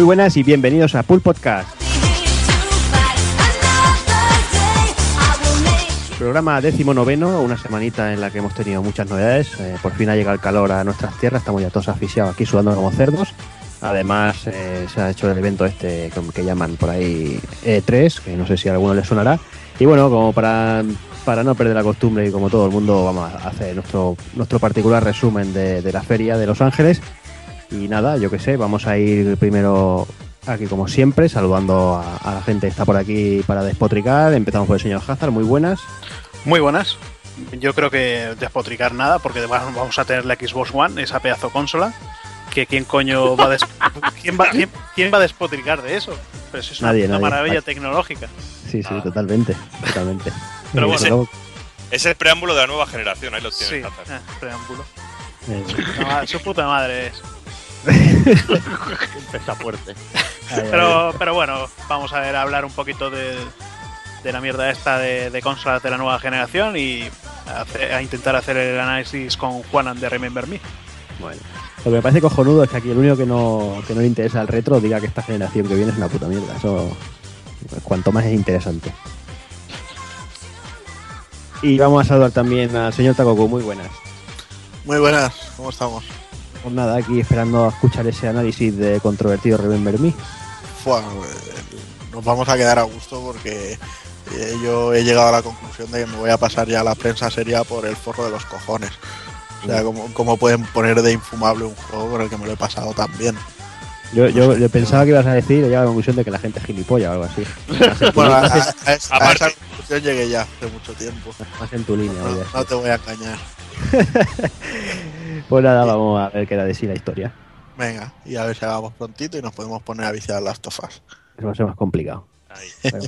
Muy buenas y bienvenidos a Pool Podcast. Programa décimo noveno, una semanita en la que hemos tenido muchas novedades. Eh, por fin ha llegado el calor a nuestras tierras, estamos ya todos asfixiados aquí sudando como cerdos. Además, eh, se ha hecho el evento este que, llaman por ahí E3, que no sé si a alguno le sonará. Y bueno, como para, para no perder la costumbre y como todo el mundo, vamos a hacer nuestro, nuestro particular resumen de, de la feria de Los Ángeles. Y nada, yo qué sé, vamos a ir primero aquí como siempre, saludando a, a la gente que está por aquí para despotricar. Empezamos por el señor Hazard, muy buenas. Muy buenas. Yo creo que despotricar nada, porque además vamos a tener la Xbox One, esa pedazo consola. Que quién coño va a, des- ¿Quién va, quién, quién va a despotricar de eso? Pero eso es Nadie, una, nadie. maravilla tecnológica. Sí, sí, Ah. totalmente, totalmente. Pero bueno. luego, Es el preámbulo de la nueva generación, ahí lo Sí, tienes. Hazard. eh, preámbulo. eh, No, ma- su puta madre es. Empieza fuerte. ahí, ahí. Pero, pero bueno, vamos a ver, a hablar un poquito de, de la mierda esta de, de consolas de la nueva generación y a, hacer- a intentar hacer el análisis con Juanan de Remember Me. Bueno, lo que me parece cojonudo es que aquí el único que no, que no le interesa el retro diga que esta generación que viene es una puta mierda. Eso, cuanto más es interesante. Y vamos a saludar también al señor Takoku, muy buenas. Muy buenas, ¿cómo estamos? Pues nada, aquí esperando a escuchar ese análisis de controvertido Remember Me. Fua, nos vamos a quedar a gusto porque eh, yo he llegado a la conclusión de que me voy a pasar ya a la prensa seria por el forro de los cojones. O sea, ¿cómo, cómo pueden poner de infumable un juego por el que me lo he pasado tan bien? Yo, yo, yo pensaba que ibas a decir, he llegado a la conclusión de que la gente es gilipollas o algo así. Bueno, a, a- a a esa conclusión llegué ya hace mucho tiempo. más en tu línea. No, no te voy a engañar. Pues nada, vamos a ver qué era de sí la historia. Venga, y a ver si hagamos prontito y nos podemos poner a viciar las tofas. Eso va a ser más complicado. Ahí. Bueno.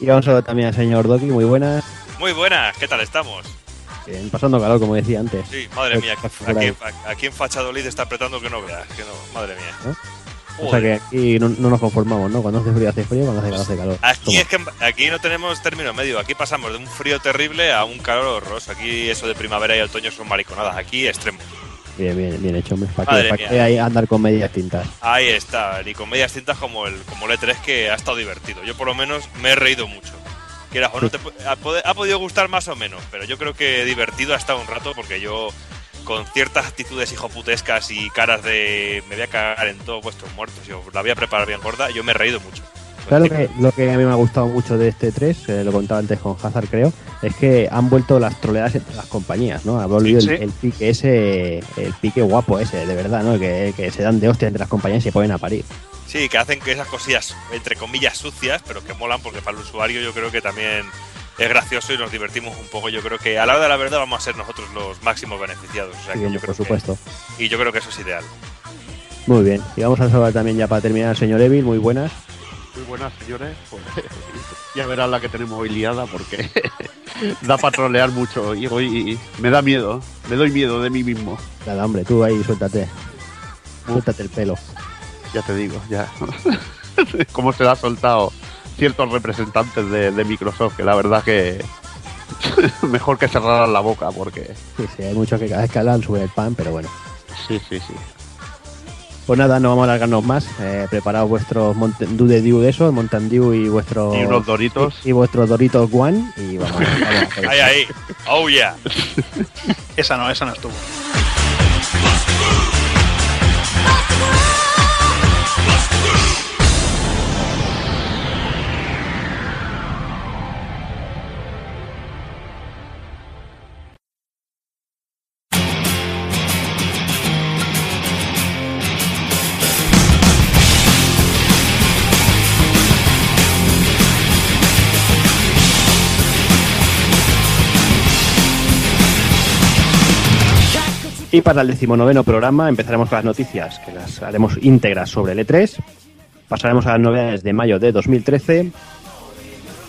Y vamos a saludar también al señor Doki, muy buenas. Muy buenas, ¿qué tal estamos? Bien, pasando calor, como decía antes. Sí, madre mía, aquí, aquí, aquí en Fachadolid está apretando que no veas, que no, madre mía. ¿No? O sea que aquí no, no nos conformamos, ¿no? Cuando hace frío hace frío, cuando hace calor hace calor. Aquí Toma. es que aquí no tenemos término medio, aquí pasamos de un frío terrible a un calor horroroso. Aquí eso de primavera y otoño son mariconadas, aquí extremo. Bien, bien, bien hecho, hombre. ¿Para para qué andar con medias tintas? Ahí está, ni con medias tintas como el, como el E3 que ha estado divertido. Yo por lo menos me he reído mucho. Quieras o no, te pu- ha, ha podido gustar más o menos, pero yo creo que divertido ha estado un rato porque yo con ciertas actitudes hijoputescas y caras de me voy a cagar en todos vuestros muertos y os la voy a preparar bien gorda, yo me he reído mucho. Claro que lo que a mí me ha gustado mucho de este 3, eh, lo contaba antes con Hazard creo, es que han vuelto las troleadas entre las compañías, ¿no? Ha volvido Sí, el, sí. el pique ese, el pique guapo ese, de verdad, ¿no? Que, que se dan de hostia entre las compañías y se ponen a parir. Sí, que hacen que esas cosillas, entre comillas, sucias, pero que molan porque para el usuario yo creo que también es gracioso y nos divertimos un poco. Yo creo que a la hora de la verdad vamos a ser nosotros los máximos beneficiados. O sea, Sí, que yo hombre, creo por que- supuesto. y yo creo que eso es ideal. Muy bien. Y vamos a saludar también ya para terminar al señor Evil, muy buenas. Muy buenas, señores. Pues, ya verán la que tenemos hoy liada porque da para trolear mucho y hoy me da miedo. Me doy miedo de mí mismo. Nada, hombre, tú ahí suéltate. Uh. Suéltate el pelo. Ya te digo, ya. Cómo se la ha soltado ciertos representantes de, de Microsoft, que la verdad que mejor que cerraran la boca porque... Sí, sí, hay muchos que cada vez que hablan suben el pan, pero bueno. Sí, sí, sí. Pues nada, no vamos a alargarnos más. Eh, preparaos vuestros Mountain Dew de Dew de esos, Mountain Dew y vuestros Y unos doritos. y, y vuestros Doritos One y vamos, vamos a Ahí, ahí. Oh, yeah. Esa no, esa no estuvo. Para el decimonoveno programa empezaremos con las noticias, que las haremos íntegras sobre el E3. Pasaremos a las novedades de mayo de 2013.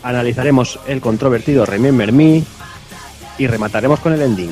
Analizaremos el controvertido Remember Me. Y remataremos con el ending.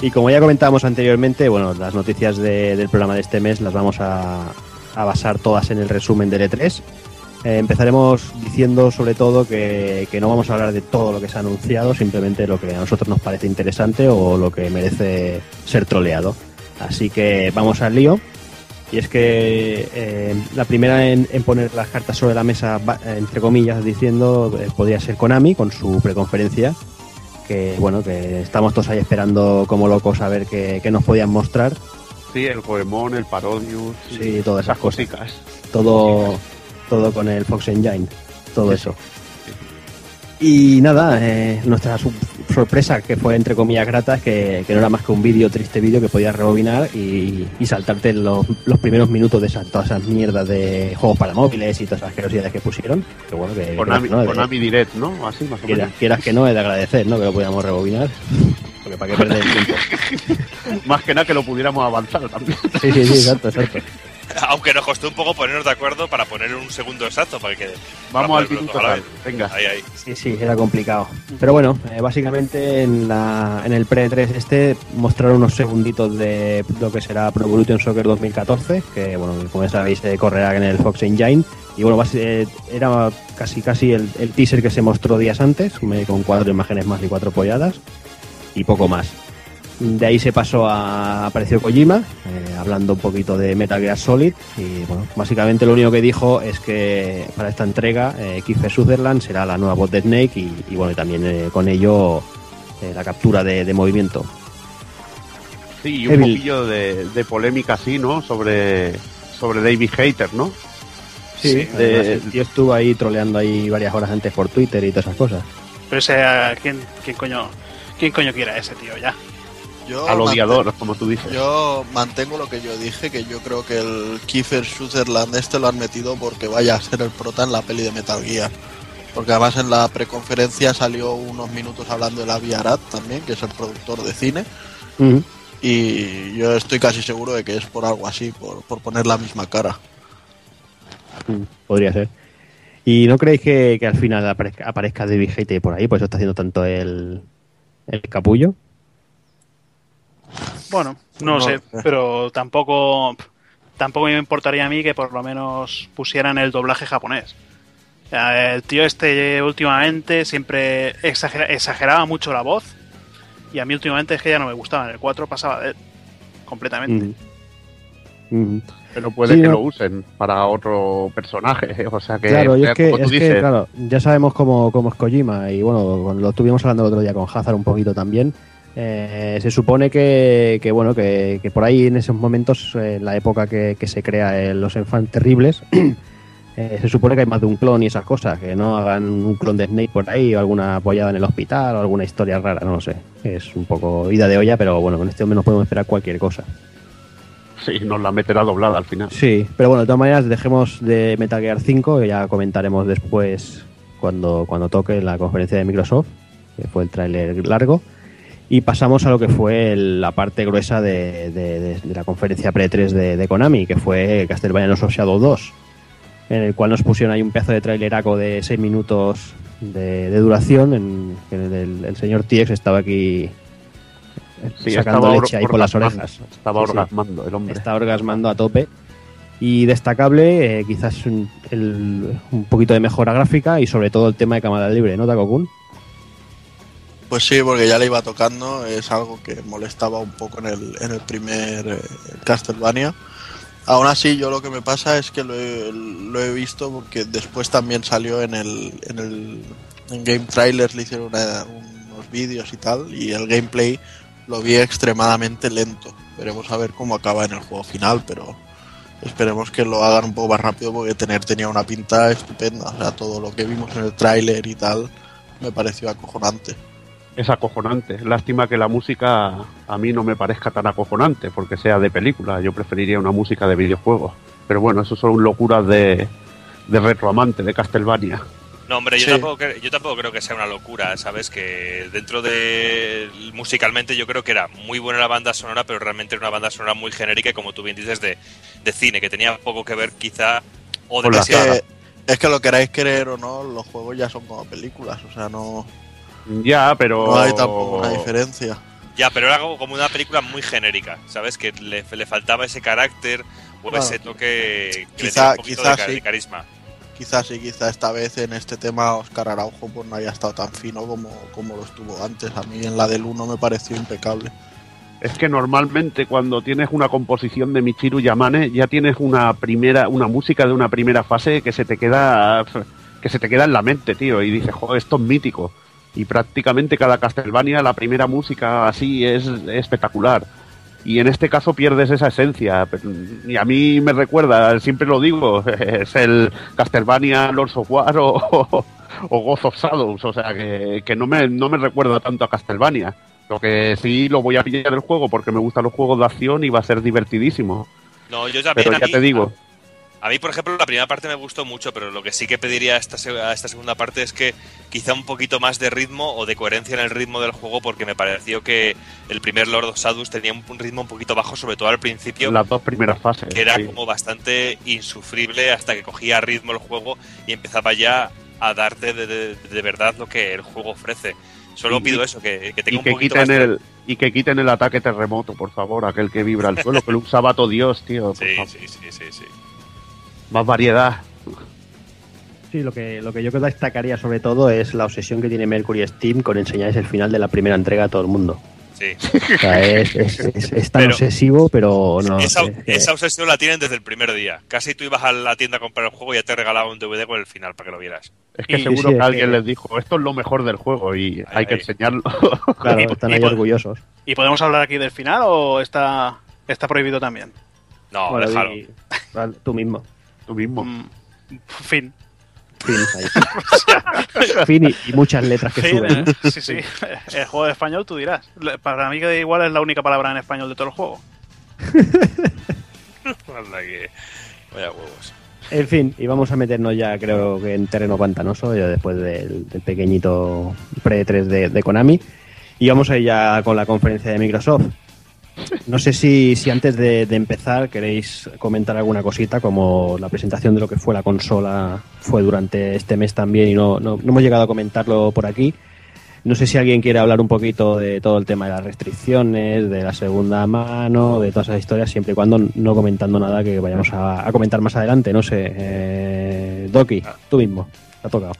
Y como ya comentábamos anteriormente, bueno, las noticias de- del programa de este mes las vamos a, basar todas en el resumen del E3. Eh, empezaremos diciendo sobre todo que, que no vamos a hablar de todo lo que se ha anunciado, simplemente lo que a nosotros nos parece interesante o lo que merece ser troleado. Así que vamos al lío. Y es que eh, la primera en, poner las cartas sobre la mesa, entre comillas, diciendo, eh, podría ser Konami con su preconferencia, que bueno, que estamos todos ahí esperando como locos a ver qué, qué nos podían mostrar. Sí, el Goemon, el Parodius. Sí, todas esas cosas. cositas. Todo, todo con el Fox Engine, todo eso. Y nada, eh, nuestra sorpresa, que fue entre comillas grata, es que, que no era más que un vídeo, triste vídeo que podías rebobinar y, y saltarte los, los primeros minutos de esas, todas esas mierdas de juegos para móviles y todas esas asquerosidades que pusieron. Que bueno, que Konami, no, de- Konami Direct, ¿no? Así más o quieras, menos. quieras que no, es de agradecer, ¿no? Que lo podíamos rebobinar. Porque para qué perder el tiempo. Más que nada que lo pudiéramos avanzar también. Sí, sí, sí, exacto, exacto. Aunque nos costó un poco ponernos de acuerdo para poner un segundo exacto para que. Vamos al vez. Venga. Ahí, ahí. Sí, sí, era complicado. Pero bueno, eh, básicamente en, la, en el Pre-3 este mostraron unos segunditos de lo que será Pro Evolution Soccer 2014, que bueno, como ya sabéis, eh, correrá en el Fox Engine. Y bueno, eh, era casi casi el, el teaser que se mostró días antes, me- con cuatro imágenes más y cuatro polladas, y poco más. De ahí se pasó a apareció Kojima, eh, hablando un poquito de Metal Gear Solid y bueno, básicamente lo único que dijo es que para esta entrega eh, Kiefer Sutherland será la nueva voz de Snake y, y bueno, y también eh, con ello eh, la captura de, de movimiento. Sí, y un Evil. poquillo de, de polémica así, ¿no? Sobre, sobre David Hater, ¿no? Sí, de- además, el tío estuvo ahí troleando ahí varias horas antes por Twitter y todas esas cosas. Pero ese, ¿a ¿quién, quién coño quién coño quiera ese tío ya? Yo Al mantengo- odiador, como tú dices. Yo mantengo lo que yo dije, que yo creo que el Kiefer Sutherland este lo han metido porque vaya a ser el prota en la peli de Metal Gear. Porque además en la preconferencia salió unos minutos hablando de la Viarat también, que es el productor de cine. Y yo estoy casi seguro de que es por algo así, por, por poner la misma cara. Mm, Podría ser. ¿Y no creéis que, que al final aparezca, aparezca David Hater por ahí? Por eso está haciendo tanto el, el capullo. Bueno, no, sé, pero tampoco tampoco me importaría a mí que por lo menos pusieran el doblaje japonés. El tío este últimamente siempre exagera- exageraba mucho la voz y a mí últimamente es que ya no me gustaba. En el 4 pasaba de él completamente. Pero puede Sí, que no. lo usen para otro personaje. O sea que, Claro, y es que, como tú es que, dices, claro, ya sabemos cómo, cómo es Kojima y bueno, lo estuvimos hablando el otro día con Hazard un poquito también. Eh, se supone que, que, bueno que, que por ahí en esos momentos, eh, en la época que, que se crea eh, los Enfants Terribles, eh, se supone que hay más de un clon y esas cosas, que no hagan un clon de Snake por ahí o alguna apoyada en el hospital o alguna historia rara, no lo sé. Es un poco ida de olla, pero bueno, con este hombre nos podemos esperar cualquier cosa. sí, nos la meterá doblada al final. Sí, pero bueno, de todas maneras, dejemos de Metal Gear 5, que ya comentaremos después cuando, cuando toque la conferencia de Microsoft, que fue el tráiler largo, y pasamos a lo que fue el- la parte gruesa de, de- de- de la conferencia pre-3 de, de Konami, que fue Castlevania of Shadow 2, en el cual nos pusieron ahí un pedazo de traileraco de 6 minutos de, de duración, en que el, el señor TX estaba aquí Sí, sacando estaba leche ahí por las orejas. Estaba Sí, sí. orgasmando el hombre. Está orgasmando a tope. Y destacable, eh, quizás un, el- un poquito de mejora gráfica y sobre todo el tema de cámara libre, ¿no, Takokun? Pues sí, porque ya le iba tocando, es algo que molestaba un poco en el, en el primer eh, Castlevania. Aún así, yo lo que me pasa es que lo he, lo visto porque después también salió en el, en el en Game Trailers, le hicieron unos vídeos y tal, y el gameplay lo vi extremadamente lento. Veremos a ver cómo acaba en el juego final, pero esperemos que lo hagan un poco más rápido porque tener tenía una pinta estupenda. O sea, todo lo que vimos en el tráiler y tal me pareció acojonante. Es acojonante. Lástima que la música a mí no me parezca tan acojonante porque sea de película. Yo preferiría una música de videojuegos. Pero bueno, eso son locuras de, de retroamante, de Castlevania. No, hombre, yo, Sí. tampoco, yo tampoco creo que sea una locura, ¿sabes? Que dentro de. musicalmente yo creo que era muy buena la banda sonora, pero realmente era una banda sonora muy genérica y, como tú bien dices, de, de cine, que tenía poco que ver, quizá. O la Es demasiado. que, es que lo queráis creer o no, los juegos ya son como películas, o sea, no, Ya, pero. no hay tampoco una diferencia. Ya, pero era como como una película muy genérica, ¿sabes? Que le, le faltaba ese carácter o Bueno, ese toque que le quizá- diera un poquito quizá de, sí. de carisma. Quizás sí, quizá esta vez en este tema Oscar Araujo pues no haya estado tan fino como, como lo estuvo antes. A mí en la del 1 me pareció impecable. Es que normalmente cuando tienes una composición de Michiru Yamane ya tienes una primera, una música de una primera fase que se te queda, que se te queda en la mente, tío, y dices, joder, esto es mítico. Y prácticamente cada Castlevania la primera música así es espectacular. Y en este caso pierdes esa esencia. Y a mí me recuerda, siempre lo digo, es el Castlevania Lords of War o, o, o Ghost of Shadows. O sea que, que no, me, no me recuerda tanto a Castlevania. Lo que sí lo voy a pillar el juego porque me gustan los juegos de acción y va a ser divertidísimo. No, yo también. Pero a ya mí- te digo, A mí, por ejemplo, la primera parte me gustó mucho, pero lo que sí que pediría a esta, a esta segunda parte es que quizá un poquito más de ritmo o de coherencia en el ritmo del juego, porque me pareció que el primer Lord of Shadows tenía un, un ritmo un poquito bajo, sobre todo al principio, las dos primeras fases. que era sí. como bastante insufrible hasta que cogía ritmo el juego y empezaba ya a darte de, de- de verdad lo que el juego ofrece. Solo pido eso, que, que tenga y un que poquito quiten más de- el y que quiten el ataque terremoto, por favor, aquel que vibra al suelo, que lo usaba todo Dios, tío. Sí, sí, sí, sí, sí. Más variedad. Sí, lo que, lo que yo destacaría sobre todo es la obsesión que tiene Mercury Steam con enseñarles el final de la primera entrega a todo el mundo. sí. O sea, es, es- es- es tan Pero- obsesivo, pero no. esa, esa obsesión la tienen desde el primer día. Casi tú ibas a la tienda a comprar el juego y ya te regalaba un DVD con el final para que lo vieras. Es que Y- seguro sí, que alguien que- les dijo, esto es lo mejor del juego y hay que ahí. enseñarlo. claro, y- están y ahí orgullosos. ¿Y podemos hablar aquí del final o está, está prohibido también? No, Bueno, déjalo. y- vale, tú mismo. Tú mismo. Mm, fin. Fin, ahí. Fin y, y muchas letras que Fin, suben. eh, Sí, sí. El juego de español tú dirás. Para mí que igual es la única palabra en español de todo el juego. Anda que- Vaya huevos. En fin, y vamos a meternos ya, creo que en terreno pantanoso, ya después del, del pequeñito pre-3 de, de Konami. Y vamos a ir ya con la conferencia de Microsoft. No sé si, si antes de, empezar queréis comentar alguna cosita, como la presentación de lo que fue la consola fue durante este mes también y no, no, no hemos llegado a comentarlo por aquí. No sé si alguien quiere hablar un poquito de todo el tema de las restricciones, de la segunda mano, de todas esas historias, siempre y cuando no comentando nada que vayamos a, comentar más adelante. No sé, eh, Doki, tú mismo, te ha tocado.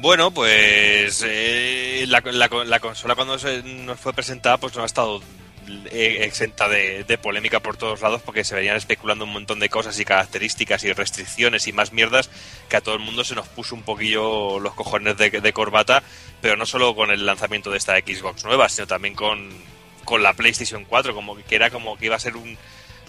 Bueno, pues eh, la, la- la consola cuando se nos fue presentada pues no ha estado exenta de, polémica por todos lados porque se venían especulando un montón de cosas y características y restricciones y más mierdas que a todo el mundo se nos puso un poquillo los cojones de, corbata, pero no solo con el lanzamiento de esta Xbox nueva, sino también con, con la PlayStation 4, como que era como que iba a ser un,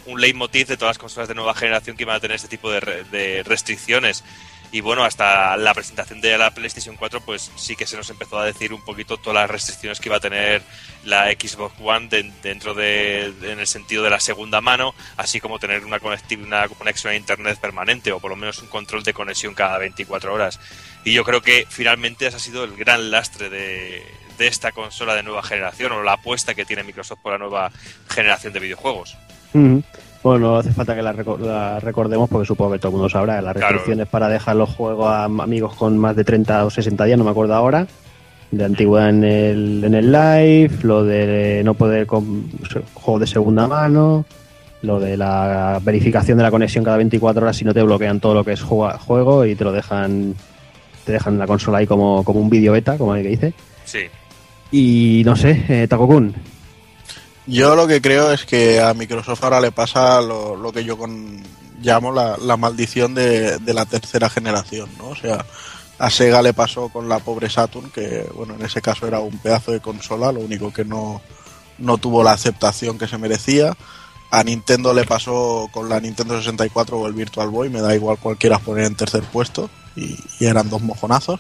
un leitmotiv de todas las consolas de nueva generación que iban a tener este tipo de restricciones. Y bueno, hasta la presentación de la PlayStation 4, pues sí que se nos empezó a decir un poquito todas las restricciones que iba a tener la Xbox One de- dentro de, en el sentido de la segunda mano, así como tener una, una conexión a Internet permanente o por lo menos un control de conexión cada 24 horas. Y yo creo que finalmente ese ha sido el gran lastre de, de esta consola de nueva generación o la apuesta que tiene Microsoft por la nueva generación de videojuegos. Bueno, no hace falta que la, reco- la recordemos porque supongo que todo el mundo sabrá. Las Claro. restricciones para dejar los juegos a am- amigos con más de 30 o 60 días, no me acuerdo ahora. De antigüedad en el, en el live, lo de no poder con juegos de segunda mano, lo de la verificación de la conexión cada 24 horas si no te bloquean todo lo que es juego y te lo dejan te dejan la consola ahí como, como un vídeo beta, como el que dice. Sí. Y no sé, eh, Takokun, Yo lo que creo es que a Microsoft ahora le pasa lo, lo que yo con, llamo la, la maldición de, de la tercera generación, ¿no? O sea, a Sega le pasó con la pobre Saturn, que bueno, en ese caso era un pedazo de consola, lo único que no, no tuvo la aceptación que se merecía. A Nintendo le pasó con la Nintendo 64 o el Virtual Boy, me da igual cualquiera poner en tercer puesto, y, y eran dos mojonazos.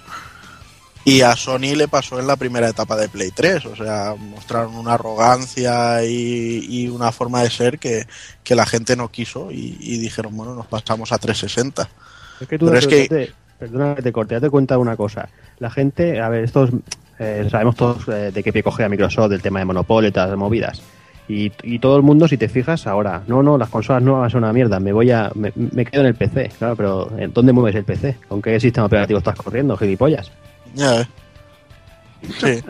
Y a Sony le pasó en la primera etapa de Play 3, o sea, mostraron una arrogancia y, y una forma de ser que, que la gente no quiso y, y dijeron, bueno, nos pasamos a 360. Es que tú, Pero es que- date- perdona que te corte, date cuenta de una cosa. La gente, a ver, estos eh, sabemos todos eh, de qué pie coge a Microsoft, del tema de monopolio y todas las movidas. Y, y todo el mundo, si te fijas, ahora, no, no, las consolas nuevas son una mierda, me voy a, me, me quedo en el PC, claro, pero ¿en ¿dónde mueves el PC? ¿Con qué sistema operativo estás corriendo, gilipollas? Ya ves. Sí.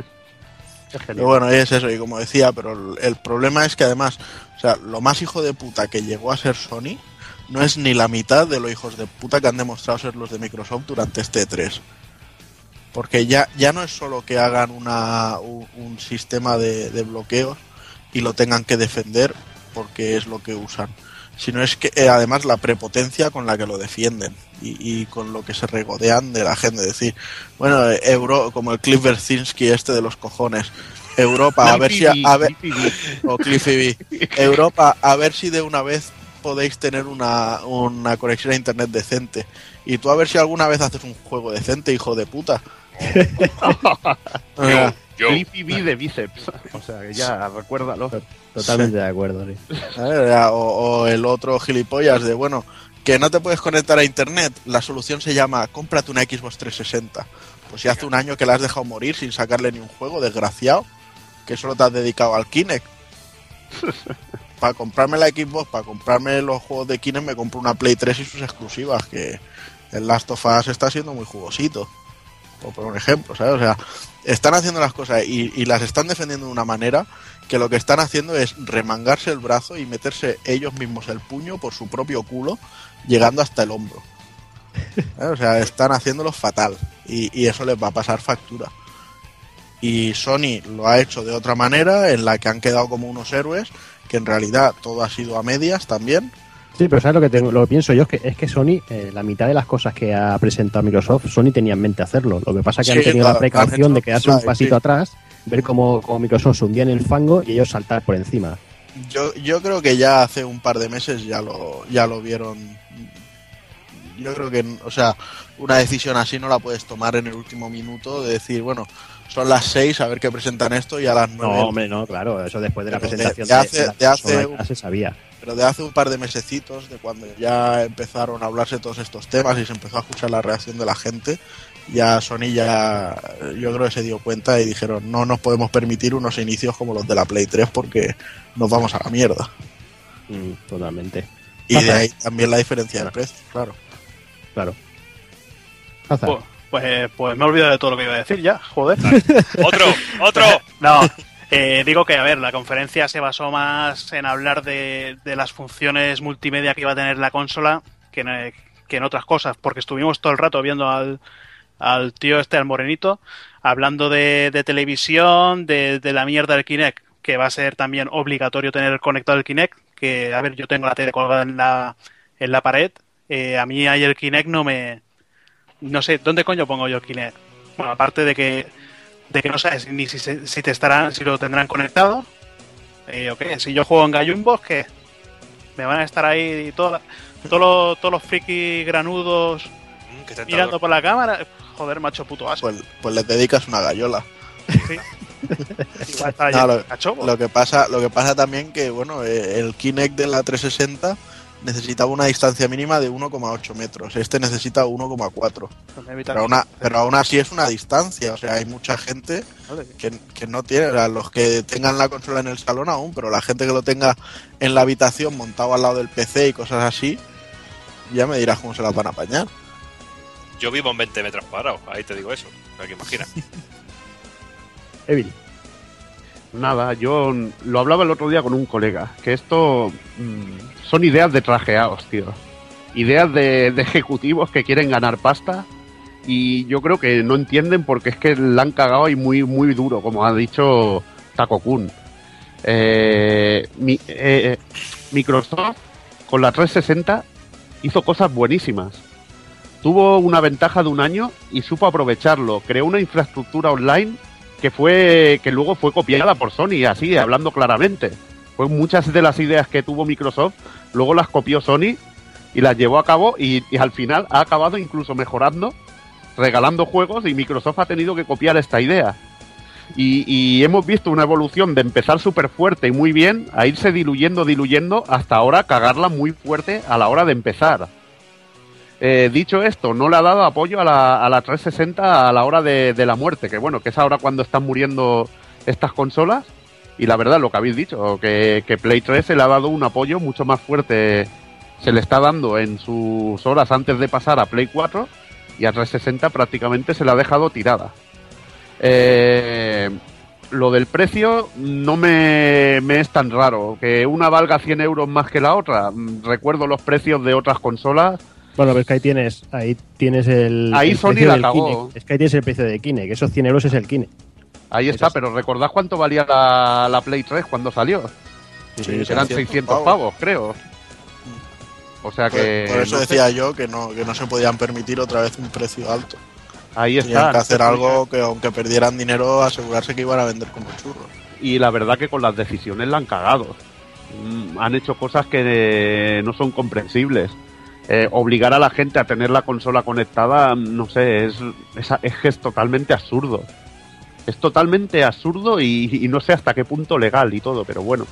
Pero bueno, es eso, y como decía, pero el, problema es que además, o sea, lo más hijo de puta que llegó a ser Sony no es ni la mitad de los hijos de puta que han demostrado ser los de Microsoft durante este E3. Porque ya, ya no es solo que hagan una, un, un sistema de, de bloqueos y lo tengan que defender porque es lo que usan, sino es que eh, además la prepotencia con la que lo defienden y, y con lo que se regodean de la gente. decir, bueno, eh, Euro, como el Cliff Berzinski este de los cojones, Europa, a ver si a, a ver, o Cliffy B. Europa, a ver si de una vez podéis tener una, una conexión a internet decente. Y tú a ver si alguna vez haces un juego decente, hijo de puta. Flippy B de bíceps. O sea, que ya, recuérdalo. Totalmente de acuerdo, o, o el otro gilipollas de, bueno, que no te puedes conectar a internet. La solución se llama, cómprate una Xbox 360. Pues ya hace un año que la has dejado morir sin sacarle ni un juego, desgraciado. Que solo te has dedicado al Kinect. para comprarme la Xbox, para comprarme los juegos de Kinect, me compro una Play 3 y sus exclusivas. Que el Last of Us está siendo muy jugosito. Por, por un ejemplo, ¿sabes? O sea, están haciendo las cosas y, y las están defendiendo de una manera que lo que están haciendo es remangarse el brazo y meterse ellos mismos el puño por su propio culo, llegando hasta el hombro. ¿Eh? O sea, están haciéndolo fatal y, y eso les va a pasar factura. Y Sony lo ha hecho de otra manera, en la que han quedado como unos héroes, que en realidad todo ha sido a medias también. Sí, pero ¿sabes lo que, tengo, lo que pienso yo? Es que, es que Sony, eh, la mitad de las cosas que ha presentado Microsoft, Sony tenía en mente hacerlo. Lo que pasa es que Sí, han tenido claro, la precaución de quedarse un pasito sí. atrás, ver cómo, cómo Microsoft se hundía en el fango y ellos saltar por encima. Yo, yo creo que ya hace un par de meses ya lo, ya lo vieron. Yo creo que, o sea, una decisión así no la puedes tomar en el último minuto de decir, bueno, son las seis, a ver qué presentan esto y a las nueve. No, hombre, no, claro, eso después de la Pero de- presentación de hace- la de hace un- ya se sabía. Pero de hace un par de mesecitos, de cuando ya empezaron a hablarse todos estos temas y se empezó a escuchar la reacción de la gente, ya Sony ya, yo creo que se dio cuenta y dijeron, no nos podemos permitir unos inicios como los de la Play 3 porque nos vamos a la mierda. Mm, totalmente. Y de ahí también la diferencia del precio, claro. Claro. Hazard. Pues, pues, pues me he olvidado de todo lo que iba a decir ya, joder. otro, otro. No, eh, digo que, a ver, la conferencia se basó más en hablar de, de las funciones multimedia que iba a tener la consola que en, que en otras cosas, porque estuvimos todo el rato viendo al, al tío este, al morenito, hablando de, de televisión, de, de la mierda del Kinect, que va a ser también obligatorio tener conectado el Kinect, que, a ver, yo tengo la tele colgada en la, en la pared, eh, a mí ahí el Kinect no me... No sé, ¿dónde coño pongo yo el Kinect? Bueno, aparte de que de que no sabes ni si, se- si te estarán, si lo tendrán conectado. Eh, ¿o qué? Si yo juego en Gallumbos, ¿qué? Me van a estar ahí todos los, todos los friki granudos Mm, mirando por la cámara. Joder, macho puto asco. Pues, pues les dedicas una gallola. Sí. Igual está No, lleno lo-. Lo que pasa, lo que pasa también que bueno, eh, el Kinect de la 360 necesitaba una distancia mínima de 1,8 metros. Este necesita 1,4. Me evita- Pero, aún- pero aún así es una distancia. O sea, hay mucha gente que, que no tiene, o sea, los que tengan la consola en el salón aún, pero la gente que lo tenga en la habitación montado al lado del PC y cosas así, ya me dirás cómo se las van a apañar. Yo vivo en 20 metros cuadrados, ahí te digo eso. O sea, que imagina. Evil. Nada, yo lo hablaba el otro día con un colega, que esto mm, son ideas de trajeados, tío. Ideas de, ejecutivos que quieren ganar pasta y yo creo que no entienden porque es que la han cagado y muy, muy duro, como ha dicho Taco Kun. Eh, mi- eh, Microsoft con la 360 hizo cosas buenísimas. Tuvo una ventaja de un año y supo aprovecharlo. Creó una infraestructura online que fue que luego fue copiada por Sony, así hablando claramente. Fue muchas de las ideas que tuvo Microsoft, luego las copió Sony y las llevó a cabo y, y al final ha acabado incluso mejorando regalando juegos y Microsoft ha tenido que copiar esta idea. Y, y hemos visto una evolución de empezar súper fuerte y muy bien a irse diluyendo, diluyendo, hasta ahora cagarla muy fuerte a la hora de empezar. Eh, dicho esto, no le ha dado apoyo a la, a la 360 a la hora de, de la muerte, que bueno, que es ahora cuando están muriendo estas consolas. Y la verdad, lo que habéis dicho, que, que Play 3 se le ha dado un apoyo mucho más fuerte, se le está dando en sus horas antes de pasar a Play 4 y a 360 prácticamente se la ha dejado tirada. Eh, lo del precio no me, me es tan raro, que una valga 100 euros más que la otra. Mm, Recuerdo los precios de otras consolas Bueno, pero es que ahí tienes, ahí tienes el. Ahí el Sony precio la del cagó. Kinect. Es que ahí tienes el precio de Kinect, que esos 100 euros es el Kinect. Ahí está, pero recordad cuánto valía la, la Play 3 cuando salió. Sí, Eran 600 600 pavos, pavos. creo. O sea Por, que. por eso no sé, decía yo que no, que no se podían permitir otra vez un precio alto. ahí Tenían está. que no hacer algo que aunque perdieran dinero, asegurarse que iban a vender como churros. Y la verdad que con las decisiones la han cagado. Mm, Han hecho cosas que eh, no son comprensibles. Eh, obligar a la gente a tener la consola conectada, no sé, es, es, es totalmente absurdo. Es totalmente absurdo y, no sé hasta qué punto legal y todo, pero bueno.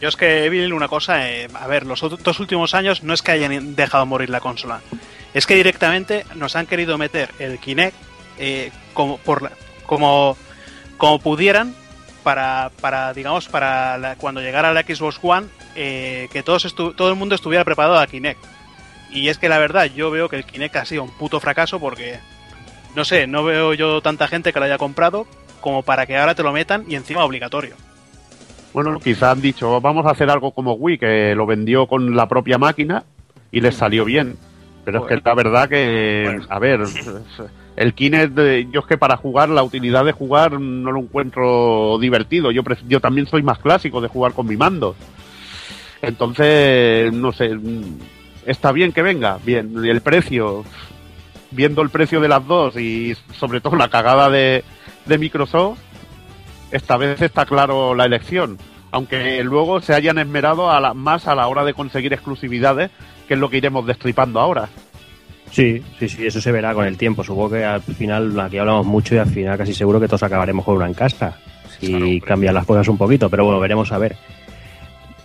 Yo es que, Evil, una cosa, eh, a ver, los dos últimos años no es que hayan dejado morir la consola, es que directamente nos han querido meter el Kinect eh, como, por, como, como pudieran para, para digamos, para la- cuando llegara la Xbox One, eh, que todos todo el mundo estuviera preparado a Kinect. Y es que la verdad, yo veo que el Kinect ha sido un puto fracaso porque, no sé, no veo yo tanta gente que lo haya comprado como para que ahora te lo metan y encima obligatorio. Bueno, quizás han dicho, vamos a hacer algo como Wii, que lo vendió con la propia máquina y les salió bien. Pero es que la verdad que, Bueno. a ver, el Kinect, yo es que para jugar, la utilidad de jugar no lo encuentro divertido. Yo, yo también soy más clásico de jugar con mi mando. Entonces, no sé, está bien que venga, bien. Y el precio, viendo el precio de las dos y sobre todo la cagada de, de Microsoft, esta vez está claro la elección. Aunque luego se hayan esmerado a la- más a la hora de conseguir exclusividades, que es lo que iremos destripando ahora. Sí, sí, sí, eso se verá con el tiempo. Supongo que al final, aquí hablamos mucho y al final casi seguro que todos acabaremos con una en casa. Si Claro, cambian las cosas un poquito, pero bueno, veremos a ver.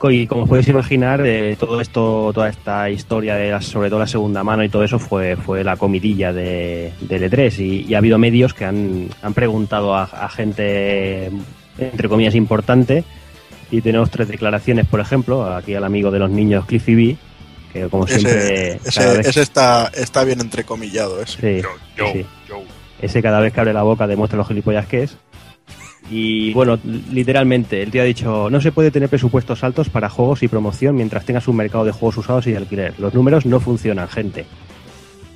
Y como podéis imaginar, eh, todo esto, toda esta historia de la- sobre todo la segunda mano y todo eso fue, fue la comidilla de, del E3 y, y ha habido medios que han, han preguntado a, a gente, entre comillas, importante y tenemos tres declaraciones, por ejemplo, aquí al amigo de los niños Cliffy B, que como siempre... Ese, cada ese, vez- ese está, está bien entrecomillado. Ese. Sí, Yo, yo, sí. yo. Ese cada vez que abre la boca demuestra lo gilipollas que es. Y bueno, literalmente, el tío ha dicho, no se puede tener presupuestos altos para juegos y promoción mientras tengas un mercado de juegos usados y de alquiler. Los números no funcionan, gente.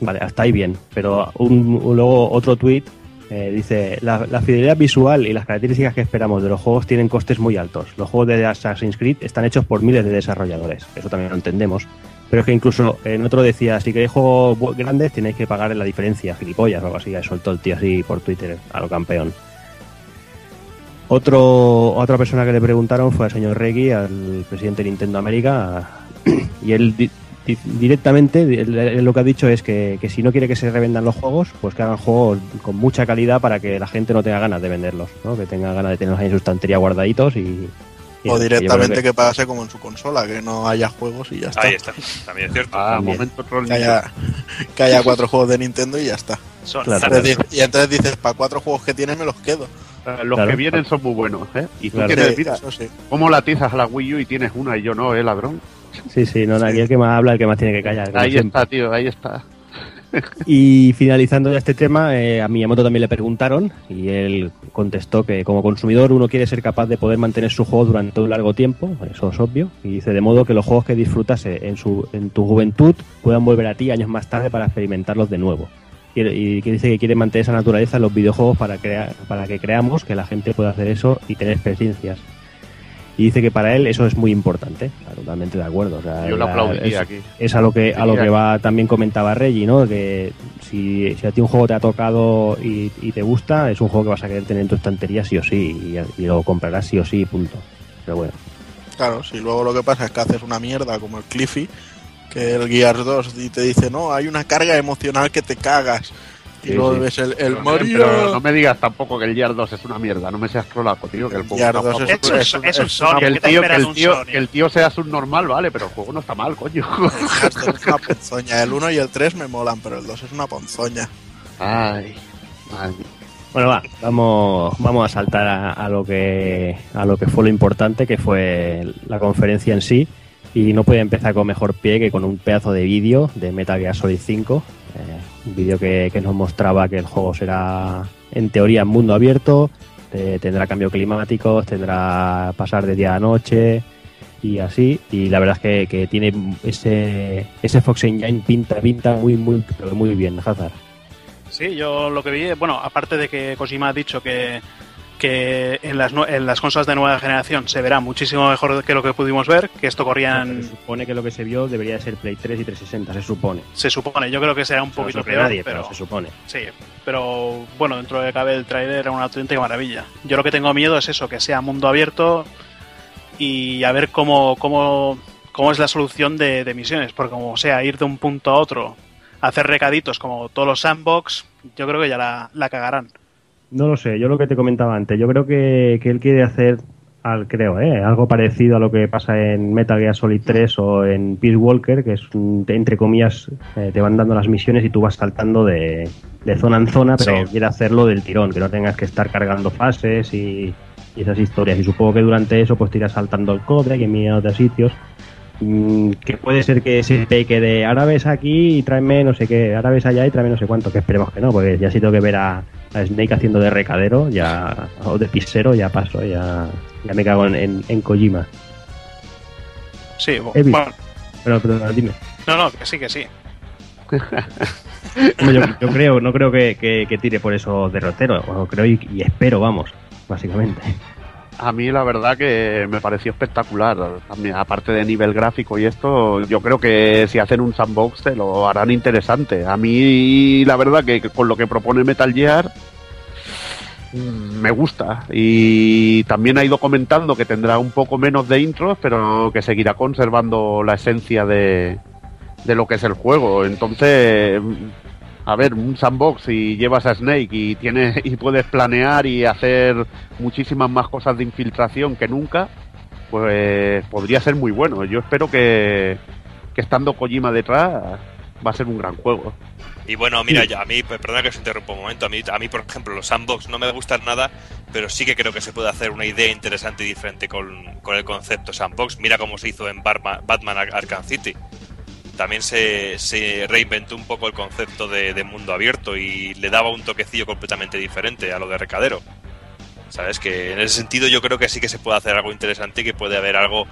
Vale, hasta ahí bien. Pero un, luego otro tweet dice, la, fidelidad visual y las características que esperamos de los juegos tienen costes muy altos. Los juegos de Assassin's Creed están hechos por miles de desarrolladores. Eso también lo entendemos. Pero es que incluso en otro decía, si queréis juegos grandes tenéis que pagar la diferencia, gilipollas o algo así. Soltó el tío así por Twitter a lo campeón. Otro, otra persona que le preguntaron fue al señor Reggie, al presidente de Nintendo América, y él di- di- directamente él- él lo que ha dicho es que, que si no quiere que se revendan los juegos, pues que hagan juegos con mucha calidad para que la gente no tenga ganas de venderlos, ¿no? que tenga ganas de tenerlos ahí en su estantería guardaditos y... y O directamente que- que pase como en su consola, que no haya juegos y ya está. Ahí está, también es cierto. Ah, También. momento. Que haya, que haya cuatro juegos de Nintendo y ya está. Son Claro. Entonces di- y entonces dices, para cuatro juegos que tienen me los quedo. Los Claro. que vienen son muy buenos, ¿eh? Y tú Claro. quieres, Sí, mira, eso sí. ¿cómo la atizas a la Wii U y tienes una y yo no, eh, ladrón? Sí, sí, no, aquí el que más habla, el que más tiene que callar. Ahí siempre. está, tío, ahí está. Y finalizando ya este tema, eh, a Miyamoto también le preguntaron y él contestó que como consumidor uno quiere ser capaz de poder mantener su juego durante un largo tiempo, eso es obvio, y dice de modo que los juegos que disfrutase en, su, en tu juventud puedan volver a ti años más tarde para experimentarlos de nuevo. Quiere- Y que dice que quiere mantener esa naturaleza en los videojuegos para, crear, para que creamos que la gente pueda hacer eso y tener experiencias. Y dice que para él eso es muy importante, totalmente de acuerdo. o sea, Yo lo la- aplaudiría es- aquí. es a lo que a lo que va también comentaba Reggie, ¿no? Que si, si a ti un juego te ha tocado y, y te gusta, es un juego que vas a querer tener en tu estantería sí o sí y, y lo comprarás sí o sí, punto. Pero bueno, Claro, si luego lo que pasa es que haces una mierda como el Cliffy, que el Gears 2 y te dice, no, hay una carga emocional que te cagas. Y luego ves el, el Pero, Mario. pero no me digas tampoco que el Gear 2 es una mierda, no me seas trolaco, tío, que el juego Gear está 2 guapo. es- Es un, es un Sonic, que el ¿qué te tío, que el un tío, que el tío sea subnormal, vale, pero el juego no está mal, coño. El Gears 2 es una ponzoña. El 1 y el 3 me molan, pero el 2 es una ponzoña. Ay, ay. Bueno, va, vamos, vamos a saltar a, a lo que a lo que fue lo importante, que fue la conferencia en sí. Y no puede empezar con mejor pie que con un pedazo de vídeo de Metal Gear Solid 5. eh, un vídeo que, que nos mostraba que el juego será, en teoría, mundo abierto, eh, tendrá cambios climáticos, tendrá pasar de día a noche y así. Y la verdad es que, que tiene ese, ese Fox Engine pinta, pinta muy, muy, muy bien, Hazard. Sí, yo lo que vi, bueno, aparte de que Kojima ha dicho que, que en, las, en las consolas de nueva generación se verá muchísimo mejor que lo que pudimos ver, que esto corría Se supone que lo que se vio debería de ser Play 3 y 360, se supone. se supone, yo creo que será un lo poquito peor, nadie, pero, pero se supone. sí, pero bueno, dentro de cabe el trailer era una auténtica maravilla. Yo lo que tengo miedo es eso, que sea mundo abierto y a ver cómo, cómo, cómo es la solución de, de misiones, porque como sea ir de un punto a otro, hacer recaditos como todos los sandbox, yo creo que ya la, la cagarán. No lo sé, yo lo que te comentaba antes, yo creo que, que él quiere hacer, al, creo, ¿eh? algo parecido a lo que pasa en Metal Gear Solid 3 o en Peace Walker, que es, un- entre comillas, eh, te van dando las misiones y tú vas saltando de, de zona en zona, pero Sí. quiere hacerlo del tirón, que no tengas que estar cargando fases y, y esas historias. Y supongo que durante eso pues te irás saltando el codec y mira otros sitios. Mm, que puede ser que se peque de árabes aquí y tráeme no sé qué, árabes allá y tráeme no sé cuánto, que esperemos que no, porque ya si tengo que ver a, a Snake haciendo de recadero ya o de pisero, ya paso, ya, ya me cago en, en, en Kojima. Sí, bueno, Pero, pero dime. no, no, que sí, que sí. Yo, yo creo, no creo que, que- que tire por eso derrotero, o creo y, y espero, vamos, básicamente. A mí la verdad que me pareció espectacular. Aparte de nivel gráfico y esto, yo creo que si hacen un sandbox te lo harán interesante. A mí la verdad que con lo que propone Metal Gear mm, me gusta. Y también ha ido comentando que tendrá un poco menos de intros, pero que seguirá conservando la esencia de, de lo que es el juego. Entonces, a ver, un sandbox y llevas a Snake y tienes y puedes planear y hacer muchísimas más cosas de infiltración que nunca, pues podría ser muy bueno. Yo espero que, que estando Kojima detrás va a ser un gran juego. Y bueno, mira, ya, a mí, perdona que os interrumpa un momento, a mí, a mí, por ejemplo, los sandbox no me gustan nada, pero sí que creo que se puede hacer una idea interesante y diferente con, con el concepto sandbox. Mira cómo se hizo en Batman, Batman Ar- Arkham City. También se, se reinventó un poco el concepto de, mundo abierto y le daba un toquecillo completamente diferente a lo de recadero. ¿Sabes? Que en ese sentido yo creo que sí que se puede hacer algo interesante y que puede haber algo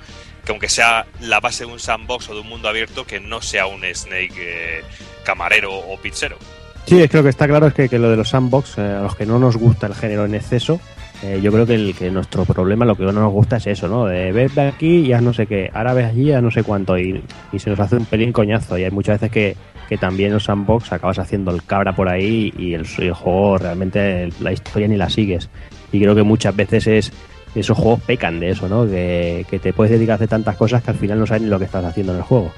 que aunque sea la base de un sandbox o de un mundo abierto, que no sea un Snake eh, camarero o pizzero. Sí, es que que está claro es que, que lo de los sandbox, eh, a los que no nos gusta el género en exceso, eh, yo creo que, el, que nuestro problema, lo que no nos gusta es eso, ¿no? De ver de aquí y haz no sé qué, ahora ves allí, haz no sé cuánto, y, y se nos hace un pelín coñazo. Y hay muchas veces que, que también en los sandbox acabas haciendo el cabra por ahí y el, y el juego realmente la historia ni la sigues. Y creo que muchas veces es esos juegos pecan de eso, ¿no? Que, que te puedes dedicar a hacer tantas cosas que al final no sabes ni lo que estás haciendo en el juego.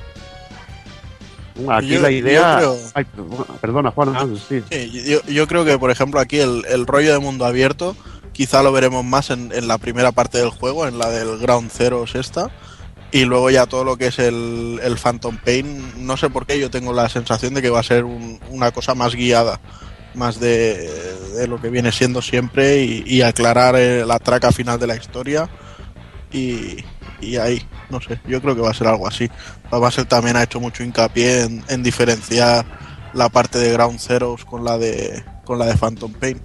Aquí Yo- la idea... yo creo- Ay, perdona, Juan. Ah. sí. Sí, yo, yo creo que, por ejemplo, aquí el, el rollo de mundo abierto, quizá lo veremos más en, la primera parte del juego, en la del Ground Zero esta. Y luego ya todo lo que es el, Phantom Pain, no sé por qué, yo tengo la sensación de que va a ser un- una cosa más guiada, más de, de lo que viene siendo siempre y, y aclarar eh, la traca final de la historia. Y, y ahí, no sé, yo creo que va a ser algo así. Basel también ha hecho mucho hincapié en, en diferenciar la parte de Ground Zeroes con la de con la de Phantom Pain.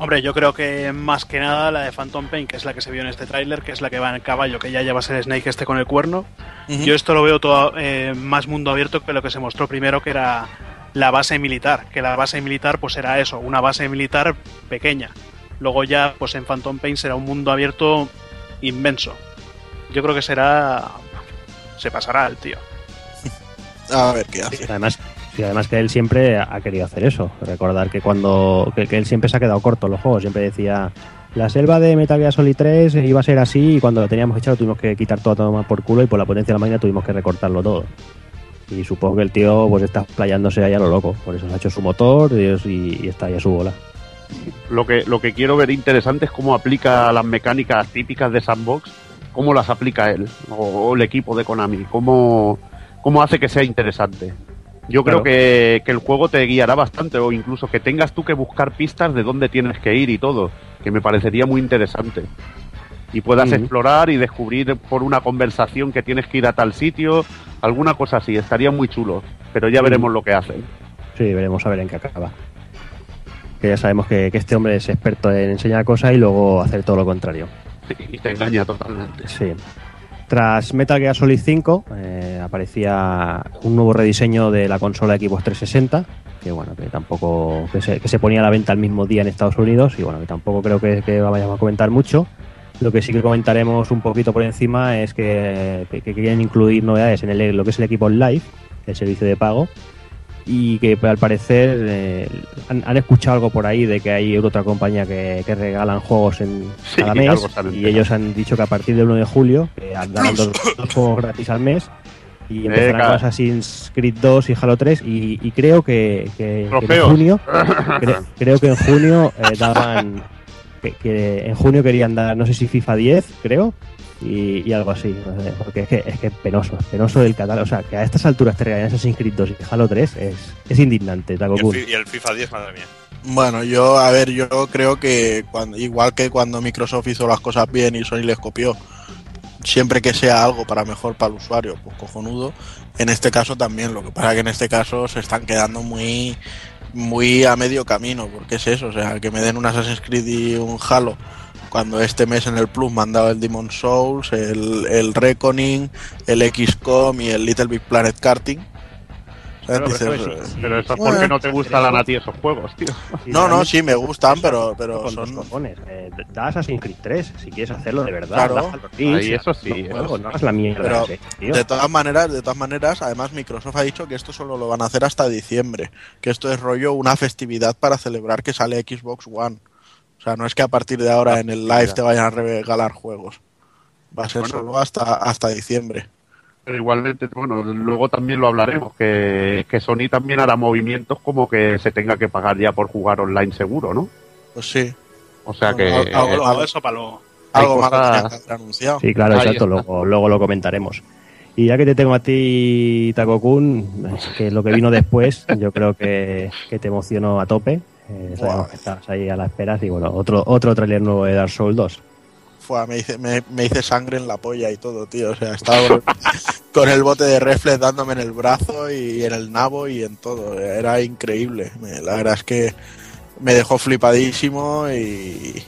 Hombre, yo creo que más que nada la de Phantom Pain, que es la que se vio en este tráiler, que es la que va en el caballo, que ya lleva a ser Snake este con el cuerno. Yo esto lo veo todo eh, más mundo abierto que lo que se mostró primero, que era la base militar. Que la base militar pues era eso, una base militar pequeña. Luego ya pues en Phantom Pain será un mundo abierto inmenso. Yo creo que será... Se pasará el tío. A ver qué hace. Además, sí, además que él siempre ha querido hacer eso. Recordar que cuando que, él siempre se ha quedado corto los juegos. Siempre decía, la selva de Metal Gear Solid 3 iba a ser así y cuando lo teníamos echado tuvimos que quitar todo a tomar por culo y por la potencia de la máquina tuvimos que recortarlo todo. Y supongo que el tío pues está playándose ahí a lo loco. Por eso se ha hecho su motor y, y está ahí a su bola. Lo que, lo que quiero ver interesante es cómo aplica las mecánicas típicas de Sandbox, cómo las aplica él o, o el equipo de Konami, cómo, cómo hace que sea interesante. Yo creo que, que el juego te guiará bastante o incluso que tengas tú que buscar pistas de dónde tienes que ir y todo, que me parecería muy interesante. Y puedas explorar y descubrir por una conversación que tienes que ir a tal sitio, alguna cosa así, estaría muy chulo, pero ya veremos lo que hacen. Sí, veremos a ver en qué acaba. Que ya sabemos que, que este hombre es experto en enseñar cosas y luego hacer todo lo contrario. Sí, y te engaña totalmente. Sí. Tras Metal Gear Solid 5 eh, aparecía un nuevo rediseño de la consola Xbox 360, que bueno, que tampoco que se, que se ponía a la venta el mismo día en Estados Unidos y bueno, que tampoco creo que, que vayamos a comentar mucho. Lo que sí que comentaremos un poquito por encima es que, que- que quieren incluir novedades en el, lo que es el equipo Live, el servicio de pago, y que al parecer eh, han, han escuchado algo por ahí de que hay otra compañía que, que regalan juegos en Sí, cada mes y ellos han dicho que a partir del 1 de julio que darán dos, dos juegos gratis al mes y empezarán Venga. con Assassin's Creed 2 y Halo 3 y, y creo que, que- que en junio cre- creo que en junio eh, daban que, que en junio querían dar no sé si FIFA 10 creo y, y algo así no sé, porque es que es que es penoso es penoso el catálogo o sea que a estas alturas te regalen Assassin's Creed 2 y Halo 3 es, es indignante Y Taco el, Kun. fi- y el FIFA 10, madre mía. Bueno, yo, a ver, yo creo que cuando, igual que cuando Microsoft hizo las cosas bien y Sony les copió, siempre que sea algo para mejor para el usuario, pues cojonudo. En este caso también, lo que pasa que en este caso se están quedando muy muy a medio camino, porque es eso, o sea, que me den un Assassin's Creed y un Halo cuando este mes en el Plus me han dado el Demon Souls, el, el Reckoning, el XCOM y el Little Big Planet Karting. Pero, Dices, eso, eh, pero eso es Bueno. porque no te gustan a ti esos juegos, tío. No, no, sí me gustan, pero, pero con son... cojones. Eh, da Assassin's Creed 3 si quieres hacerlo de verdad. Claro. Ahí, eso sí, los juegos, no hagas la mierda. Pero, ese, tío. De todas maneras, de todas maneras, además Microsoft ha dicho que esto solo lo van a hacer hasta diciembre, que esto es rollo una festividad para celebrar que sale Xbox One. O sea, no es que a partir de ahora en el live te vayan a regalar juegos. Va a ser Bueno. solo hasta hasta diciembre. Pero igualmente, bueno, luego también lo hablaremos, que, que Sony también hará movimientos como que se tenga que pagar ya por jugar online seguro, ¿no? Pues sí, O sea que... Bueno, algo- Algo, eso para luego. Algo más cosas- que anunciado. Sí, claro, Ahí exacto. Luego, luego lo comentaremos. Y ya que te tengo a ti, Taco Kun, es que lo que vino después, yo creo que, que te emocionó a tope. Eh, sabemos que estás ahí a la espera. Y bueno, otro, otro trailer nuevo de Dark Souls 2. Fue, me, hice, me, me hice sangre en la polla y todo, tío. O sea, estaba con, con el bote de reflex dándome en el brazo y en el nabo y en todo. Era increíble. La verdad es que me dejó flipadísimo y,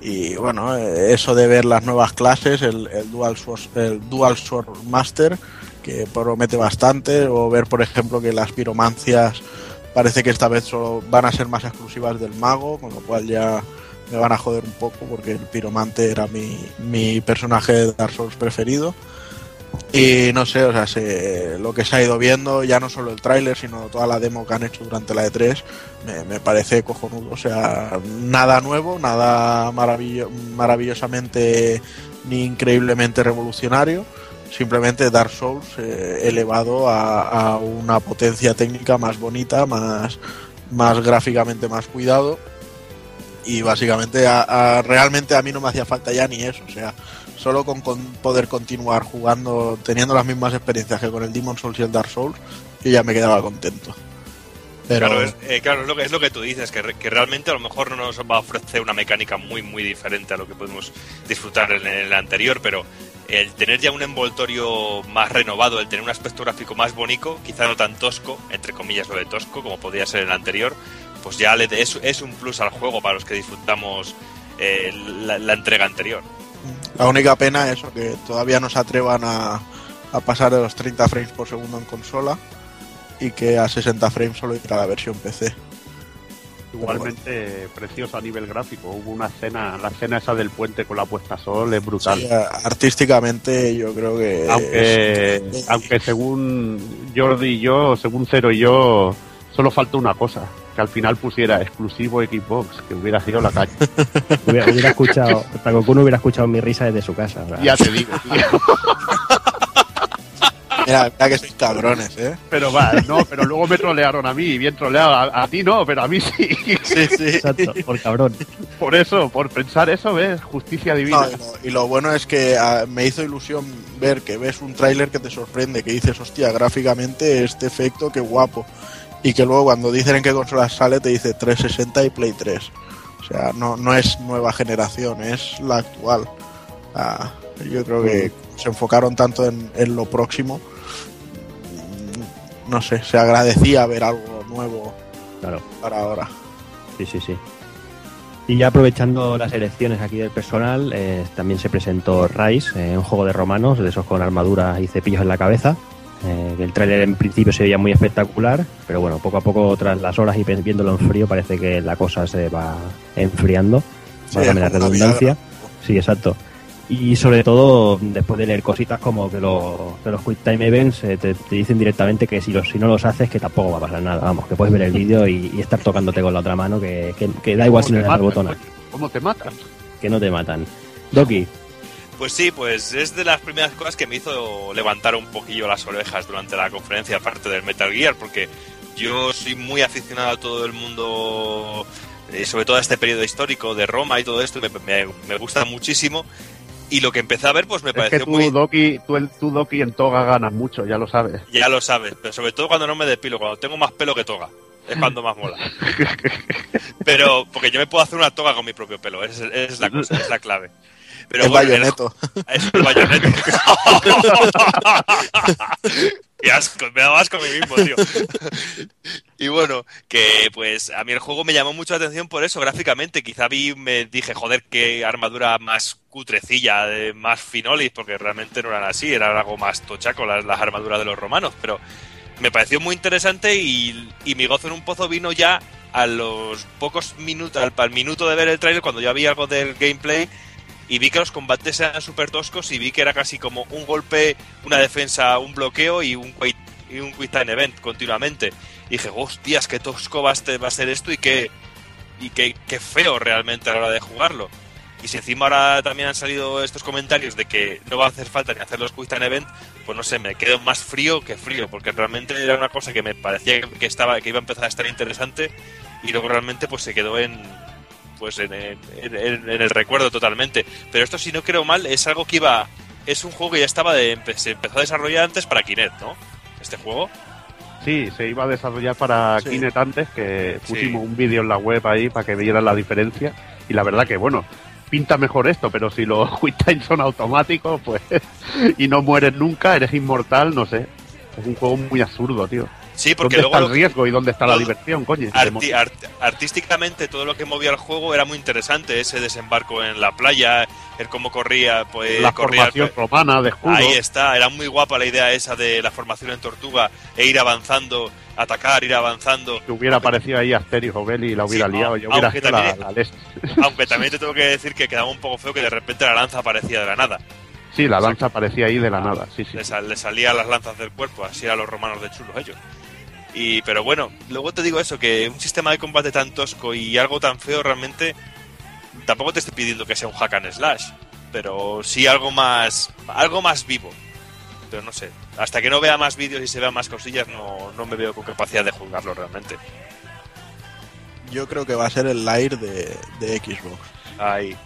y bueno, eso de ver las nuevas clases, el, el, Dual Sword, el Dual Sword Master, que promete bastante, o ver, por ejemplo, que las piromancias parece que esta vez solo van a ser más exclusivas del mago, con lo cual ya me van a joder un poco porque el piromante era mi, mi personaje de Dark Souls preferido. Y no sé, o sea, se- lo que se ha ido viendo, ya no solo el tráiler, sino toda la demo que han hecho durante la E3, me, me parece cojonudo. O sea, nada nuevo, nada maravillo- maravillosamente ni increíblemente revolucionario. Simplemente Dark Souls eh, elevado a, a una potencia técnica más bonita, más, más gráficamente más cuidado y básicamente a, a- realmente a mí no me hacía falta ya ni eso, o sea, solo con, poder continuar jugando, teniendo las mismas experiencias que con el Demon Souls y el Dark Souls, yo ya me quedaba contento. Claro, es, eh, claro, es lo que es lo que tú dices, que, que realmente a lo mejor no nos va a ofrecer una mecánica muy muy diferente a lo que podemos disfrutar en el anterior, pero el tener ya un envoltorio más renovado, el tener un aspecto gráfico más bonito, quizá no tan tosco, entre comillas lo de tosco, como podía ser el anterior, pues ya le es, un plus al juego para los que disfrutamos eh, la, entrega anterior. la única pena es que todavía no se atrevan a, a pasar de los 30 frames por segundo en consola y que a 60 frames solo irá la versión PC. Igualmente precioso a nivel gráfico. Hubo una escena, la escena esa del puente con la puesta a sol es brutal. Sí, artísticamente yo creo que... aunque, es- aunque según Jordi y yo, según Cero y yo, solo falta una cosa, que al final pusiera exclusivo Xbox, que hubiera sido la calle. Hubiera, hubiera escuchado, Taco Kun hubiera escuchado mi risa desde su casa. sea, ya te digo, tío. Mira, mira que sois cabrones, ¿eh? Pero va, no, pero luego me trolearon a mí, y bien troleado. A, a ti no, pero a mí sí. Sí, sí. Exacto, por cabrón. Por eso, por pensar eso, ¿ves? Justicia divina. No, y, lo, y lo bueno es que ah, me hizo ilusión ver que ves un tráiler que te sorprende, que dices, hostia, gráficamente este efecto, qué guapo. Y que luego cuando dicen en qué consola sale te dice 360 y Play 3. O sea, no, no es nueva generación, es la actual. Ah, yo creo que se enfocaron tanto en, en lo próximo. No sé, se agradecía ver algo nuevo Claro. para ahora. Sí, sí, sí. Y ya aprovechando las elecciones aquí del personal, eh, también se presentó Rise, eh, un juego de romanos, de esos con armaduras y cepillos en la cabeza. Eh, el tráiler en principio se veía muy espectacular, pero bueno, poco a poco, tras las horas y viéndolo en frío, parece que la cosa se va enfriando. Sí, la redundancia. Sí, exacto. Y sobre todo, después de leer cositas como que, lo- que los Quick Time Events eh, te, te dicen directamente que si, los, si no los haces, que tampoco va a pasar nada. Vamos, que puedes ver el vídeo y, y estar tocándote con la otra mano, que, que- que da igual si no ¿Cómo le das matan, botón? ¿Cómo te matan? que no te matan. Doki, Pues sí, pues es de las primeras cosas que me hizo levantar un poquillo las orejas durante la conferencia, aparte del Metal Gear, porque yo soy muy aficionado a todo el mundo, eh, sobre todo a este periodo histórico de Roma y todo esto, me, me- me gusta muchísimo. Y lo que empecé a ver, pues me Es que pareció tú, muy... Doki, tú, el- tú, Doki, en toga ganas mucho, ya lo sabes. Ya lo sabes, pero sobre todo cuando no me depilo, cuando tengo más pelo que toga. Es cuando más mola. Pero, porque yo me puedo hacer una toga con mi propio pelo, esa es, es la cosa, es la clave. Pero el bueno, el- bayoneto. Es el bayonete. Qué asco, me da asco a mí mismo, tío. Y bueno, que pues a mí el juego me llamó mucho la atención por eso, gráficamente. Quizá vi, me dije, joder, qué armadura más cutrecilla, más finolis, porque realmente no eran así, eran algo más tochaco las, las armaduras de los romanos. Pero me pareció muy interesante y, y mi gozo en un pozo vino ya a los pocos minutos, al, al minuto de ver el trailer, cuando ya vi algo del gameplay y vi que los combates eran súper toscos y vi que era casi como un golpe, una defensa, un bloqueo y un quick, y un quick time event continuamente. Y dije, hostias, qué tosco este- va a ser esto y qué, y qué, qué feo realmente a la hora de jugarlo. Y si encima ahora también han salido estos comentarios de que no va a hacer falta ni hacer los quick time event, pues no sé, me quedo más frío que frío, porque realmente era una cosa que me parecía que estaba, que iba a empezar a estar interesante y luego realmente pues se quedó en, pues en, en- en- en el recuerdo totalmente. Pero esto, si no creo mal, es algo que iba. Es un juego que ya estaba de. Se empezó a desarrollar antes para Kinect, ¿no? Este juego. Sí, se iba a desarrollar para Sí. Kinect antes, que Sí. pusimos un vídeo en la web ahí para que vieran la diferencia. Y la verdad que, bueno, pinta mejor esto, pero si los quick time son automáticos, pues. y no mueres nunca, eres inmortal, no sé. Es un juego muy absurdo, tío. Sí, porque ¿Dónde luego. está el riesgo y dónde está la diversión, coño? arti- art- artísticamente, todo lo que movía el juego era muy interesante. Ese desembarco en la playa, el cómo corría, pues. la corría formación romana de escudo. Ahí está, era muy guapa la idea esa de la formación en tortuga e ir avanzando, atacar, ir avanzando. que hubiera aparecido ahí Asterix o Belli y la hubiera Sí, liado. Yo hubiera aunque la, también- la Lest. Aunque también te tengo que decir que quedaba un poco feo que de repente la lanza aparecía de la nada. Sí, la lanza aparecía ahí de la nada. Sí, sí. le, sal- le salían las lanzas del cuerpo, así eran los romanos de chulos ellos. Y, pero bueno, luego te digo eso, que un sistema de combate tan tosco y algo tan feo realmente, tampoco te estoy pidiendo que sea un hack and slash, pero sí algo más, algo más vivo. Pero no sé, hasta que no vea más vídeos y se vean más cosillas, no, no me veo con capacidad de juzgarlo realmente. Yo creo que va a ser el Lair de, de Xbox. Ahí.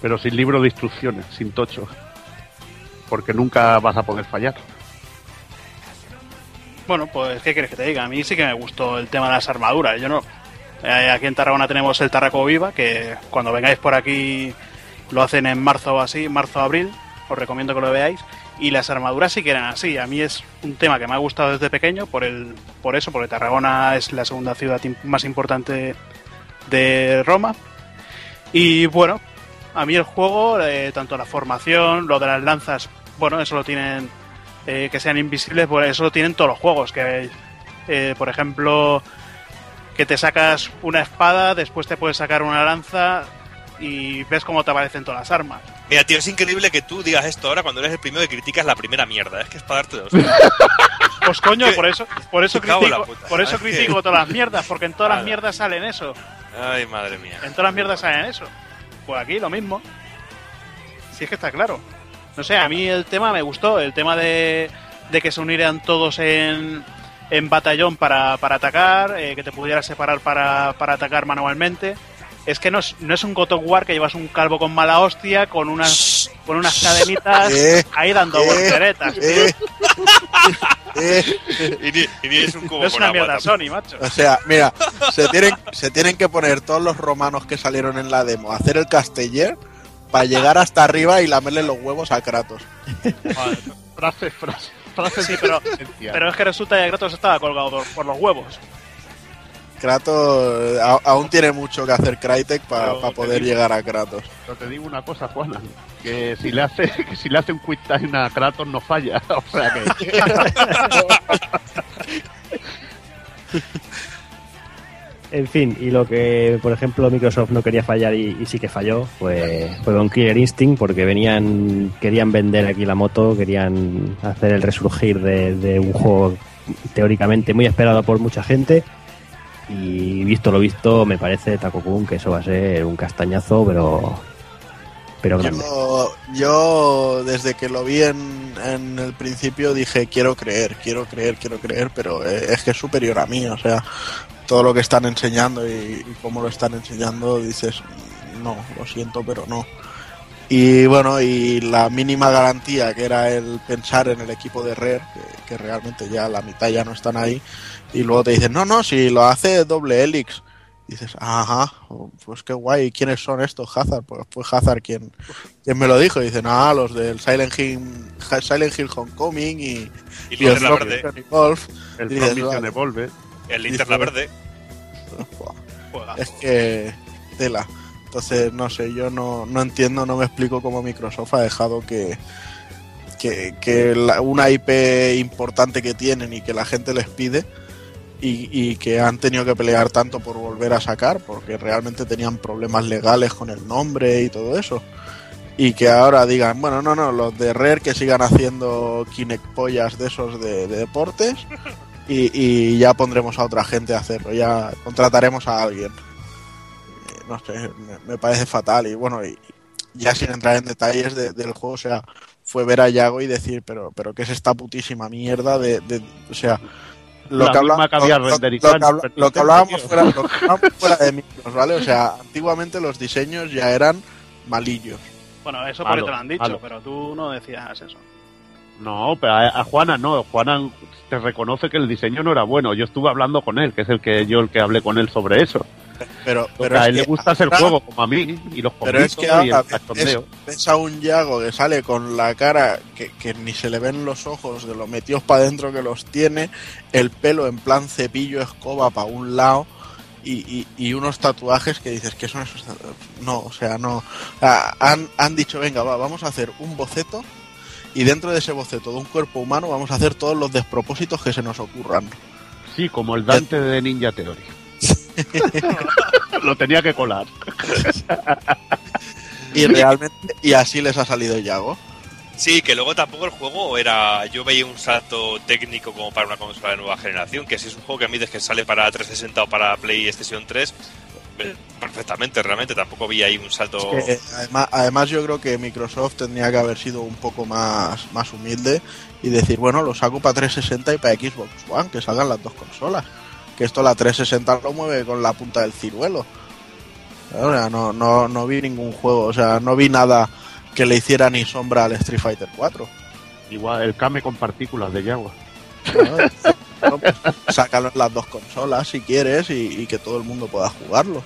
Pero sin libro de instrucciones, sin tocho. Porque nunca vas a poder fallar. Bueno, pues, ¿qué quieres que te diga? A mí sí que me gustó el tema de las armaduras. Yo no. Eh, aquí en Tarragona tenemos el Tarraco Viva, que cuando vengáis por aquí lo hacen en marzo o así, marzo-abril. Os recomiendo que lo veáis. Y las armaduras sí que eran así. A mí es un tema que me ha gustado desde pequeño, por, el, por eso, porque Tarragona es la segunda ciudad más importante de Roma. Y bueno, a mí el juego, eh, tanto la formación, lo de las lanzas, bueno, eso lo tienen eh, que sean invisibles, pues eso lo tienen todos los juegos. Que, eh, por ejemplo, que te sacas una espada, después te puedes sacar una lanza y ves cómo te aparecen todas las armas. Mira, tío, es increíble que tú digas esto ahora cuando eres el primero que criticas la primera mierda. Es que es para darte dos. Pues coño, por eso, por eso critico, puta. por eso critico todas las mierdas, porque en todas las mierdas salen eso. Ay, madre mía. En todas las mierdas salen eso. Pues aquí lo mismo. Si es que está claro. No sé, a mí el tema me gustó, el tema de, de que se unieran todos en, en batallón para, para atacar, eh, que te pudieras separar para, para atacar manualmente. Es que no es, no es un God of War que llevas un calvo con mala hostia, con unas, con unas cadenitas Eh, ahí dando eh, volteretas. tío. Eh, eh. Y ni, y ni es un cubo No es una mierda. Sony, macho. O sea, mira, se tienen, se tienen que poner todos los romanos que salieron en la demo a hacer el casteller para llegar hasta arriba y lamerle los huevos a Kratos. Vale, Frase, frase, frase. Sí, pero, pero es que resulta que Kratos estaba colgado por, por los huevos. Kratos a- aún tiene mucho que hacer Crytek para poder digo- llegar a Kratos. Pero te digo una cosa, Juana, que si le hace, que si le hace un quick time a Kratos no falla. O sea que. En fin, y lo que, por ejemplo, Microsoft no quería fallar y, sí que falló, pues fue con Killer Instinct, porque venían, querían vender aquí la moto, querían hacer el resurgir de, un juego teóricamente muy esperado por mucha gente. Y visto lo visto, me parece Takokun que eso va a ser un castañazo, pero. Pero. Yo, yo desde que lo vi en, en el principio dije quiero creer, quiero creer, quiero creer, pero eh, es que es superior a mí, o sea, todo lo que están enseñando y, y cómo lo están enseñando dices, no, lo siento, pero no. Y bueno, y la mínima garantía que era el pensar en el equipo de Rare, que, que realmente ya la mitad ya no están ahí, y luego te dicen, no, no, si lo hace doble Helix. Dices, ajá, pues qué guay, ¿quiénes son estos? Hazard, pues fue Hazard quien, quien me lo dijo. Y dicen, ah, los del Silent Hill, Silent Hill Homecoming y, Y y los el de la Golf. El. Evolve. El linterna verde. Es que tela. Entonces, no sé, yo no, no entiendo, no me explico cómo Microsoft ha dejado que, que, que la- una IP importante que tienen y que la gente les pide y, y que han tenido que pelear tanto por volver a sacar porque realmente tenían problemas legales con el nombre y todo eso. Y que ahora digan, bueno, no, no, los de Rare que sigan haciendo Kinect pollas de esos de, de deportes y, y ya pondremos a otra gente a hacerlo, ya contrataremos a alguien. Eh, No sé, me, me parece fatal y bueno, y ya sin entrar en detalles de- del juego, o sea, fue ver a Yago y decir, pero, pero ¿qué es esta putísima mierda de, de- o sea, lo que, habla- lo- que lo hablábamos fuera, lo que hablábamos fuera de micros, ¿vale? O sea, antiguamente los diseños ya eran malillos. Bueno, eso Malo, porque te lo han dicho, malo. pero tú no decías eso. No, pero a, a Juana no. Juana te reconoce que el diseño no era bueno. Yo estuve hablando con él, que es el que yo el que hablé con él sobre eso. Pero, pero a es él le gusta es el ahora- juego, como a mí, y los Pero es que y el a un Yago que sale con la cara que, que ni se le ven los ojos de lo metidos para adentro que los tiene, el pelo en plan cepillo escoba para un lado y, y- y unos tatuajes que dices que son esos. No, o sea, no. Ah, han, han dicho, venga, va, vamos a hacer un boceto y dentro de ese boceto de un cuerpo humano vamos a hacer todos los despropósitos que se nos ocurran. Sí, como el Dante de Ninja Theory. Lo tenía que colar. Y realmente, y así les ha salido Yago. Sí, que luego tampoco el juego era. Yo veía un salto técnico como para una consola de nueva generación. Que si es un juego que a mí que sale para 360 o para PlayStation 3, eh, perfectamente, realmente. Tampoco vi ahí un salto. Que, además, además yo creo que Microsoft tendría que haber sido un poco más, más humilde y decir, bueno, lo saco para 360 y para Xbox One, que salgan las dos consolas. Que esto la 360 lo mueve con la punta del ciruelo. O sea, no, no, no vi ningún juego, o sea, no vi nada que le hiciera ni sombra al Street Fighter 4. Igual, el Kame con partículas de Yagua. Pues, sácalo en las dos consolas si quieres y, y que todo el mundo pueda jugarlo,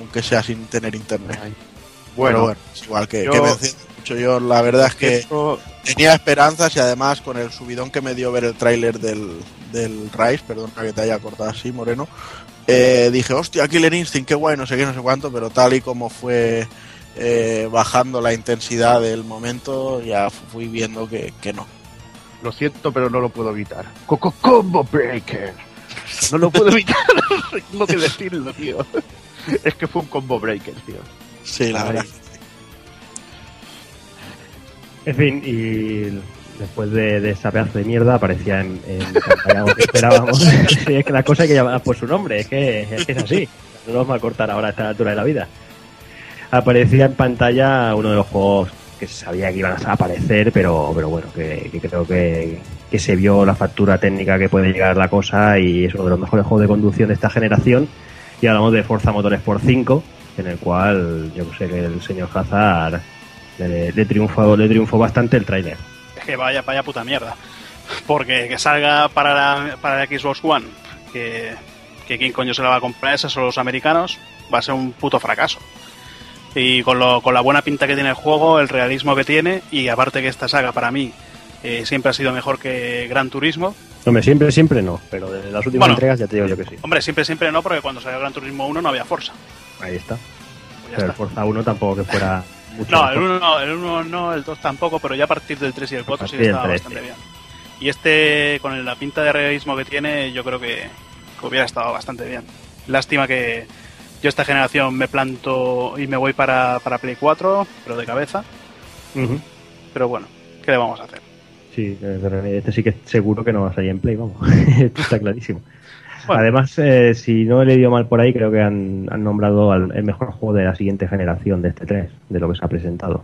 aunque sea sin tener internet. Ay. Bueno, Bueno, es igual que, yo- que mucho yo, la verdad es que esto- tenía esperanzas y además con el subidón que me dio ver el tráiler del, del Rise, perdona que te haya cortado así, Moreno, eh, dije, hostia, Killer Instinct, qué guay, no sé qué, no sé cuánto, pero tal y como fue eh, bajando la intensidad del momento, ya fui viendo que, que no. Lo siento, pero no lo puedo evitar. Coco Combo Breaker. No lo puedo evitar. Tengo que decirlo, tío. Es que fue un combo breaker, tío. Sí, la Ay. verdad. En fin, y después de, de esa pedazo de mierda aparecía en, en pantalla lo que esperábamos. Sí, es que la cosa hay que llamar por su nombre, es que es, que es así. No nos va a cortar ahora a esta altura de la vida. Aparecía en pantalla uno de los juegos que se sabía que iban a aparecer, pero, pero bueno, que, creo que, que se vio la factura técnica que puede llegar la cosa y es uno de los mejores juegos de conducción de esta generación. Y hablamos de Forza Motorsport 5, en el cual yo sé que el señor Hazard le, le triunfó, le triunfó bastante el tráiler. Es que vaya, vaya puta mierda. Porque que salga para la, para la Xbox One, que, que quién coño se la va a comprar, esos son los americanos, va a ser un puto fracaso. Y con, lo, con la buena pinta que tiene el juego, el realismo que tiene, y aparte que esta saga para mí eh, siempre ha sido mejor que Gran Turismo. Hombre, siempre, siempre no, pero de las últimas Bueno. entregas ya te digo yo que sí. Hombre, siempre, siempre no, porque cuando salió Gran Turismo 1 no había Forza. Ahí está. Pues Pero el. Forza 1 tampoco que fuera mucho No, el 1 no, el 1 no, el 2 tampoco, pero ya a partir del 3 y el 4 A sí estaba del 3, bastante sí. bien. Y este, con la pinta de realismo que tiene, yo creo que, que hubiera estado bastante bien. Lástima que yo esta generación me planto y me voy para, para Play 4, pero de cabeza. Pero bueno, ¿qué le vamos a hacer? Sí, pero este sí que seguro que no va a salir en Play, vamos. Esto está clarísimo. Bueno. Además, eh, si no he leído mal por ahí, creo que han, han nombrado al, el mejor juego de la siguiente generación de este 3, de lo que se ha presentado.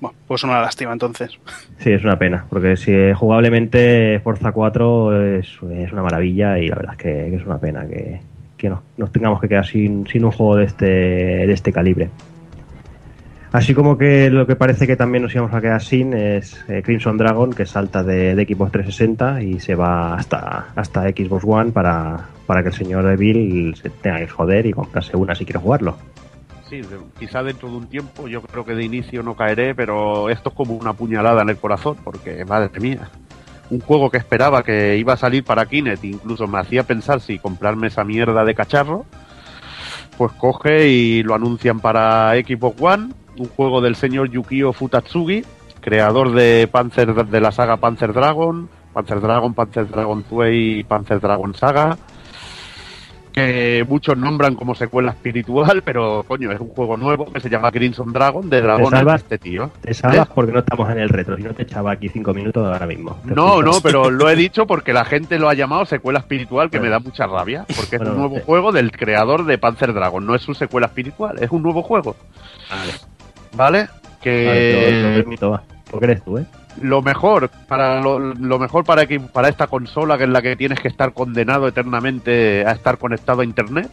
Bueno, pues una lástima entonces. Sí, es una pena, porque si eh, jugablemente Forza 4 es, es una maravilla y la verdad es que, que es una pena que, que nos, nos tengamos que quedar sin, sin un juego de este, de este calibre. Así como que lo que parece que también nos íbamos a quedar sin es eh, Crimson Dragon, que salta de, Xbox 360 y se va hasta, hasta Xbox One para, para que el señor Bill se tenga que joder y comprarse una si quiere jugarlo. Sí, quizá dentro de un tiempo, yo creo que de inicio no caeré, pero esto es como una puñalada en el corazón, porque madre mía, un juego que esperaba que iba a salir para Kinect, incluso me hacía pensar si comprarme esa mierda de cacharro, pues coge y lo anuncian para Xbox One, un juego del señor Yukio Futatsugi, creador de Panzer de la saga Panzer Dragon, Panzer Dragon, Panzer Dragon 2 y Panzer Dragon Saga que muchos nombran como secuela espiritual, pero coño, es un juego nuevo que se llama Crimson Dragon, de salvas? este tío. Te salvas ¿Eh? porque no estamos en el retro, si no te echaba aquí cinco minutos ahora mismo. No, no, pero lo he dicho porque la gente lo ha llamado secuela espiritual, que me da mucha rabia, porque es un nuevo eh. juego del creador de Panzer Dragon, no es su secuela espiritual, es un nuevo juego, Vale, ¿vale? vale, te Que lo- lo permito, va. Porque eres tú, ¿eh? Lo mejor para lo, mejor para que para esta consola que es la que tienes que estar condenado eternamente a estar conectado a internet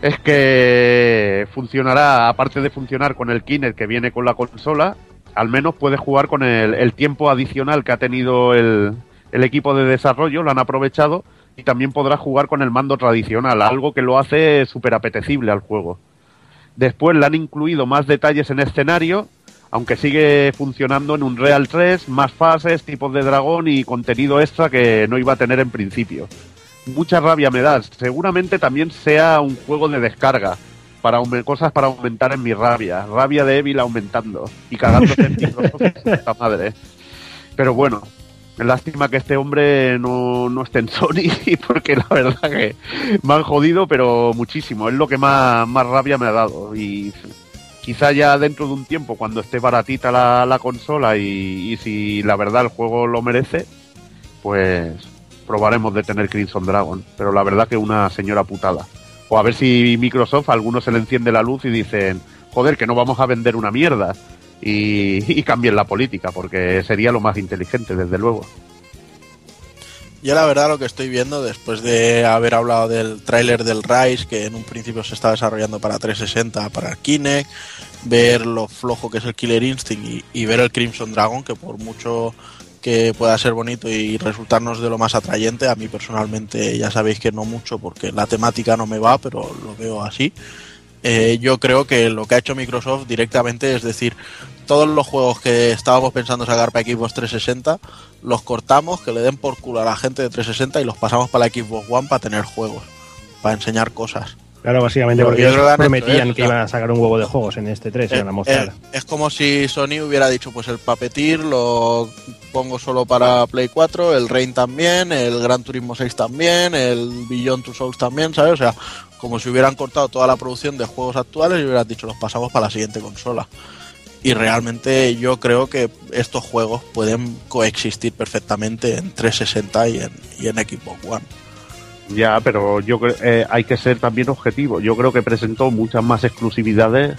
es que funcionará aparte de funcionar con el Kinect que viene con la consola al menos puedes jugar con el, el tiempo adicional que ha tenido el, el equipo de desarrollo lo han aprovechado y también podrás jugar con el mando tradicional algo que lo hace súper apetecible al juego. Después le han incluido más detalles en escenario aunque sigue funcionando en un Real 3, más fases, tipos de dragón y contenido extra que no iba a tener en principio. Mucha rabia me das. Seguramente también sea un juego de descarga, para cosas para aumentar en mi rabia. Rabia de Evil aumentando y cagándose en puta madre. Pero bueno, lástima que este hombre no, no esté en Sony, porque la verdad que me han jodido, pero muchísimo. Es lo que más, más rabia me ha dado. Y quizá ya dentro de un tiempo, cuando esté baratita la, la consola y, si la verdad el juego lo merece, pues probaremos de tener Crimson Dragon. Pero la verdad que una señora putada. O a ver si Microsoft a alguno se le enciende la luz y dicen, joder, que no vamos a vender una mierda. Y cambien la política, porque sería lo más inteligente, desde luego. Yo la verdad lo que estoy viendo después de haber hablado del tráiler del Rise que en un principio se está desarrollando para 360, para Kinect, ver lo flojo que es el Killer Instinct y, ver el Crimson Dragon que por mucho que pueda ser bonito y resultarnos de lo más atrayente, a mí personalmente ya sabéis que no mucho porque la temática no me va, pero lo veo así. Eh, yo creo que lo que ha hecho Microsoft directamente es decir, todos los juegos que estábamos pensando sacar para Xbox 360 los cortamos, que le den por culo a la gente de 360 y los pasamos para la Xbox One para tener juegos, para enseñar cosas. Claro, básicamente porque ellos prometían que iban a sacar un huevo de juegos en este 3 y Eh, van a mostrar. eh, es como si Sony hubiera dicho, pues el Papetir lo pongo solo para Play 4, el Rain también, el Gran Turismo 6 también, el Beyond Two Souls también, ¿sabes? O sea, como si hubieran cortado toda la producción de juegos actuales y hubieran dicho, los pasamos para la siguiente consola. Y realmente yo creo que estos juegos pueden coexistir perfectamente en 360 y en, y en Xbox One. Ya, pero yo creo eh, hay que ser también objetivo. Yo creo que presentó muchas más exclusividades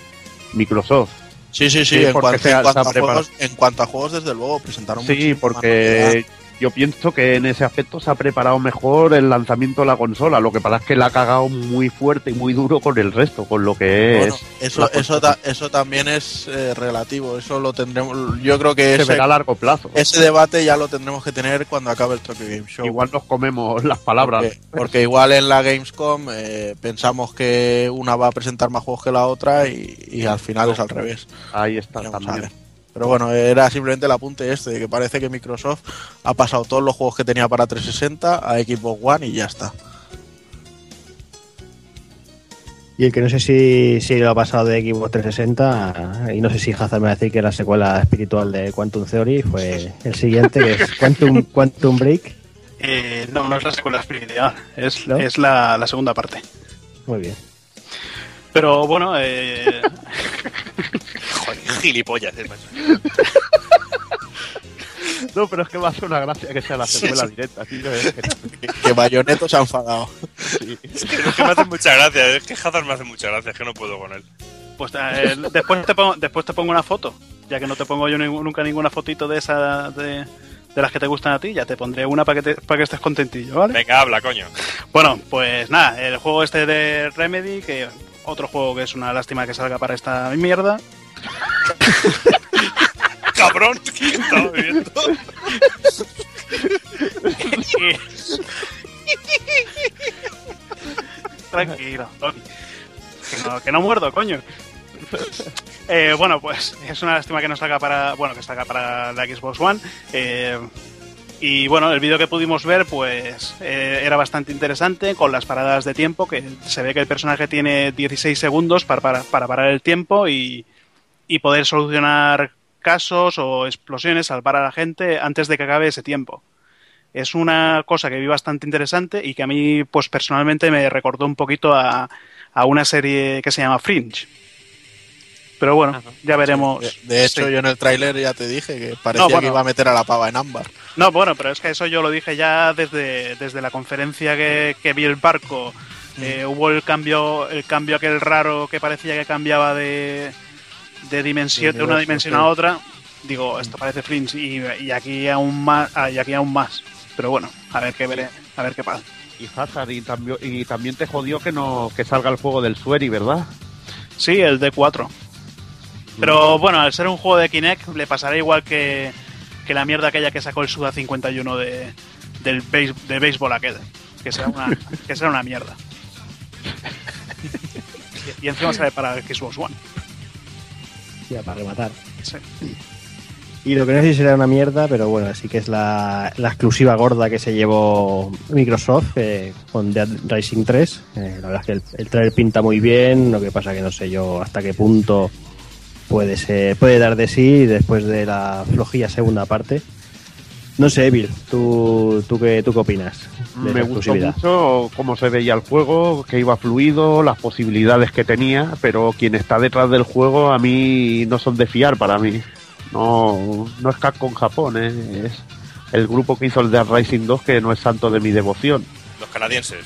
Microsoft. Sí, sí, sí, Sí, en, cuanto, en a juegos, en cuanto a juegos, desde luego, presentaron Sí, porque yo pienso que en ese aspecto se ha preparado mejor el lanzamiento de la consola. Lo que pasa es que la ha cagado muy fuerte y muy duro con el resto, con lo que Bueno, es. eso, eso, ta- eso también es eh, relativo. Eso lo tendremos. Yo creo que se ese, verá a largo plazo. ese debate ya lo tendremos que tener cuando acabe el Tokyo Game Show. Igual nos comemos las palabras. Porque, porque igual en la Gamescom eh, pensamos que una va a presentar más juegos que la otra y, y al final es al revés. Ahí está Veremos a también. Pero bueno, era simplemente el apunte este, de que parece que Microsoft ha pasado todos los juegos que tenía para 360 a Xbox One y ya está. Y el que no sé si, si lo ha pasado de Xbox 360, y no sé si Hazard me va a decir que la secuela espiritual de Quantum Theory fue el siguiente, que es Quantum, Quantum Break. Eh, no, no es la secuela espiritual, es, ¿No? es la, la segunda parte. Muy bien. Pero bueno, eh, Joder, gilipollas, eh, macho. No, pero es que va a ser una gracia que sea la secuela directa, tío. Es que- Que, Bayoneto se ha enfadado. Es que, es que me hace mucha gracia, es que Hazard me hace mucha gracia, es que no puedo con él. pues eh, después, te pongo, después te pongo una foto, ya que no te pongo yo nunca ninguna fotito de esa de, de las que te gustan a ti, ya te pondré una para que, te- para que estés contentillo, ¿vale? Venga, habla, coño. Bueno, pues nada, el juego este de Remedy, que otro juego que es una lástima que salga para esta mierda. Cabrón, ¿qué estaba viendo? Tranquilo, Tony. Que no, que no muerdo, coño. Eh, bueno, pues es una lástima que no salga para. Bueno, que salga para la Xbox One. Eh, y bueno, el vídeo que pudimos ver, pues eh, era bastante interesante con las paradas de tiempo, que se ve que el personaje tiene 16 segundos para, para, para parar el tiempo y, y poder solucionar casos o explosiones, salvar a la gente antes de que acabe ese tiempo. Es una cosa que vi bastante interesante y que a mí, pues personalmente me recordó un poquito a, a una serie que se llama Fringe. Pero bueno, ya veremos. De, de hecho, Sí. yo en el tráiler ya te dije que parecía No, bueno. que iba a meter a la pava en ámbar. No, bueno, pero es que eso yo lo dije ya desde, desde la conferencia que, que vi el barco. Eh, hubo el cambio, el cambio aquel raro que parecía que cambiaba de, de dimensión, De una dimensión sí. a otra. Digo, esto parece Fringe y, y aquí aún más, ah, y aquí aún más. Pero bueno, a ver qué veré, a ver qué pasa. Y Hazard, y, también, y también te jodió que no que salga el juego del Sueri, ¿verdad? Sí, el D4. Pero bueno, al ser un juego de Kinect, le pasará igual que, que la mierda aquella que sacó el Suda 51 de, del béis- de béisbol aquel. Que será una, que será una mierda. Y, y encima sale para Xbox One. Ya, para rematar. Sí. Y lo que no sé si será una mierda, pero bueno, sí que es la, la exclusiva gorda que se llevó Microsoft eh, con Dead Rising 3. Eh, la verdad es que el, el trailer pinta muy bien, lo que pasa que no sé yo hasta qué punto puede ser, puede dar de sí después de la flojilla segunda parte. No sé, Evil, ¿tú, tú, qué, tú qué opinas de Me gustó mucho cómo se veía el juego, que iba fluido, las posibilidades que tenía, pero quien está detrás del juego a mí no son de fiar para mí. No, no es Capcom Japón, ¿eh? es el grupo que hizo el Dead Rising 2 que no es santo de mi devoción. Los canadienses.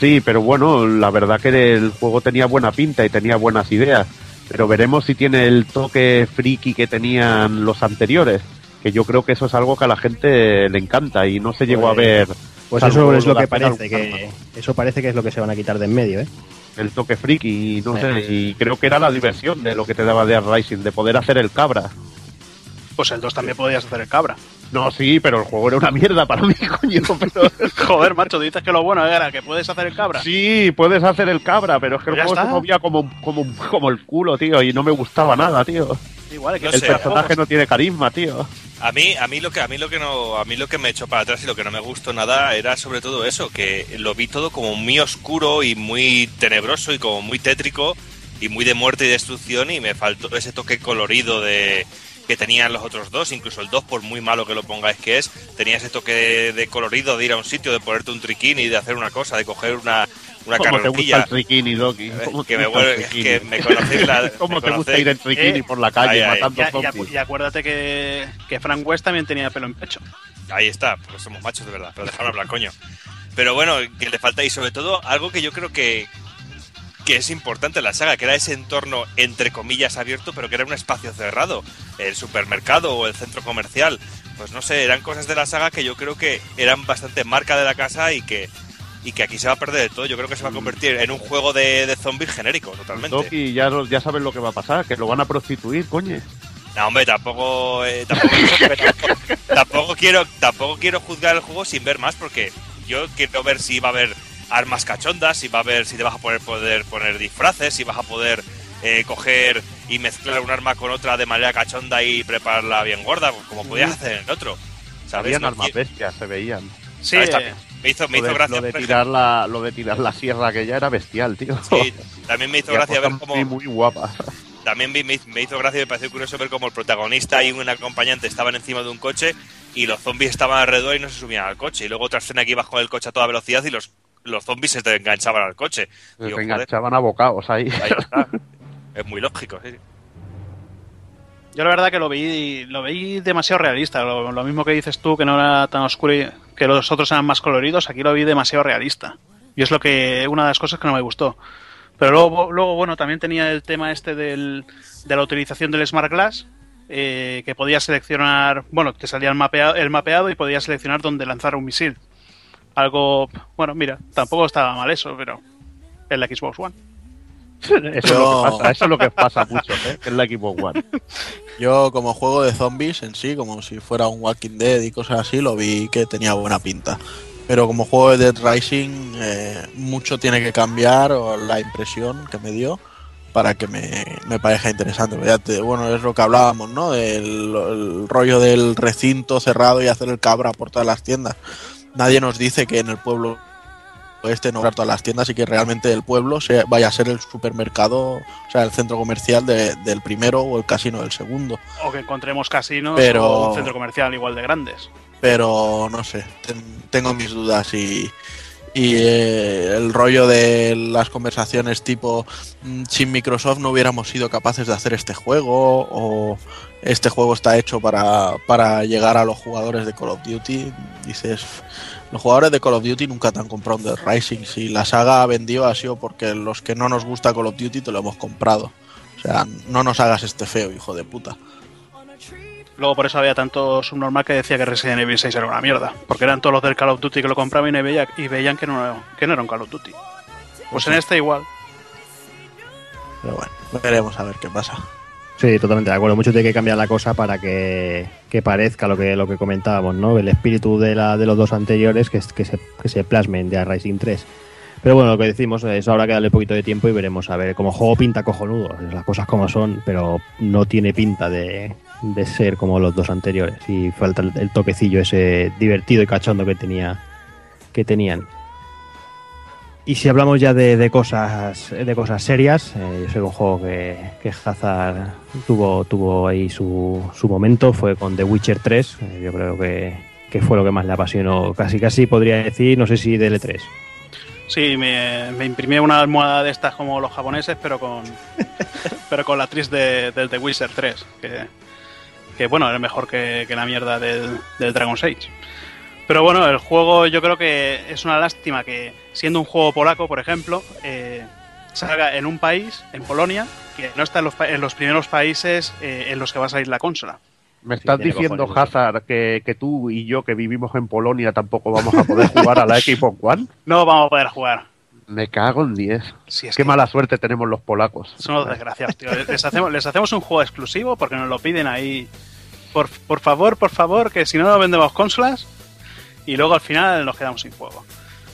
Sí, pero bueno, la verdad que el juego tenía buena pinta y tenía buenas ideas. Pero veremos si tiene el toque friki que tenían los anteriores. Que yo creo que eso es algo que a la gente le encanta y no se llegó a Pues- ver Pues eso es lo de que parece, que eso parece que es lo que se van a quitar de en medio, ¿eh? el toque friki y no Eh. sé. Y creo que era la diversión de lo que te daba Dead Rising, de poder hacer el cabra. Pues el 2 también podías hacer el cabra. No, sí, pero el juego era una mierda para mí, coño. Pero... Joder, macho, dices que lo bueno era que puedes hacer el cabra. Sí, puedes hacer el cabra, pero es que el Pues juego se movía como, como, como el culo, tío, y no me gustaba nada, tío. Igual, es que No El sé, personaje no tiene carisma, tío. A mí, a mí lo que a mí lo que no, a mí lo que me echó para atrás y lo que no me gustó nada era sobre todo eso, que lo vi todo como muy oscuro y muy tenebroso y como muy tétrico y muy de muerte y destrucción y me faltó ese toque colorido de que tenían los otros dos, incluso el 2 por muy malo que lo pongáis que es, tenía ese toque de, de colorido de ir a un sitio, de ponerte un triquín y de hacer una cosa, de coger una una ¿Cómo te gusta el triquini, Doki? Eh, ¿Cómo que te me gusta el triquini? que me conocéis la- ¿Cómo me te gusta conocéis? ir en triquini Eh, por la calle ay, ay, matando Y, y- zombies? y acuérdate que, que Frank West también tenía pelo en pecho. Ahí está, porque somos machos de verdad, pero déjame hablar, coño. Pero bueno, que le falta y sobre todo algo que yo creo que, que es importante en la saga, que era ese entorno entre comillas abierto, pero que era un espacio cerrado, el supermercado o el centro comercial. Pues no sé, eran cosas de la saga que yo creo que eran bastante marca de la casa y que y que aquí se va a perder de todo. Yo creo que se va a convertir en un juego de, de zombies genérico, totalmente. Doki, ya, ya sabes lo que va a pasar, que lo van a prostituir, coño. No, hombre, tampoco, eh, tampoco, tampoco, tampoco quiero, tampoco quiero juzgar el juego sin ver más, porque yo quiero ver si va a haber armas cachondas, si va a haber, si te vas a poder, poder poner disfraces, si vas a poder eh, coger y mezclar un arma con otra de manera cachonda y prepararla bien gorda, como podías hacer en el otro. Habían No armas quiero- bestias, se veían. Sí, eh, me hizo, me Lo hizo de, gracia. lo de tirar la, lo de tirar la sierra que ya era bestial, tío. sí, también me hizo gracia ver cómo muy, muy guapas. también me, me hizo gracia y me pareció curioso ver cómo el protagonista y un acompañante estaban encima de un coche y los zombies estaban alrededor y no se subían al coche. Y luego otra escena que ibas con el coche a toda velocidad y los, los zombies se te enganchaban al coche. Se Digo, joder, enganchaban a bocados ahí. ahí está. Es muy lógico, sí. Yo la verdad que lo vi lo vi demasiado realista. Lo, lo mismo que dices tú, que no era tan oscuro y que los otros eran más coloridos, aquí lo vi demasiado realista. Y es lo que una de las cosas que no me gustó. Pero luego, luego bueno, también tenía el tema este del, de la utilización del Smart Glass, eh, que podías seleccionar, bueno, te salía el mapeado, el mapeado y podías seleccionar dónde lanzar un misil. Algo, bueno, mira, tampoco estaba mal eso, pero en la Xbox One. Eso es lo que pasa, eso es lo que pasa mucho, ¿eh? En la Xbox One. Yo como juego de zombies en sí, como si fuera un Walking Dead y cosas así, lo vi que tenía buena pinta. Pero como juego de Dead Rising, eh, mucho tiene que cambiar o la impresión que me dio para que me, me parezca interesante. Ya te- bueno, es lo que hablábamos, ¿no? Del el rollo del recinto cerrado y hacer el cabra por todas las tiendas. Nadie nos dice que en el pueblo este no todas las tiendas y que realmente el pueblo se, vaya a ser el supermercado, o sea, el centro comercial de- del primero o el casino del segundo. O que encontremos casinos Pero- o un centro comercial igual de grandes. pero no sé, ten- tengo mis dudas y, y eh, el rollo de las conversaciones tipo mm, sin Microsoft no hubiéramos sido capaces de hacer este juego o este juego está hecho para, para llegar a los jugadores de Call of Duty, dices, los jugadores de Call of Duty nunca te han comprado Dead Rising, si la saga ha vendido ha sido porque los que no nos gusta Call of Duty te lo hemos comprado. O sea, no nos hagas este feo, hijo de puta. Luego por eso había tanto subnormal que decía que Resident Evil 6 era una mierda. Porque eran todos los del Call of Duty que lo compraban y, veía- y veían que no, que no era un Call of Duty. Pues en este igual. Pero bueno, veremos a ver qué pasa. Sí, totalmente de acuerdo. Mucho tiene que cambiar la cosa para que, que parezca lo que, lo que comentábamos, ¿no? El espíritu de, la, de los dos anteriores que, es- que, se, que se plasmen de Rising 3. Pero bueno, lo que decimos es ahora que darle un poquito de tiempo y veremos. A ver, como juego pinta cojonudo, las cosas como son, pero no tiene pinta de, de ser como los dos anteriores. Y falta el, toquecillo ese divertido y cachondo que tenía que tenían. Y si hablamos ya de, de cosas de cosas serias, eh, yo sé que un juego que, que Hazard tuvo, tuvo ahí su, su momento, fue con The Witcher 3. eh, yo creo que, que fue lo que más le apasionó. Casi casi podría decir, no sé si E DL3. Sí, me, me imprimí una almohada de estas como los japoneses, pero con pero con la actriz de, del The Witcher 3. Que, que bueno, era mejor que, que la mierda del, del Dragon's Age. Pero bueno, el juego yo creo que es una lástima que, siendo un juego polaco, por ejemplo, eh, salga en un país, en Polonia, que no está en los, pa- en los primeros países eh, en los que va a salir la consola. Me estás diciendo, cojones. Hazard, que, que tú y yo que vivimos en Polonia tampoco vamos a poder jugar a la Xbox One. No vamos a poder jugar. Me cago en 10. Si es Qué que mala suerte tenemos los polacos. son los desgraciados, tío. Les hacemos, les hacemos un juego exclusivo porque nos lo piden ahí. Por, por favor, por favor, que si no, no vendemos consolas. Y luego al final nos quedamos sin juego.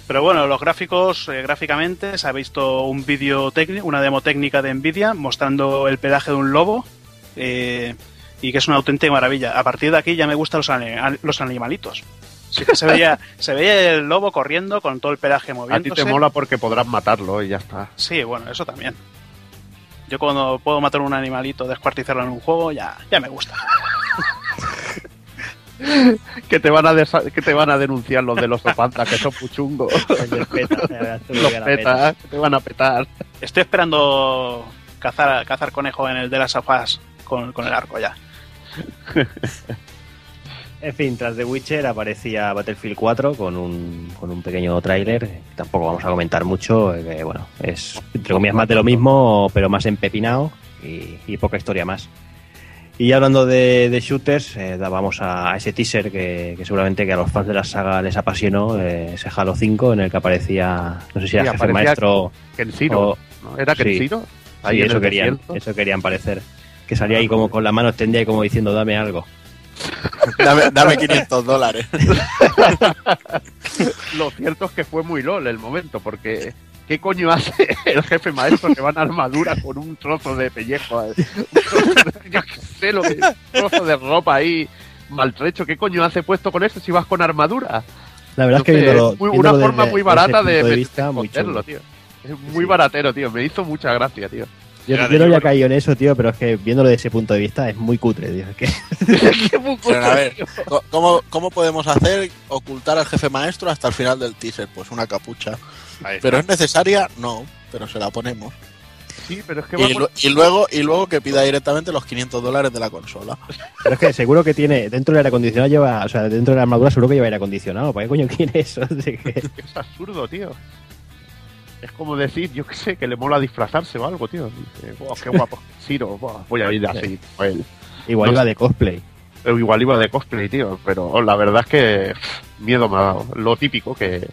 Pero bueno, los gráficos, eh, gráficamente, se ha visto un vídeo técnico, una demo técnica de Nvidia mostrando el pelaje de un lobo. eh, y que es una auténtica maravilla. A partir de aquí ya me gustan los, los animalitos. Sí que se veía, se veía el lobo corriendo con todo el pelaje A ti moviéndose. te mola porque podrás matarlo y ya está. Sí, bueno, eso también. Yo cuando puedo matar un animalito, descuartizarlo en un juego, ya, ya me gusta. Que te van a, que te van a denunciar los de los Opanta, que son puchungos. los petas, que te van a petar. Estoy esperando cazar, cazar conejo en el de las sofás con, con el arco ya. En fin, tras The Witcher aparecía Battlefield 4 con un, con un pequeño tráiler. Tampoco vamos a comentar mucho, eh, que bueno, es entre comillas más de lo mismo, pero más empepinado y, y poca historia más. Y ya hablando de, de shooters, eh, dábamos a, a ese teaser que, que seguramente que a los fans de la saga les apasionó, eh, ese Halo 5 en el que aparecía, no sé si era Sí, jefe maestro Kenshiro, o- ¿no? ¿Era sí. Kenshiro? Sí, Ahí en eso querían, desierto. eso querían parecer. Que salía ahí como con la mano extendida y como diciendo, dame algo. Dame, dame 500 dólares. Lo cierto es que fue muy lol el momento, porque ¿qué coño hace el jefe maestro que va en armadura con un trozo de pellejo? eh? Un trozo de- Yo qué sé, lo que, un trozo de ropa ahí maltrecho. ¿Qué coño hace puesto con eso si vas con armadura? La verdad es que viéndolo, es muy- viéndolo una forma desde- muy barata de, de vista, muy chulo. tío. Es muy Sí. baratero, tío. Me hizo mucha gracia, tío. Yo, yo no había caído en eso, tío, pero es que viéndolo desde ese punto de vista es muy cutre, tío. Es que Pero a ver, tío. co- ¿cómo, ¿cómo podemos hacer ocultar al jefe maestro hasta el final del teaser? Pues una capucha. ¿Pero es necesaria? No, pero se la ponemos. Sí, pero es que Y, por- y luego, y luego que pida directamente los 500 dólares de la consola. Pero es que seguro que tiene, dentro del aire acondicionado lleva, o sea, dentro de la armadura seguro que lleva aire acondicionado. ¿Para qué coño quiere eso? Que- Es absurdo, tío. Es como decir, yo qué sé, que le mola disfrazarse o algo, tío. Dice, "Buah, qué guapo, Ciro, buah, voy a ir así. él. igual No iba sé. de cosplay. Pero igual iba de cosplay, tío. Pero la verdad es que pff, miedo me ha dado. Lo típico que.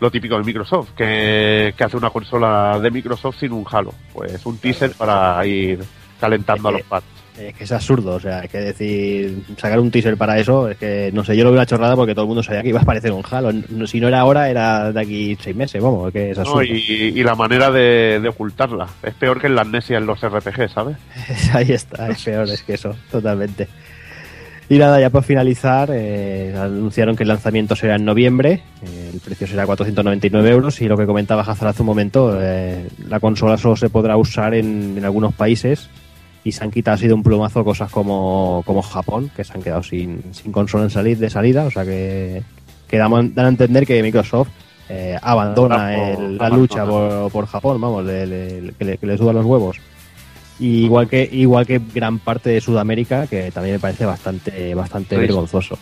Lo típico de Microsoft, que, que hace una consola de Microsoft sin un Halo. Pues un teaser para ir calentando a los pads. Es que es absurdo, o sea, es que decir, sacar un teaser para eso, es que, no sé, yo lo veo una chorrada porque todo el mundo sabía que iba a aparecer un Halo. No- Si no era ahora, era de aquí seis meses, vamos, es que es No, absurdo. y, y la manera de, de ocultarla. Es peor que en la amnesia en los RPG, ¿sabes? Ahí está, es peor, es que eso, totalmente. Y nada, ya por finalizar, eh, anunciaron que el lanzamiento será en noviembre, eh, el precio será 499 euros y lo que comentaba Hazard hace un momento, eh, la consola solo se podrá usar en, en algunos países y se han quitado así de un plumazo cosas como, como Japón, que se han quedado sin, sin consola en salir, de salida, o sea que, que dan, dan a entender que Microsoft eh, abandona el- la lucha por, por Japón, vamos, le- le- que, le, que le los huevos. Y igual que igual que gran parte de Sudamérica, que también me parece bastante bastante Sí. vergonzoso.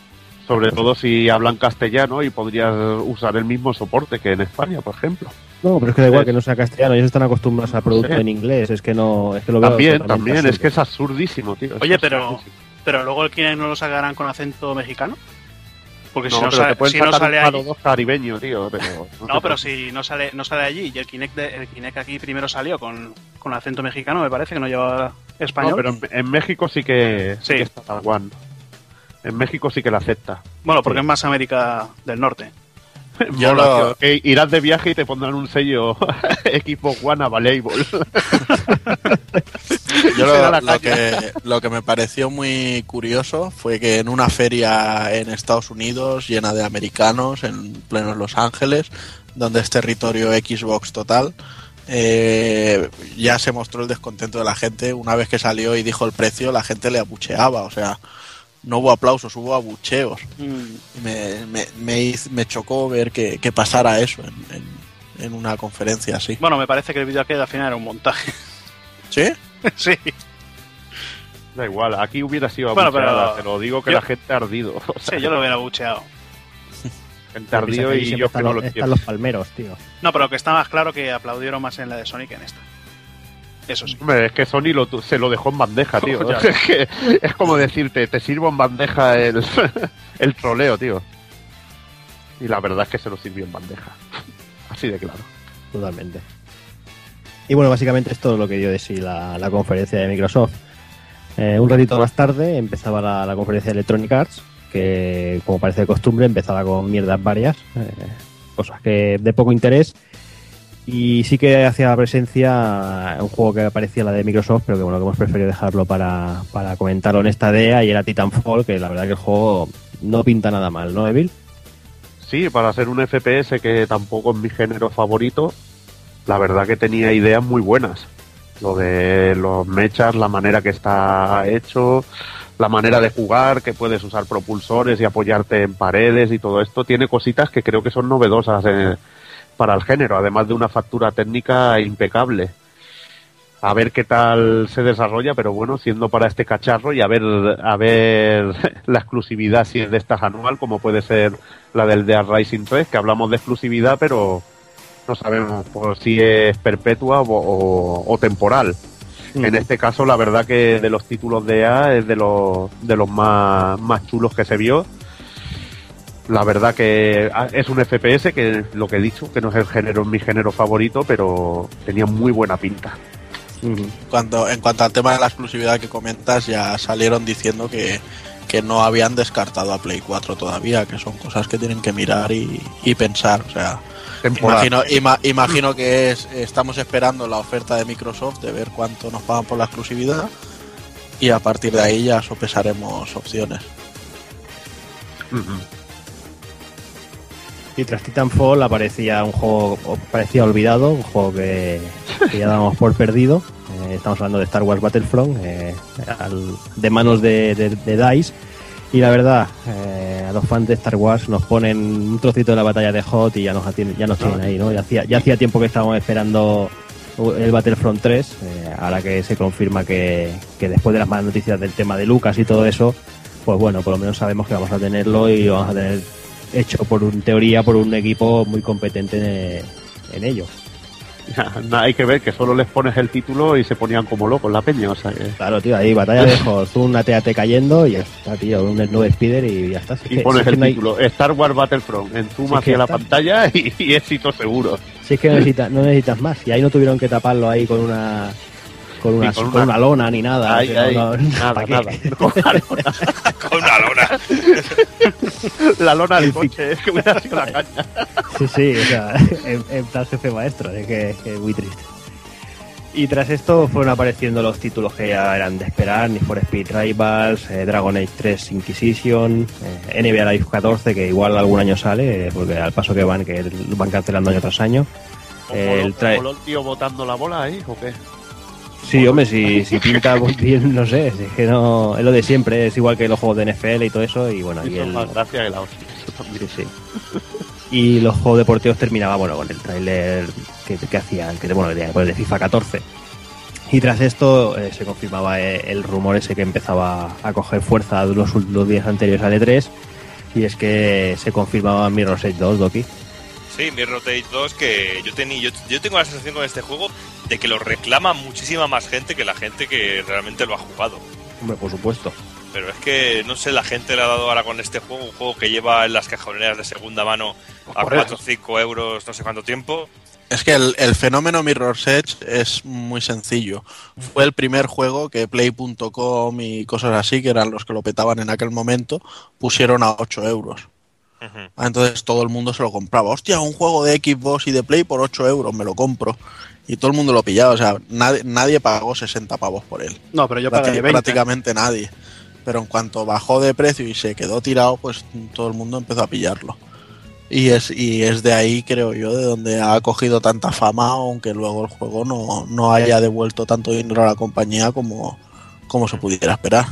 Sobre todo si hablan castellano y podrías usar el mismo soporte que en España, por ejemplo. No, pero es que da igual Es- que no sea castellano, ellos están acostumbrados a producto Sí. en inglés, es que no, es que lo veo También, también, es que es absurdísimo, tío. es Oye, pero- absurdísimo. Pero luego el Kinect no lo sacarán con acento mexicano. Porque No, si no, pero sale, si no sale allí. 2 caribeño, tío. Pero No, pero si no sale, no sale allí y el Kinect, de- el Kinect aquí primero salió con, con acento mexicano, me parece que no lleva español. No, pero en, en México sí que, sí Sí. que está tal One. En México sí que la acepta. Bueno, porque es más América del Norte. Yo Mola, lo- tío, que irás de viaje y te pondrán un sello. Yo lo, lo caña. que, lo que me pareció muy curioso fue que en una feria en Estados Unidos llena de americanos, en plenos Los Ángeles, donde es territorio Xbox total, eh, ya se mostró el descontento de la gente. Una vez que salió y dijo el precio, la gente le abucheaba. O sea, no hubo aplausos, hubo abucheos. Y me, me, me, chocó ver que, que pasara eso en, en- en una conferencia así. Bueno, me parece que el vídeo aquel al final era un montaje. ¿Sí? sí. Da igual, aquí hubiera sido Bueno, abucheada, pero te lo digo que yo- la gente ha ardido. O sea, Sí, yo lo hubiera bucheado. gente ardido y yo que no lo están los palmeros, tío. No, pero que está más claro que aplaudieron más en la de Sonic que en esta. Eso sí. Hombre, es que Sony lo, se lo dejó en bandeja, tío. Ya. es, que es como decirte, te sirvo en bandeja el, el troleo, tío. Y la verdad es que se lo sirvió en bandeja. Así de claro. Totalmente. Y bueno, básicamente es todo lo que dio de sí la, la conferencia de Microsoft. Eh, un ratito más tarde empezaba la, la conferencia de Electronic Arts, que como parece de costumbre empezaba con mierdas varias, eh, cosas que de poco interés. Y sí que hacía presencia un juego que aparecía la de Microsoft, pero que bueno, que hemos preferido dejarlo para, para comentarlo en esta DEA y era Titanfall, que la verdad que el juego no pinta nada mal, ¿no, Evil? Sí, para ser un FPS que tampoco es mi género favorito, la verdad que tenía ideas muy buenas. Lo de los mechas, la manera que está hecho, la manera de jugar, que puedes usar propulsores y apoyarte en paredes y todo esto, tiene cositas que creo que son novedosas eh, para el género, además de una factura técnica impecable. a ver qué tal se desarrolla, pero bueno, siendo para este cacharro y a ver, a ver la exclusividad si es de estas anual, como puede ser la del Dead Rising 3, que hablamos de exclusividad, pero no sabemos por si es perpetua o, o- o temporal. En este caso, la verdad que de los títulos de EA es de los, de los más, más chulos que se vio. La verdad que ah, es un FPS, que lo que he dicho, que no es el género, mi género favorito, pero tenía muy buena pinta. Cuando, en cuanto al tema de la exclusividad que comentas, ya salieron diciendo que, que no habían descartado a Play 4 todavía, que son cosas que tienen que mirar y, y pensar. O sea, imagino, ima- imagino que es, estamos esperando la oferta de Microsoft de ver cuánto nos pagan por la exclusividad y a partir de ahí ya sopesaremos opciones. Ujú. Y tras Titanfall aparecía un juego parecía olvidado, un juego que, ya damos por perdido. Eh, estamos hablando de Star Wars Battlefront, eh, de manos de, DICE. Y la verdad, eh, a los fans de Star Wars nos ponen un trocito de la batalla de Hot y ya nos, ya nos tienen ahí, ¿no? Ya hacía, ya hacía tiempo que estábamos esperando el Battlefront 3, eh, ahora que se confirma que, que después de las malas noticias del tema de Lucas y todo eso, pues bueno, por lo menos sabemos que vamos a tenerlo y vamos a tener hecho por un teoría por un equipo muy competente en, en ello. Hay que ver que solo les pones el título y se ponían como locos la peña. O sea, que- Claro, tío, ahí batalla de Hot, un AT-AT cayendo y ya está, tío, un Snow Speeder y ya está. Si es y que- pones si el no hay- título Star Wars Battlefront en zoom que hacia la está. pantalla y, y éxito seguro. Si es que no necesitas, no necesitas más. Y ahí no tuvieron que taparlo ahí con una con una, con con una- una lona ni nada. No- no- nada, nada. Con la lona, Con una lona. la lona del coche, es que hubiera sido la caña. Sí, sí, o sea, en, en plan jefe maestro, es que, es muy triste. Y tras esto fueron apareciendo los títulos que ya eran de esperar, Need for Speed Rivals, eh, Dragon Age 3 Inquisition, eh, NBA Live 14, que igual algún año sale, eh, porque al paso que van, que van cancelando año tras año. El trae- ¿Moló el tío botando la bola ahí o qué? Sí, hombre, si, si pinta bien, no sé, es que no, es lo de siempre, es igual que los juegos de NFL y todo eso, y bueno, y el, más gracia que la hostia. Sí, sí. Y los juegos deportivos terminaba bueno con el tráiler que, que hacía, el que bueno, de, pues de FIFA 14. Y tras esto eh, se confirmaba eh, el rumor ese que empezaba a coger fuerza los, los días anteriores al E3 y es que se confirmaba Mirror's Edge 2, Doki. Sí, Mirror Edge 2 que yo, tenía, yo, yo tengo la sensación con este juego de que lo reclama muchísima más gente que la gente que realmente lo ha jugado. Hombre, por supuesto. Pero es que, no sé, la gente le ha dado ahora con este juego, un juego que lleva en las cajoneras de segunda mano a Por 4 o eso. 5 euros, no sé cuánto tiempo. Es que el, el fenómeno Mirror's Edge es muy sencillo. Fue el primer juego que Play.com y cosas así, que eran los que lo petaban en aquel momento, pusieron a 8 euros. Ah, Entonces todo el mundo se lo compraba. Hostia, un juego de Xbox y de Play por 8 euros, me lo compro. Y todo el mundo lo pillaba. O sea, nadie, nadie pagó 60 pavos por él. No, pero yo Prácti- pagué 20. prácticamente nadie. Pero en cuanto bajó de precio y se quedó tirado, pues todo el mundo empezó a pillarlo. Y es, y es de ahí, creo yo, de donde ha cogido tanta fama, aunque luego el juego no, no haya devuelto tanto dinero a la compañía como, como se pudiera esperar.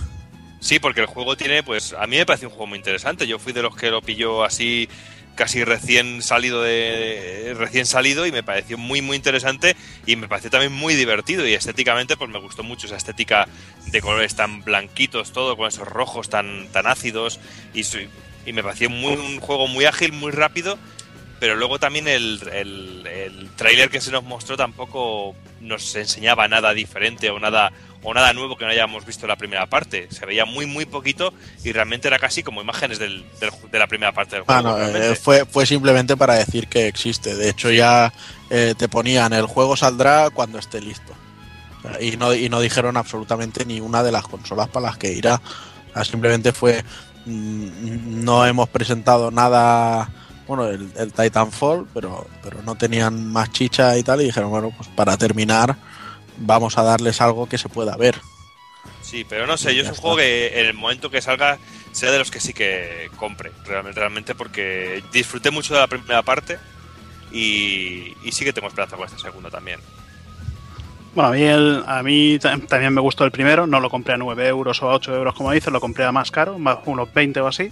Sí, porque el juego tiene, pues, a mí me parece un juego muy interesante. Yo fui de los que lo pilló así casi recién salido de recién salido y me pareció muy muy interesante y me pareció también muy divertido y estéticamente pues me gustó mucho esa estética de colores tan blanquitos todo con esos rojos tan tan ácidos y, y me pareció muy, un juego muy ágil muy rápido pero luego también el, el, el tráiler que se nos mostró tampoco nos enseñaba nada diferente o nada o nada nuevo que no hayamos visto en la primera parte. Se veía muy muy poquito y realmente era casi como imágenes del, del de la primera parte del Ah, juego. no, eh, realmente. fue, fue simplemente para decir que existe. De hecho, ya eh, te ponían el juego saldrá cuando esté listo. O sea, y, no, y no dijeron absolutamente ni una de las consolas para las que irá. O sea, simplemente fue. mm, no hemos presentado nada. Bueno, el, el Titanfall, pero, pero no tenían más chicha y tal. Y dijeron, bueno, pues para terminar, vamos a darles algo que se pueda ver. Sí, pero no sé, yo es un está. juego que en el momento que salga sea de los que sí que compre, realmente, realmente porque disfruté mucho de la primera parte y, y sí que tengo esperanza con esta segunda también. Bueno, a mí, el- a mí ta- también me gustó el primero, no lo compré a 9 euros o a 8 euros como dices, lo compré a más caro, más unos 20 o así.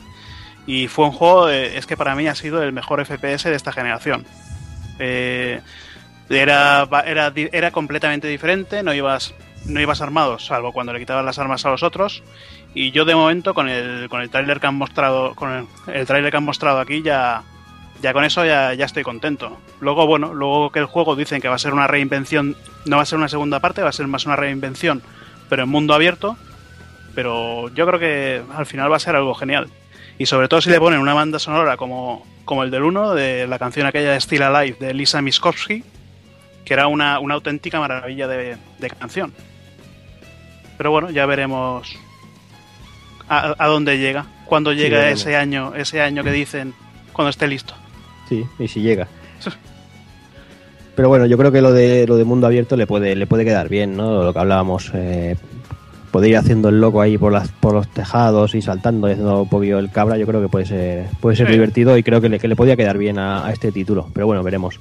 Y fue un juego, eh, es que para mí ha sido el mejor FPS de esta generación. Eh, Era, era, era completamente diferente, no ibas, no ibas armado, salvo cuando le quitabas las armas a los otros. Y yo de momento con el, con el tráiler que han mostrado, con el, el tráiler que han mostrado aquí ya, ya con eso ya, ya estoy contento. Luego, bueno, luego que el juego dicen que va a ser una reinvención, no va a ser una segunda parte, va a ser más una reinvención, pero en mundo abierto. Pero yo creo que al final va a ser algo genial. Y sobre todo si le ponen una banda sonora como, como el del 1, de la canción aquella de Still Alive de Lisa Miskovsky, que era una, una auténtica maravilla de, de canción. Pero bueno, ya veremos a, a dónde llega, cuando llega ese año, ese año que dicen, cuando esté listo. Sí, y si llega. Pero bueno, yo creo que lo de lo de mundo abierto le puede le puede quedar bien, ¿no? Lo que hablábamos, eh, poder ir haciendo el loco ahí por las por los tejados y saltando y haciendo un poquillo el cabra, yo creo que puede ser puede ser Sí. divertido y creo que le, que le podía quedar bien a, a este título. Pero bueno, veremos.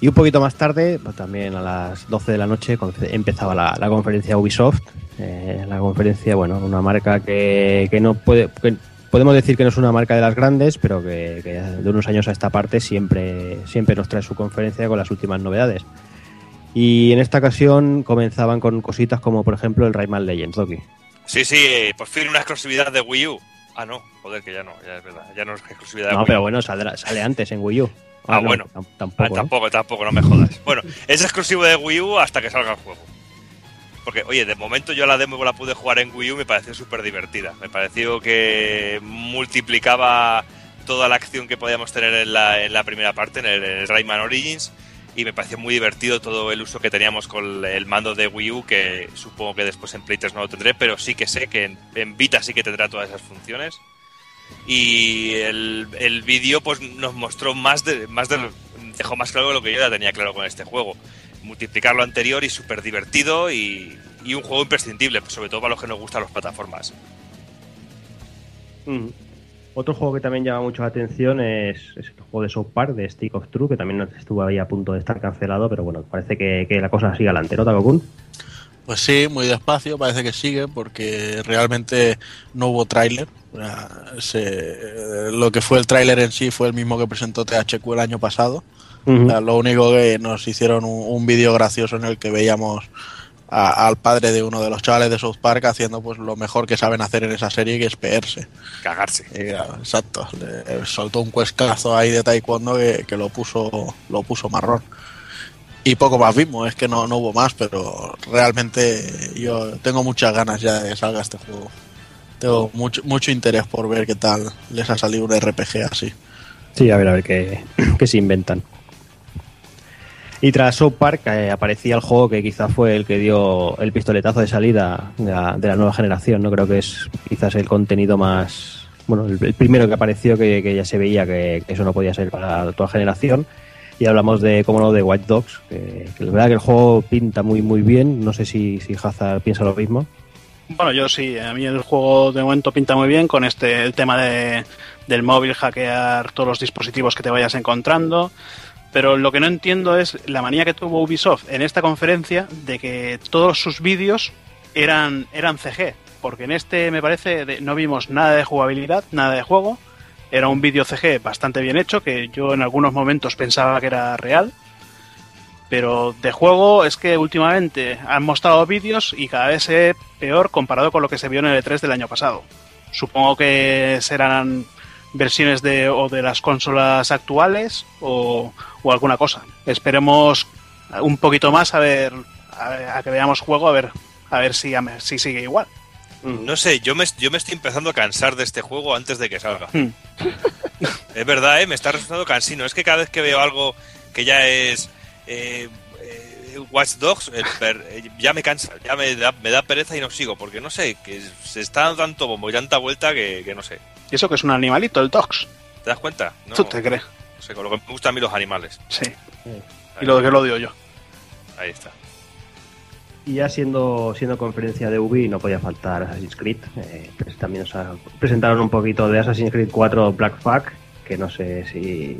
Y un poquito más tarde, pues también a las 12 de la noche, empezaba la, la conferencia Ubisoft. Eh, la conferencia, bueno, una marca que, que no puede. que podemos decir que no es una marca de las grandes, pero que, que de unos años a esta parte siempre, siempre nos trae su conferencia con las últimas novedades. Y en esta ocasión comenzaban con cositas como, por ejemplo, el Rayman Legends, Doki. Sí, sí, eh, por fin una exclusividad de Wii U. Ah, no, joder, que ya no, ya es verdad. Ya no es exclusividad de No, Wii U. pero bueno, saldrá- sale antes en Wii U. Ah, no, bueno. tam- Ah, Tampoco. ¿eh? tampoco, tampoco, no me jodas. Bueno, es exclusivo de Wii U hasta que salga el juego. Porque, oye, de momento yo la demo la pude jugar en Wii U me pareció súper divertida. Me pareció que multiplicaba toda la acción que podíamos tener en la, en la primera parte, en el, en el Rayman Origins. Y me pareció muy divertido todo el uso que teníamos con el mando de Wii U, que supongo que después en Play 3 no lo tendré, pero sí que sé que en, Vita sí que tendrá todas esas funciones. Y el, el vídeo pues nos mostró más de, más de, dejó más claro lo que yo ya tenía claro con este juego. Multiplicar lo anterior y súper divertido y, y un juego imprescindible, sobre todo para los que nos gustan las plataformas. Mm. Otro juego que también llama mucho la atención es, es el juego de South Park, de Stick of True, que también estuvo ahí a punto de estar cancelado, pero bueno, parece que, que la cosa sigue adelante, ¿no, Takokun? Pues sí, muy despacio, parece que sigue, porque realmente no hubo tráiler. Se- lo que fue el tráiler en sí fue el mismo que presentó THQ el año pasado. O sea, lo único que nos hicieron un, un vídeo gracioso en el que veíamos a- al padre de uno de los chavales de South Park haciendo pues lo mejor que saben hacer en esa serie, que es peerse. Cagarse. Y, claro, exacto, le soltó un cuescazo ahí de taekwondo que, que lo puso lo puso marrón. Y poco más vimos, es que no, no hubo más, pero realmente yo tengo muchas ganas ya de que salga este juego. Tengo mucho, mucho interés por ver qué tal les ha salido un RPG así. Sí, a ver, a ver qué, qué se inventan. Y tras South Park eh, aparecía el juego que quizá fue el que dio el pistoletazo de salida de la, la nueva generación, ¿no? Creo que es quizás el contenido más... Bueno, el, primero que apareció que, ya se veía que, eso no podía ser para toda generación. Y hablamos de, como no, de White Dogs, que, que la verdad que el juego pinta muy muy bien. No sé si, si Hazard piensa lo mismo. Bueno, yo sí, a mí el juego de momento pinta muy bien con este el tema de, del móvil, hackear todos los dispositivos que te vayas encontrando. Pero lo que no entiendo es la manía que tuvo Ubisoft en esta conferencia de que todos sus vídeos eran, eran CG. Porque en este, me parece, no vimos nada de jugabilidad, nada de juego. Era un vídeo CG bastante bien hecho, que yo en algunos momentos pensaba que era real. Pero de juego es que últimamente han mostrado vídeos y cada vez ve peor comparado con lo que se vio en el E3 del año pasado. Supongo que serán versiones de o de las consolas actuales o, o alguna cosa. Esperemos un poquito más a ver a, ver- a que veamos juego a ver a ver si, si sigue igual. No sé, yo me, yo me estoy empezando a cansar de este juego antes de que salga. Hmm. Es verdad, ¿eh? me está resultando cansino. Es que cada vez que veo algo que ya es eh, eh, Watch Dogs, per- eh, ya me cansa, ya me da, me da pereza y no sigo, porque no sé, que se está dando tanto bombo y tanta vuelta que, que no sé. Y eso que es un animalito, el Dogs. ¿Te das cuenta? No, ¿Tú te crees? No sé, con lo que me gustan a mí los animales. Sí. Y lo que lo odio yo. Ahí está. Y ya siendo, siendo conferencia de Ubi, no podía faltar Assassin's Creed. Eh, pues también o sea, presentaron un poquito de Assassin's Creed 4 Black Flag, que no sé si,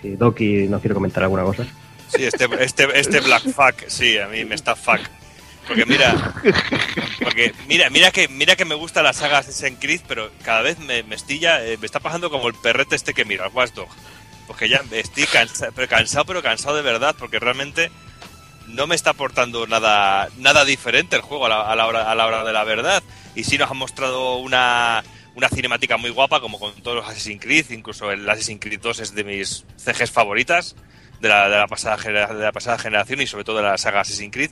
si Doki nos quiere comentar alguna cosa. Sí, este, este, este Black Fuck, sí, a mí me está fuck. Porque mira, porque mira, mira que mira que me gusta la saga Assassin's Creed, pero cada vez me, me estilla, eh, me está pasando como el perrete este que mira, el Watch Dog. Porque ya estoy cansado, pero cansado, pero cansado de verdad, porque realmente no me está aportando nada, nada diferente el juego a la, hora, a la hora de la verdad. Y sí nos ha mostrado una, una cinemática muy guapa, como con todos los Assassin's Creed, incluso el Assassin's Creed 2 es de mis CGs favoritas de la, de la, pasada, generación y sobre todo de la saga Assassin's Creed.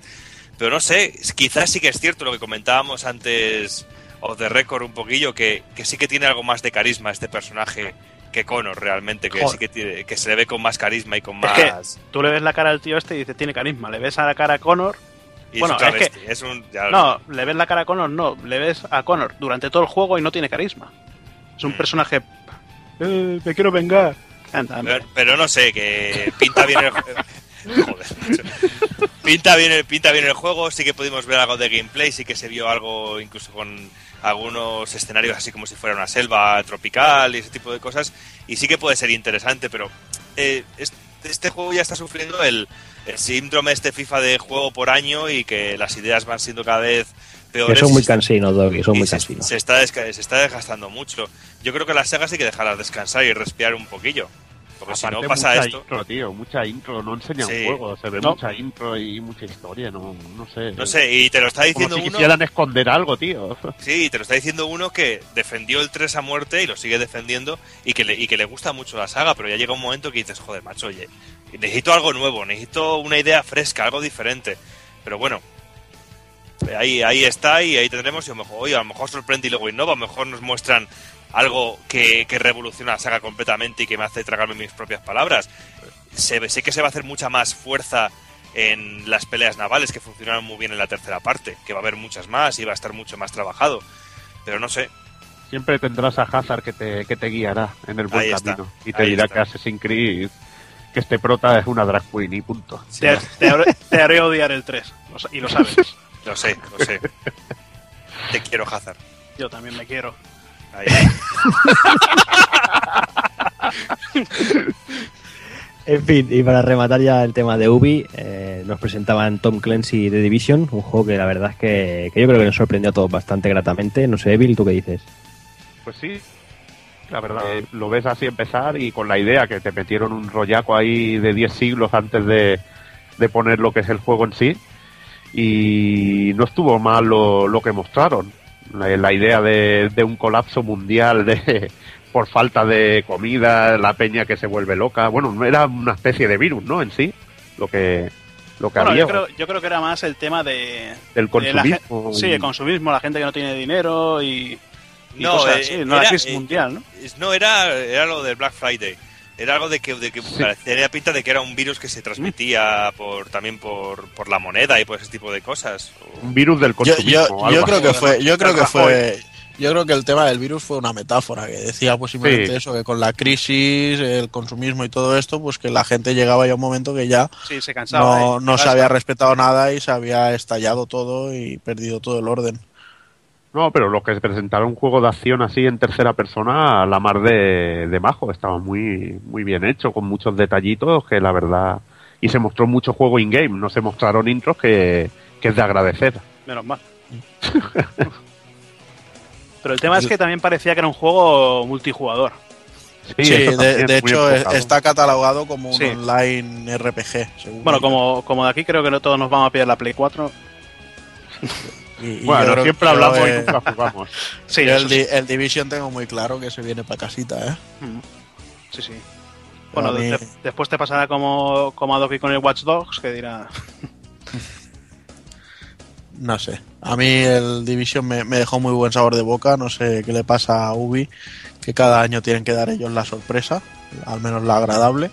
Pero no sé, quizás sí que es cierto lo que comentábamos antes, o de récord un poquillo, que, que sí que tiene algo más de carisma este personaje que Connor realmente, que Joder. sí que, tiene, que se le ve con más carisma y con Es que más... tú le ves la cara al tío este y dices, tiene carisma. Le ves a la cara a Connor. y bueno, es, un es que- travesti, es un... ya- No, le ves la cara a Connor, no. Le ves a Connor durante todo el juego y no tiene carisma. Es un Mm. personaje. "Eh, me quiero vengar. Anda. Pero, pero no sé, que pinta bien el juego. Joder, pinta bien, el, pinta bien el juego, sí que pudimos ver algo de gameplay, sí que se vio algo incluso con algunos escenarios así como si fuera una selva tropical y ese tipo de cosas, y sí que puede ser interesante, pero eh, es- este juego ya está sufriendo el, el síndrome este FIFA de juego por año y que las ideas van siendo cada vez peores. son muy se- cansinos, Doggy, son muy se, cansinos. se está desca- se está desgastando mucho. Yo creo que las sagas hay que dejarlas descansar y respirar un poquillo. Porque si Aparte, no pasa mucha esto. intro, tío, mucha intro, no enseña Sí. juego, se ve No. mucha intro y mucha historia, no, no sé. No sé, y te lo está Como diciendo si uno. quisieran esconder algo, tío. Sí, te lo está diciendo uno que defendió el 3 a muerte y lo sigue defendiendo y que, le, y que le gusta mucho la saga, pero ya llega un momento que dices, joder, macho, oye, necesito algo nuevo, necesito una idea fresca, algo diferente. Pero bueno, ahí, ahí está y ahí tendremos y a lo mejor, oye, a lo mejor sorprende y luego innova, a lo mejor nos muestran algo que, que revoluciona la saga completamente y que me hace tragarme mis propias palabras. Se, sé que se va a hacer mucha más fuerza en las peleas navales que funcionaron muy bien en la tercera parte, que va a haber muchas más y va a estar mucho más trabajado. Pero no sé, Siempre tendrás a Hazard que te, que te guiará en el buen Ahí está, camino. Y te ahí dirá está. que Assassin's Creed, que este prota es una drag queen y punto. Te, te haré, te haré odiar el 3. lo sa- Y lo sabes. lo sé, lo sé. Te quiero, Hazard. Yo también me quiero. Ahí. En fin, y para rematar ya el tema de Ubi, eh, nos presentaban Tom Clancy The Division, un juego que la verdad es que, que yo creo que nos sorprendió a todos bastante gratamente. No sé, Evil, ¿tú qué dices? Pues sí, la verdad, eh, lo ves así empezar y con la idea que te metieron un rollaco ahí de 10 siglos antes de, de poner lo que es el juego en sí. Y no estuvo mal lo, lo que mostraron. La, la idea de, de un colapso mundial de por falta de comida, la peña que se vuelve loca. Bueno, no era una especie de virus, ¿no? En sí, lo que, lo que Bueno, había yo creo, yo creo que era más el tema de. del de la consumismo. sí, el consumismo, la gente que no tiene dinero y. y No, cosas eh, así, no la era, crisis eh, mundial, ¿no? No, era, era lo del Black Friday. Era algo de que, de que tenía pinta de que era un virus que se transmitía por también por, por la moneda y por ese tipo de cosas. Un virus del Yo, consumismo. yo, creo así. que fue, yo creo que fue, yo creo que el tema del virus fue una metáfora que decía pues simplemente Sí. eso que con la crisis, el consumismo y todo esto, pues que la gente llegaba ya a un momento que ya Sí, se cansaba. no, ¿eh? no se había respetado nada y se había estallado todo y perdido todo el orden. No, pero los que presentaron un juego de acción así en tercera persona, a la mar de, de majo, estaba muy, muy bien hecho, con muchos detallitos que la verdad... Y se mostró mucho juego in-game, no se mostraron intros que, que es de agradecer. Menos mal. Pero el tema es que también parecía que era un juego multijugador. Sí, de, hecho enfocado. está catalogado como un Sí. online RPG. según Bueno, como, como de aquí creo que no todos nos vamos a pillar la Play 4. Y- y yo Bueno, siempre hablamos y eh, nunca jugamos. Sí, el. Di- el Division tengo muy claro que se viene para casita, ¿eh? Mm. Sí, sí. Bueno, A mí- de- después te pasará como, como a Doki con el Watch Dogs, que dirá. No sé. A mí el Division me, me dejó muy buen sabor de boca. No sé qué le pasa a Ubi, que cada año tienen que dar ellos la sorpresa, al menos la agradable.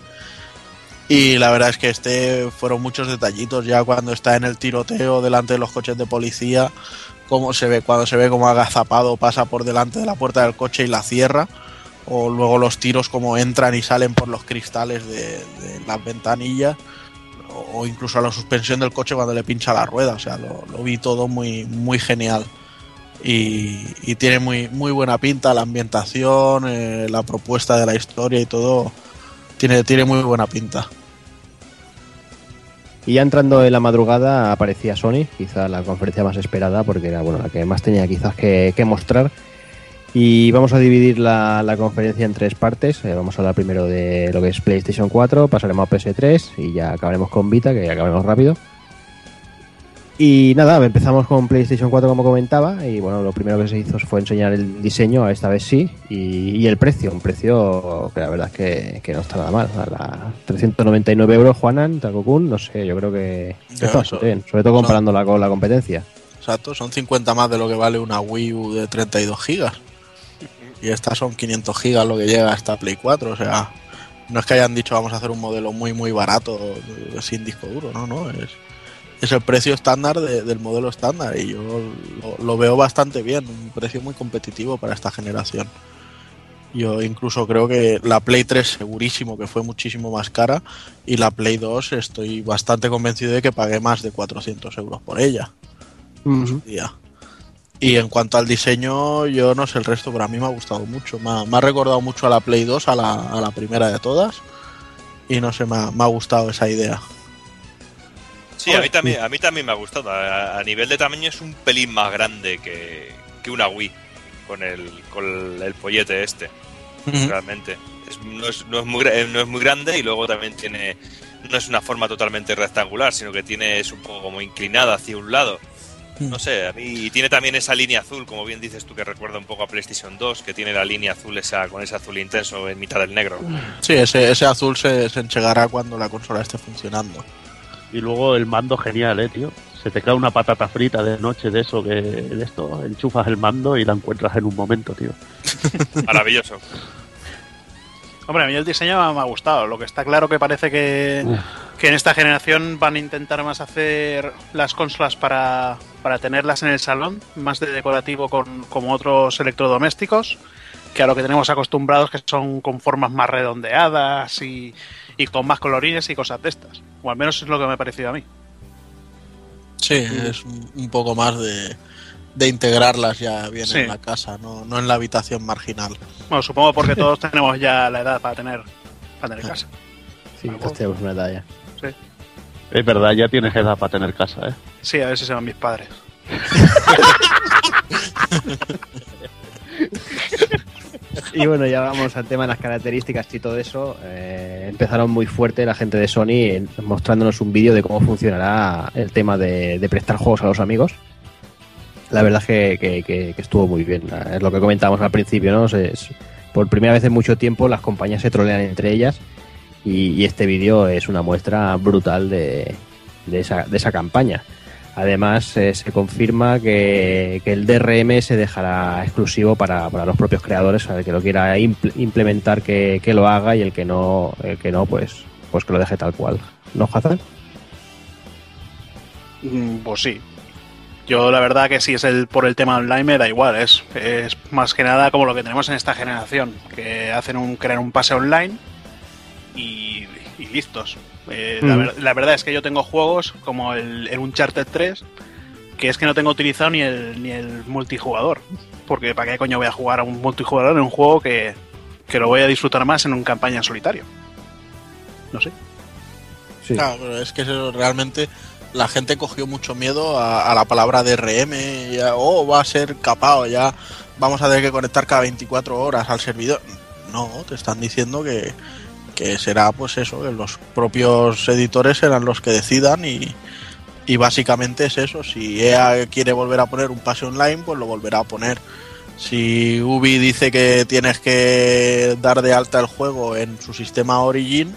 Y la verdad es que este fueron muchos detallitos ya cuando está en el tiroteo delante de los coches de policía, cómo se ve, cuando se ve como agazapado pasa por delante de la puerta del coche y la cierra, o luego los tiros como entran y salen por los cristales de, las ventanillas o incluso a la suspensión del coche cuando le pincha la rueda. O sea, lo, vi todo muy, muy genial. Y, y tiene muy, muy buena pinta la ambientación, eh, la propuesta de la historia y todo. Tiene, tiene muy buena pinta. Y ya entrando en la madrugada aparecía Sony, quizá la conferencia más esperada porque era bueno la que más tenía quizás que, que mostrar. Y vamos a dividir la, la conferencia en tres partes. Eh, vamos a hablar primero de lo que es PlayStation 4, pasaremos a PS3 y ya acabaremos con Vita, que acabaremos rápido. Y nada, empezamos con PlayStation 4 como comentaba y bueno, lo primero que se hizo fue enseñar el diseño, esta vez sí, y, y el precio, un precio que la verdad es que, que no está nada mal. A la 399 euros, Juanan, Takokun, no sé, yo creo que está bastante bien, sobre todo comparándola con la competencia. Exacto, son 50 más de lo que vale una Wii U de 32 gigas. Y estas son 500 gigas lo que llega a esta Play 4. O sea, no es que hayan dicho vamos a hacer un modelo muy, muy barato eh, sin disco duro, no, no. Es, es el precio estándar de- del modelo estándar y yo lo, lo veo bastante bien. Un precio muy competitivo para esta generación. Yo incluso creo que la Play 3 segurísimo que fue muchísimo más cara y la Play 2 estoy bastante convencido de que pagué más de 400 euros por ella día. Y en cuanto al diseño, yo no sé el resto, pero a mí me ha gustado mucho. Me ha, me ha recordado mucho a la Play 2, a la, a la primera de todas. Y no sé, me ha, me ha gustado esa idea. Sí, a mí también, a mí también me ha gustado. A, a nivel de tamaño es un pelín más grande que, que una Wii con el, con el pollete este, realmente. Es- no, es, no es muy, eh, no es muy grande y luego también tiene. No es una forma totalmente rectangular, sino que tiene es un poco como inclinada hacia un lado. No sé, a mí y tiene también esa línea azul, como bien dices tú, que recuerda un poco a PlayStation 2, que tiene la línea azul esa con ese azul intenso en mitad del negro. Sí, ese, ese azul se, se enchegará cuando la consola esté funcionando. Y luego el mando genial, eh, tío. Se te cae una patata frita de noche de eso, que de esto, enchufas el mando y la encuentras en un momento, tío. Maravilloso. Hombre, a mí el diseño me ha gustado. Lo que está claro que parece que, que en esta generación van a intentar más hacer las consolas para, para tenerlas en el salón, más de decorativo con, como otros electrodomésticos, que a lo que tenemos acostumbrados que son con formas más redondeadas y, y con más colorines y cosas de estas. O al menos es lo que me ha parecido a mí. Sí, es un, poco más de, de integrarlas ya bien Sí. en la casa, no, no en la habitación marginal. Bueno, supongo porque todos tenemos ya la edad para tener, para tener casa. Sí, todos tenemos una edad ya. Es verdad, ya tienes edad para tener casa, eh. Sí, a ver si se van mis padres. Y bueno, ya vamos al tema de las características y todo eso. Eh, empezaron muy fuerte la gente de Sony mostrándonos un vídeo de cómo funcionará el tema de, prestar juegos a los amigos. La verdad que, estuvo muy bien. Es lo que comentábamos al principio, ¿no? Es- por primera vez en mucho tiempo las compañías se trolean entre ellas y, y este vídeo es una muestra brutal de, de esa, de esa campaña. Además, eh, se confirma que, que el DRM se dejará exclusivo para, para los propios creadores, el que lo quiera impl- implementar que, que lo haga y el que no, el que no, pues, pues que lo deje tal cual. ¿No, Hazan? Mm, Pues sí. Yo la verdad que si es el por el tema online me da igual, es, es más que nada como lo que tenemos en esta generación, que hacen un crear un pase online y listos. Eh, la, Mm. ver- la verdad es que yo tengo juegos como el, el Uncharted 3 que es que no tengo utilizado ni el, ni el multijugador. Porque ¿para qué coño voy a jugar a un multijugador en un juego que, que lo voy a disfrutar más en un campaña en solitario? No sé. Sí. Claro, pero es que eso realmente la gente cogió mucho miedo a, a la palabra DRM, ya, oh, va a ser capao, ya vamos a tener que conectar cada 24 horas al servidor. No, te están diciendo que, que será pues eso, que los propios editores serán los que decidan y, básicamente es eso, si EA quiere volver a poner un pase online, pues lo volverá a poner. Si Ubi dice que tienes que dar de alta el juego en su sistema Origin,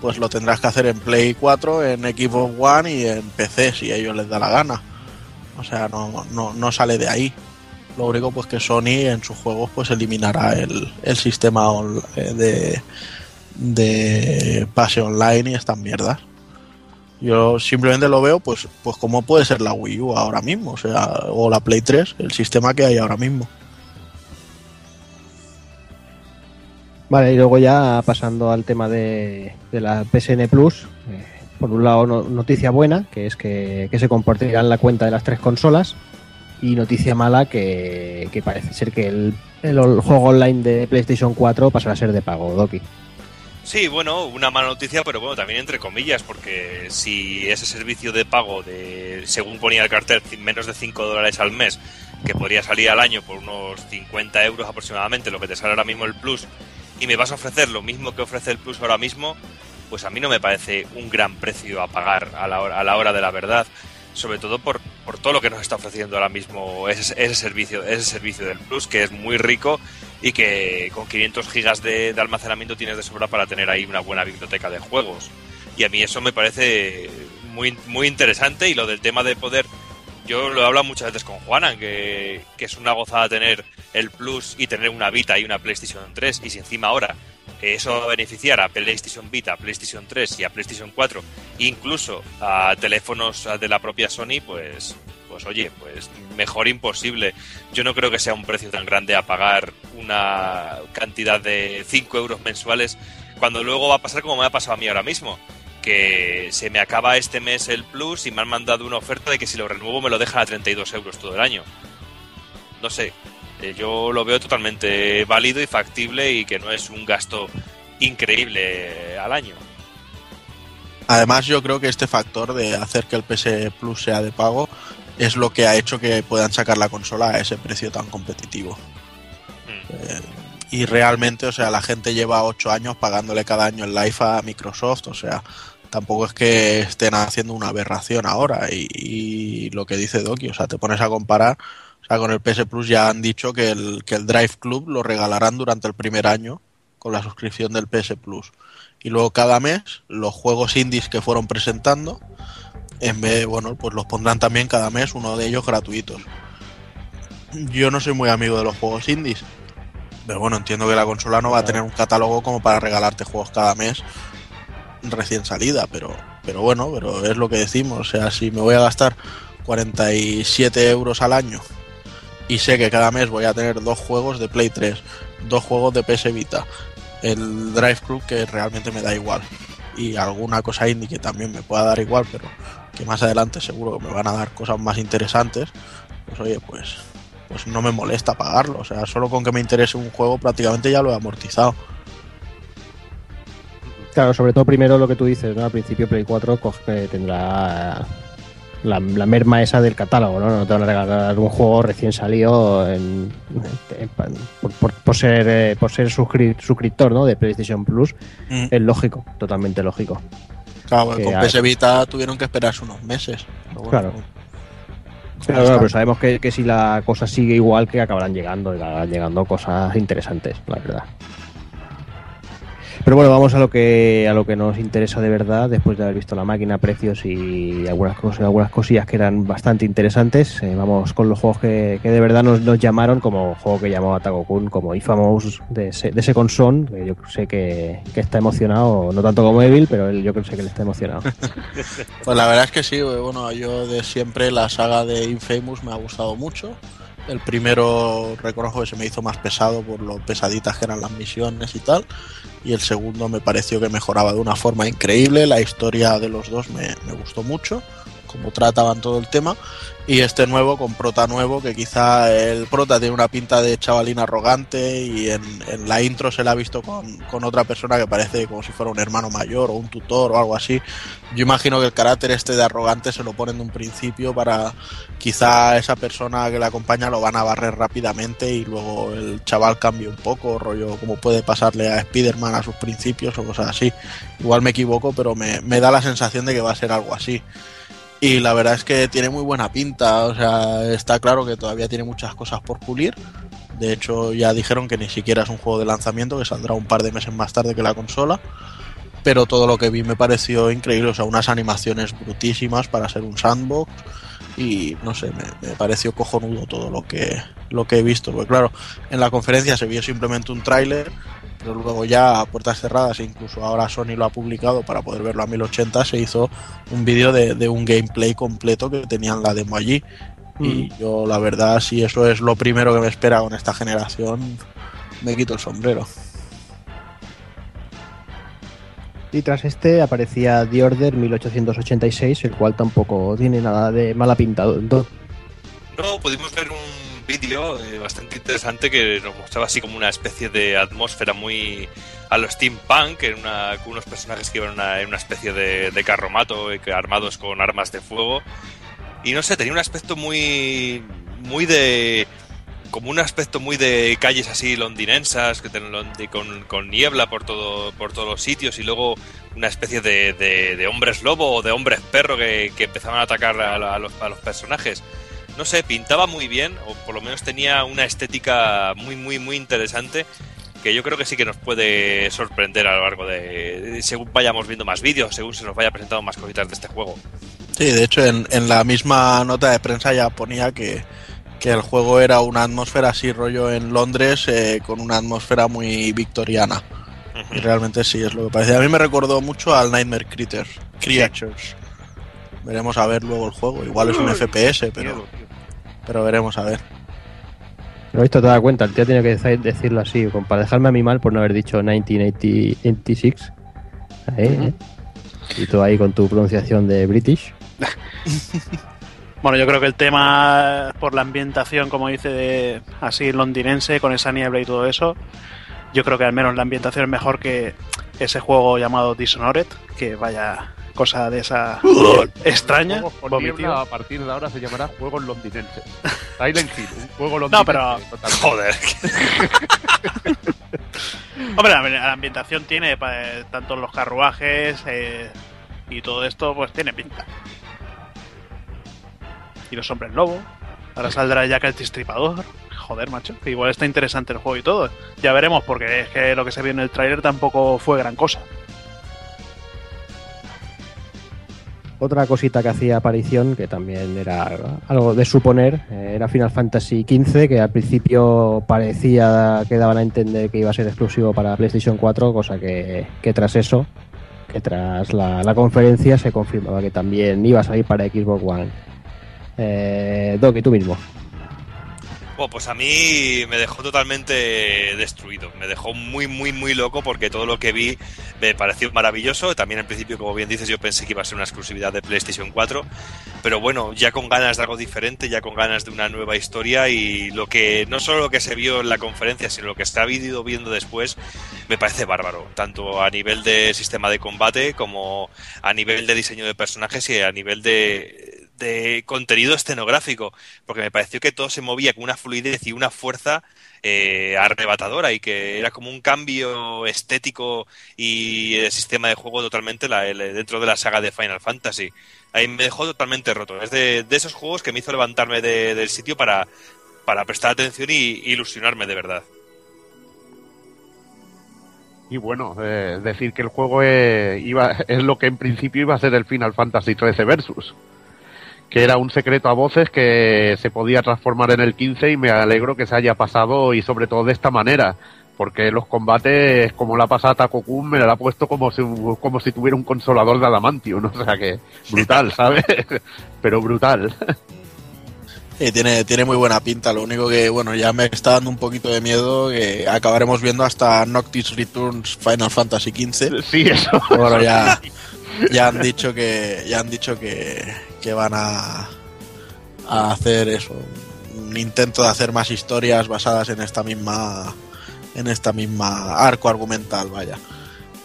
pues lo tendrás que hacer en Play 4, en Xbox One y en PC si a ellos les da la gana. O sea, no, no, no sale de ahí. Lo único pues que Sony en sus juegos pues eliminará el, el sistema eh, de, de pase online y estas mierdas. Yo simplemente lo veo pues, pues como puede ser la Wii U ahora mismo, o sea, o la Play 3, el sistema que hay ahora mismo. Vale, y luego ya pasando al tema de, de la PSN Plus, eh, por un lado no- noticia buena, que es que, que se compartirán la cuenta de las tres consolas, y noticia mala que, que parece ser que el, el juego online de PlayStation 4 pasará a ser de pago, Doki. Sí, bueno, una mala noticia, pero bueno, también entre comillas, porque si ese servicio de pago de, según ponía el cartel, menos de 5 dólares al mes, que podría salir al año por unos 50 euros aproximadamente, lo que te sale ahora mismo el Plus, y me vas a ofrecer lo mismo que ofrece el Plus ahora mismo, pues a mí no me parece un gran precio a pagar a la hora, a la hora de la verdad, sobre todo por, por todo lo que nos está ofreciendo ahora mismo ese, ese, servicio, ese servicio del Plus, que es muy rico y que con 500 gigas de, de almacenamiento tienes de sobra para tener ahí una buena biblioteca de juegos. Y a mí eso me parece muy, muy interesante y lo del tema de poder yo lo he hablado muchas veces con Juanan, que, que, es una gozada tener el Plus y tener una Vita y una PlayStation 3, y si encima ahora eso va a beneficiar a PlayStation Vita, PlayStation 3 y a PlayStation 4, incluso a teléfonos de la propia Sony, pues, pues oye, pues mejor imposible. Yo no creo que sea un precio tan grande a pagar una cantidad de 5 euros mensuales, cuando luego va a pasar como me ha pasado a mí ahora mismo que se me acaba este mes el Plus y me han mandado una oferta de que si lo renuevo me lo dejan a 32 euros todo el año. No sé, eh, yo lo veo totalmente válido y factible y que no es un gasto increíble al año. Además yo creo que este factor de hacer que el PS Plus sea de pago es lo que ha hecho que puedan sacar la consola a ese precio tan competitivo. Mm. Eh, y realmente, o sea, la gente lleva 8 años pagándole cada año el live a Microsoft, o sea, tampoco es que estén haciendo una aberración ahora. Y, y, lo que dice Doki, o sea, te pones a comparar, o sea, con el PS Plus ya han dicho que el, que el Drive Club lo regalarán durante el primer año con la suscripción del PS Plus. Y luego cada mes los juegos indies que fueron presentando, en vez, bueno, pues los pondrán también cada mes, uno de ellos gratuitos. Yo no soy muy amigo de los juegos indies, pero bueno, entiendo que la consola no va a tener un catálogo como para regalarte juegos cada mes recién salida, pero, pero bueno, pero es lo que decimos. O sea, si me voy a gastar 47 euros al año y sé que cada mes voy a tener dos juegos de Play 3, dos juegos de PS Vita, el Drive Club que realmente me da igual y alguna cosa indie que también me pueda dar igual, pero que más adelante seguro que me van a dar cosas más interesantes, pues oye, pues pues no me molesta pagarlo. O sea, solo con que me interese un juego prácticamente ya lo he amortizado. Claro, sobre todo primero lo que tú dices, ¿no? Al principio Play 4 coge, tendrá la, la, merma esa del catálogo, ¿no? No te van a regalar un juego recién salido en, en, por, por, por, ser, eh, por ser suscri suscriptor ¿no? de PlayStation Plus. Mm. Es lógico, totalmente lógico. Claro, con PS Vita tuvieron que esperarse unos meses. Bueno, claro. Pero, claro, pero sabemos que, que, si la cosa sigue igual, que acabarán llegando, acabarán llegando cosas interesantes, la verdad. Pero bueno, vamos a lo que a lo que nos interesa de verdad, después de haber visto la máquina, precios y algunas cosas, algunas cosillas que eran bastante interesantes. Eh, vamos con los juegos que, que de verdad nos, nos, llamaron, como juego que llamó a Kun, como Infamous de, de Second Son, que yo sé que, que, está emocionado, no tanto como Evil, pero él yo creo que le está emocionado. pues la verdad es que sí, bueno, yo de siempre la saga de Infamous me ha gustado mucho. El primero reconozco que se me hizo más pesado por lo pesaditas que eran las misiones y tal. Y el segundo me pareció que mejoraba de una forma increíble. La historia de los dos me, me gustó mucho, como trataban todo el tema. Y este nuevo con prota nuevo, que quizá el prota tiene una pinta de chavalín arrogante y en, la intro se la ha visto con, con, otra persona que parece como si fuera un hermano mayor o un tutor o algo así. Yo imagino que el carácter este de arrogante se lo ponen de un principio para quizá esa persona que le acompaña lo van a barrer rápidamente y luego el chaval cambie un poco, rollo como puede pasarle a Spider-Man a sus principios o cosas así. Igual me equivoco, pero me, me da la sensación de que va a ser algo así y la verdad es que tiene muy buena pinta, o sea, está claro que todavía tiene muchas cosas por pulir. De hecho, ya dijeron que ni siquiera es un juego de lanzamiento, que saldrá un par de meses más tarde que la consola. Pero todo lo que vi me pareció increíble, o sea, unas animaciones brutísimas para ser un sandbox. Y no sé, me, pareció cojonudo todo lo que, lo que he visto. Porque claro, en la conferencia se vio simplemente un tráiler, pero luego ya a puertas cerradas, e incluso ahora Sony lo ha publicado para poder verlo a 1080, se hizo un vídeo de, de, un gameplay completo que tenían la demo allí. Mm. Y yo la verdad, si eso es lo primero que me espera con esta generación, me quito el sombrero. Y tras este aparecía The Order 1886, el cual tampoco tiene nada de mala pinta. No, pudimos ver un vídeo eh, bastante interesante que nos mostraba así como una especie de atmósfera muy a los steampunk, en una, con unos personajes que iban una, en una especie de, de carromato armados con armas de fuego. Y no sé, tenía un aspecto muy muy de como un aspecto muy de calles así londinensas, que londi- con, con niebla por todo por todos los sitios y luego una especie de, de- de hombres lobo o de hombres perro que, que empezaban a atacar a, a los, a los personajes. No sé, pintaba muy bien, o por lo menos tenía una estética muy, muy, muy interesante, que yo creo que sí que nos puede sorprender a lo largo de... de- según vayamos viendo más vídeos, según se nos vaya presentando más cositas de este juego. Sí, de hecho en, en la misma nota de prensa ya ponía que, que el juego era una atmósfera así rollo en Londres eh, con una atmósfera muy victoriana. Y realmente sí es lo que parece. A mí me recordó mucho al Nightmare Critters, Creatures. Veremos a ver luego el juego. Igual es un FPS, pero, pero veremos a ver. Lo he visto, te das cuenta, el tío tiene que deci- decirlo así, como para dejarme a mí mal por no haber dicho 1986. Ahí, ¿eh? Y tú ahí con tu pronunciación de British. Bueno, yo creo que el tema por la ambientación, como dice, de así londinense, con esa niebla y todo eso, yo creo que al menos la ambientación es mejor que ese juego llamado Dishonored, que vaya cosa de esa extraña. A partir de ahora se llamará Juegos Londinenses. Silent Hill, un juego No, londinense. pero- totalmente. Joder. Hombre, la, la ambientación tiene pa- tanto los carruajes eh, y todo esto, pues tiene pinta. Y los hombres lobo. Ahora saldrá Jack el Destripador. Joder, macho. que Igual está interesante el juego y todo. Ya veremos, porque es que lo que se vio en el tráiler tampoco fue gran cosa. Otra cosita que hacía aparición, que también era algo de suponer, eh, era Final Fantasy XV, que al principio parecía que daban a entender que iba a ser exclusivo para PlayStation 4, cosa que, tras eso, que tras la, conferencia se confirmaba que también iba a salir para Xbox One. Eh, Doc, y tú mismo. Bueno, pues a mí me dejó totalmente destruido. Me dejó muy, muy, muy loco porque todo lo que vi me pareció maravilloso. También al principio, como bien dices, yo pensé que iba a ser una exclusividad de PlayStation 4. Pero bueno, ya con ganas de algo diferente, ya con ganas de una nueva historia y lo que, no solo lo que se vio en la conferencia, sino lo que se ha ido viendo después, me parece bárbaro. Tanto a nivel de sistema de combate como a nivel de diseño de personajes y a nivel de de contenido escenográfico, porque me pareció que todo se movía con una fluidez y una fuerza eh, arrebatadora y que era como un cambio estético y el sistema de juego totalmente la, dentro de la saga de Final Fantasy. Ahí me dejó totalmente roto. Es de, esos juegos que me hizo levantarme de- del sitio para, para prestar atención y ilusionarme de verdad. Y bueno, eh, decir que el juego es, iba, es lo que en principio iba a ser el Final Fantasy XIII Versus. Que era un secreto a voces que se podía transformar en el 15 y me alegro que se haya pasado y sobre todo de esta manera. Porque los combates, como la pasada Taco Kun, me la ha puesto como si, como si tuviera un consolador de adamantium. O sea que brutal, ¿sabes? Pero brutal. Sí, tiene, tiene muy buena pinta, lo único que, bueno, ya me está dando un poquito de miedo que acabaremos viendo hasta Noctis Returns Final Fantasy XV. Sí, eso. Bueno, ya, ya han dicho que ya han dicho que, que van a, a hacer eso, un intento de hacer más historias basadas en esta misma en esta misma arco argumental, vaya.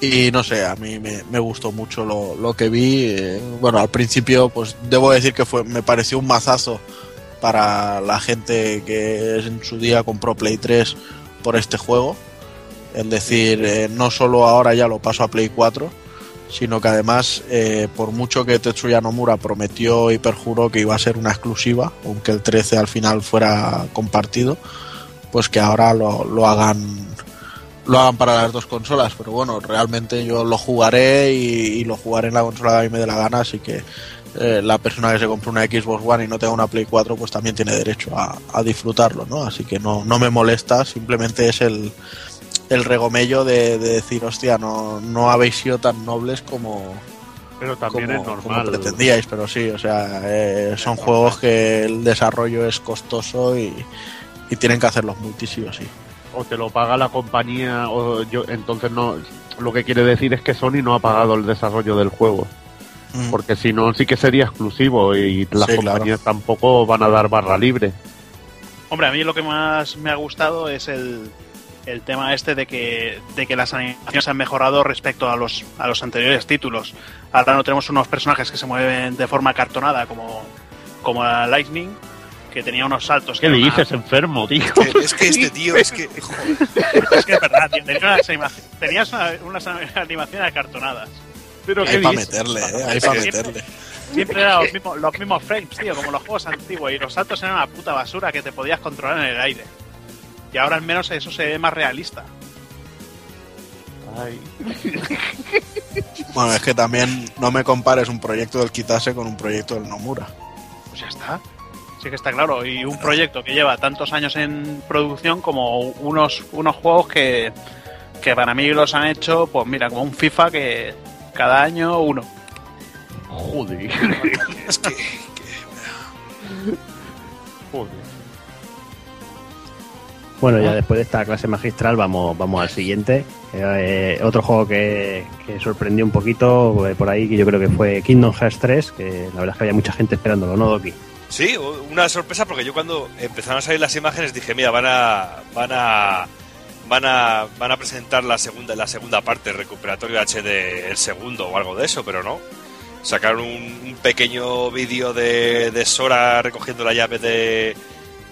Y no sé, a mí me, me gustó mucho lo, lo que vi. eh, bueno, al principio, pues debo decir que fue, me pareció un mazazo para la gente que en su día compró Play 3 por este juego. Es decir, eh, no solo ahora ya lo paso a Play 4, sino que además, eh, por mucho que Tetsuya Nomura prometió y perjuró que iba a ser una exclusiva, aunque el 13 al final fuera compartido, pues que ahora lo, lo hagan lo hagan para las dos consolas, pero bueno, realmente yo lo jugaré y, y lo jugaré en la consola que a mí me dé la gana, así que eh, la persona que se compre una Xbox One y no tenga una Play 4, pues también tiene derecho a, a disfrutarlo, ¿no? Así que no, no me molesta, simplemente es el, el regomello de, de decir, hostia, no, no habéis sido tan nobles como, Pero también como, es como normal. pretendíais, pero sí, o sea, eh, son juegos que el desarrollo es costoso y, y tienen que hacerlos multi sí o sí. o te lo paga la compañía o yo entonces no lo que quiere decir es que Sony no ha pagado el desarrollo del juego Mm. porque si no sí que sería exclusivo y las Sí, compañías tampoco van a dar barra libre Hombre, a mí lo que más me ha gustado es el, el tema este de que, de que las animaciones han mejorado respecto a los, a los anteriores títulos. Ahora no tenemos unos personajes que se mueven de forma cartonada como, como la Lightning, que tenía unos saltos. ¿Qué que una- dices, enfermo, tío? Que- es que este tío, es que. joder. Es que es verdad, tío, tenía unas anima- tenías una- unas animaciones acartonadas. ¿Pero Ahí qué para dices? meterle, eh, ahí para Siempre- meterle. Siempre eran los mismos, los mismos frames, tío, como los juegos antiguos. Y los saltos eran una puta basura que te podías controlar en el aire. Y ahora al menos eso se ve más realista. Ay. Bueno, es que también no me compares un proyecto del Kitase con un proyecto del Nomura. Pues ya está. Sí que está claro. Y un proyecto que lleva tantos años en producción como unos, unos juegos que, que para mí los han hecho, pues mira, como un FIFA que cada año uno. Joder. Es que. Joder. Bueno, ya después de esta clase magistral vamos, vamos al siguiente. Eh, otro juego que, que sorprendió un poquito eh, por ahí, que yo creo que fue Kingdom Hearts 3, que la verdad es que había mucha gente esperándolo, ¿no, Doki? Sí, una sorpresa porque yo cuando empezaron a salir las imágenes dije, mira, van a. van a. van a. van a presentar la segunda, la segunda parte, el recuperatorio HD, el segundo o algo de eso, pero no. Sacaron un, un pequeño vídeo de, de Sora recogiendo la llave de.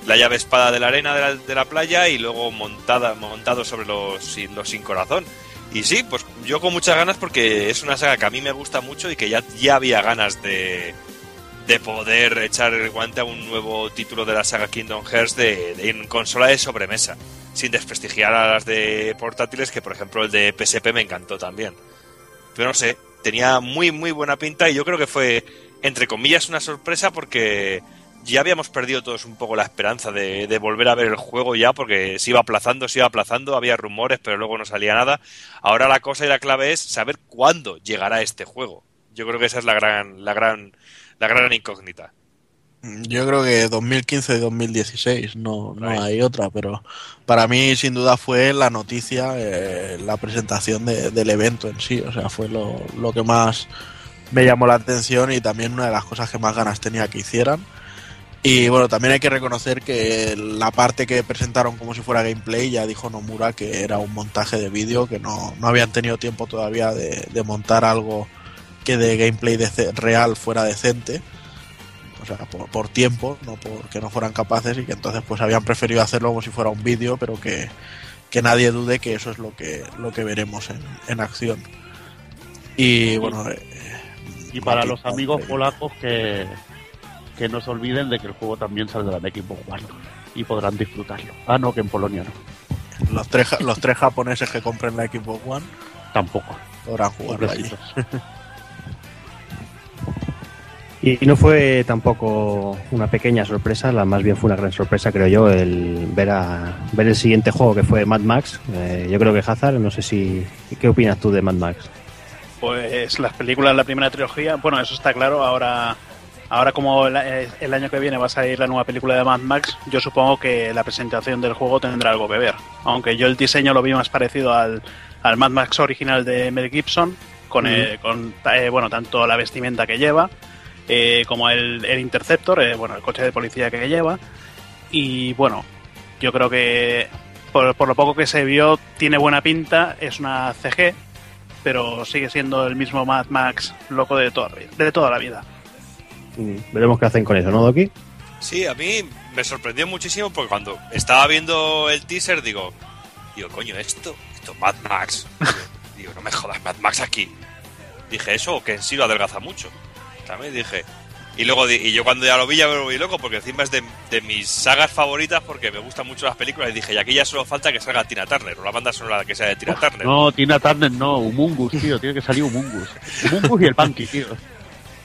la llave espada de la arena de la, de la playa y luego montada, montado sobre los, los sin corazón. Y sí, pues yo con muchas ganas porque es una saga que a mí me gusta mucho y que ya, ya había ganas de, de poder echar el guante a un nuevo título de la saga Kingdom Hearts de, en consola de sobremesa, sin desprestigiar a las de portátiles, que por ejemplo el de PSP me encantó también. Pero no sé, tenía muy muy buena pinta y yo creo que fue, entre comillas, una sorpresa porque ya habíamos perdido todos un poco la esperanza de, de volver a ver el juego ya, porque se iba aplazando, se iba aplazando, había rumores, pero luego no salía nada. Ahora la cosa y la clave es saber cuándo llegará este juego. Yo creo que esa es la gran, la gran, la gran incógnita. Yo creo que 2015 y 2016, no, no Right. hay otra, pero para mí sin duda fue la noticia, eh, la presentación de- del evento en sí, o sea, fue lo, lo que más me llamó la atención y también una de las cosas que más ganas tenía que hicieran. Y bueno, también hay que reconocer que la parte que presentaron como si fuera gameplay ya dijo Nomura que era un montaje de vídeo, que no, no habían tenido tiempo todavía de, de montar algo que de gameplay dece- real fuera decente o sea, por, por tiempo, no porque no fueran capaces y que entonces pues habían preferido hacerlo como si fuera un vídeo, pero que, que nadie dude que eso es lo que, lo que veremos en, en acción. Y bueno, eh, Y para los amigos polacos que, que no se olviden de que el juego también saldrá de Xbox One y podrán disfrutarlo. Ah, no, que en Polonia no. los tres, los tres japoneses que compren la Xbox One Tampoco. podrán jugarlo allí. Y no fue tampoco una pequeña sorpresa, la más bien fue una gran sorpresa, creo yo, el ver a ver el siguiente juego que fue Mad Max. Eh, yo creo que Hazard, no sé si. ¿Qué opinas tú de Mad Max? Pues las películas la primera trilogía, bueno, eso está claro. Ahora, ahora como el, eh, el año que viene va a salir la nueva película de Mad Max, yo supongo que la presentación del juego tendrá algo que ver. Aunque yo el diseño lo vi más parecido al, al Mad Max original de Mel Gibson, con, eh, con eh, bueno, tanto la vestimenta que lleva, eh, como el, el Interceptor, eh, bueno, el coche de policía que lleva. Y bueno, yo creo que por, por lo poco que se vio, tiene buena pinta, es una CG, pero sigue siendo el mismo Mad Max loco de toda, la vida- de toda la vida. Mm, Veremos qué hacen con eso, ¿no, Doki? Sí, a mí me sorprendió muchísimo porque cuando estaba viendo el teaser digo, digo, coño, esto, esto es Mad Max. Digo, digo, no me jodas, Mad Max aquí. Dije eso o que en sí lo adelgaza mucho. También dije. Y luego y yo cuando ya lo vi ya me volví loco porque encima es de, de mis sagas favoritas porque me gustan mucho las películas y dije, y aquí ya solo falta que salga Tina Turner o la banda sonora que sea de Tina Turner. No, Tina Turner no, Humungus, tío, tiene que salir Humungus. Humungus y el Punky, tío.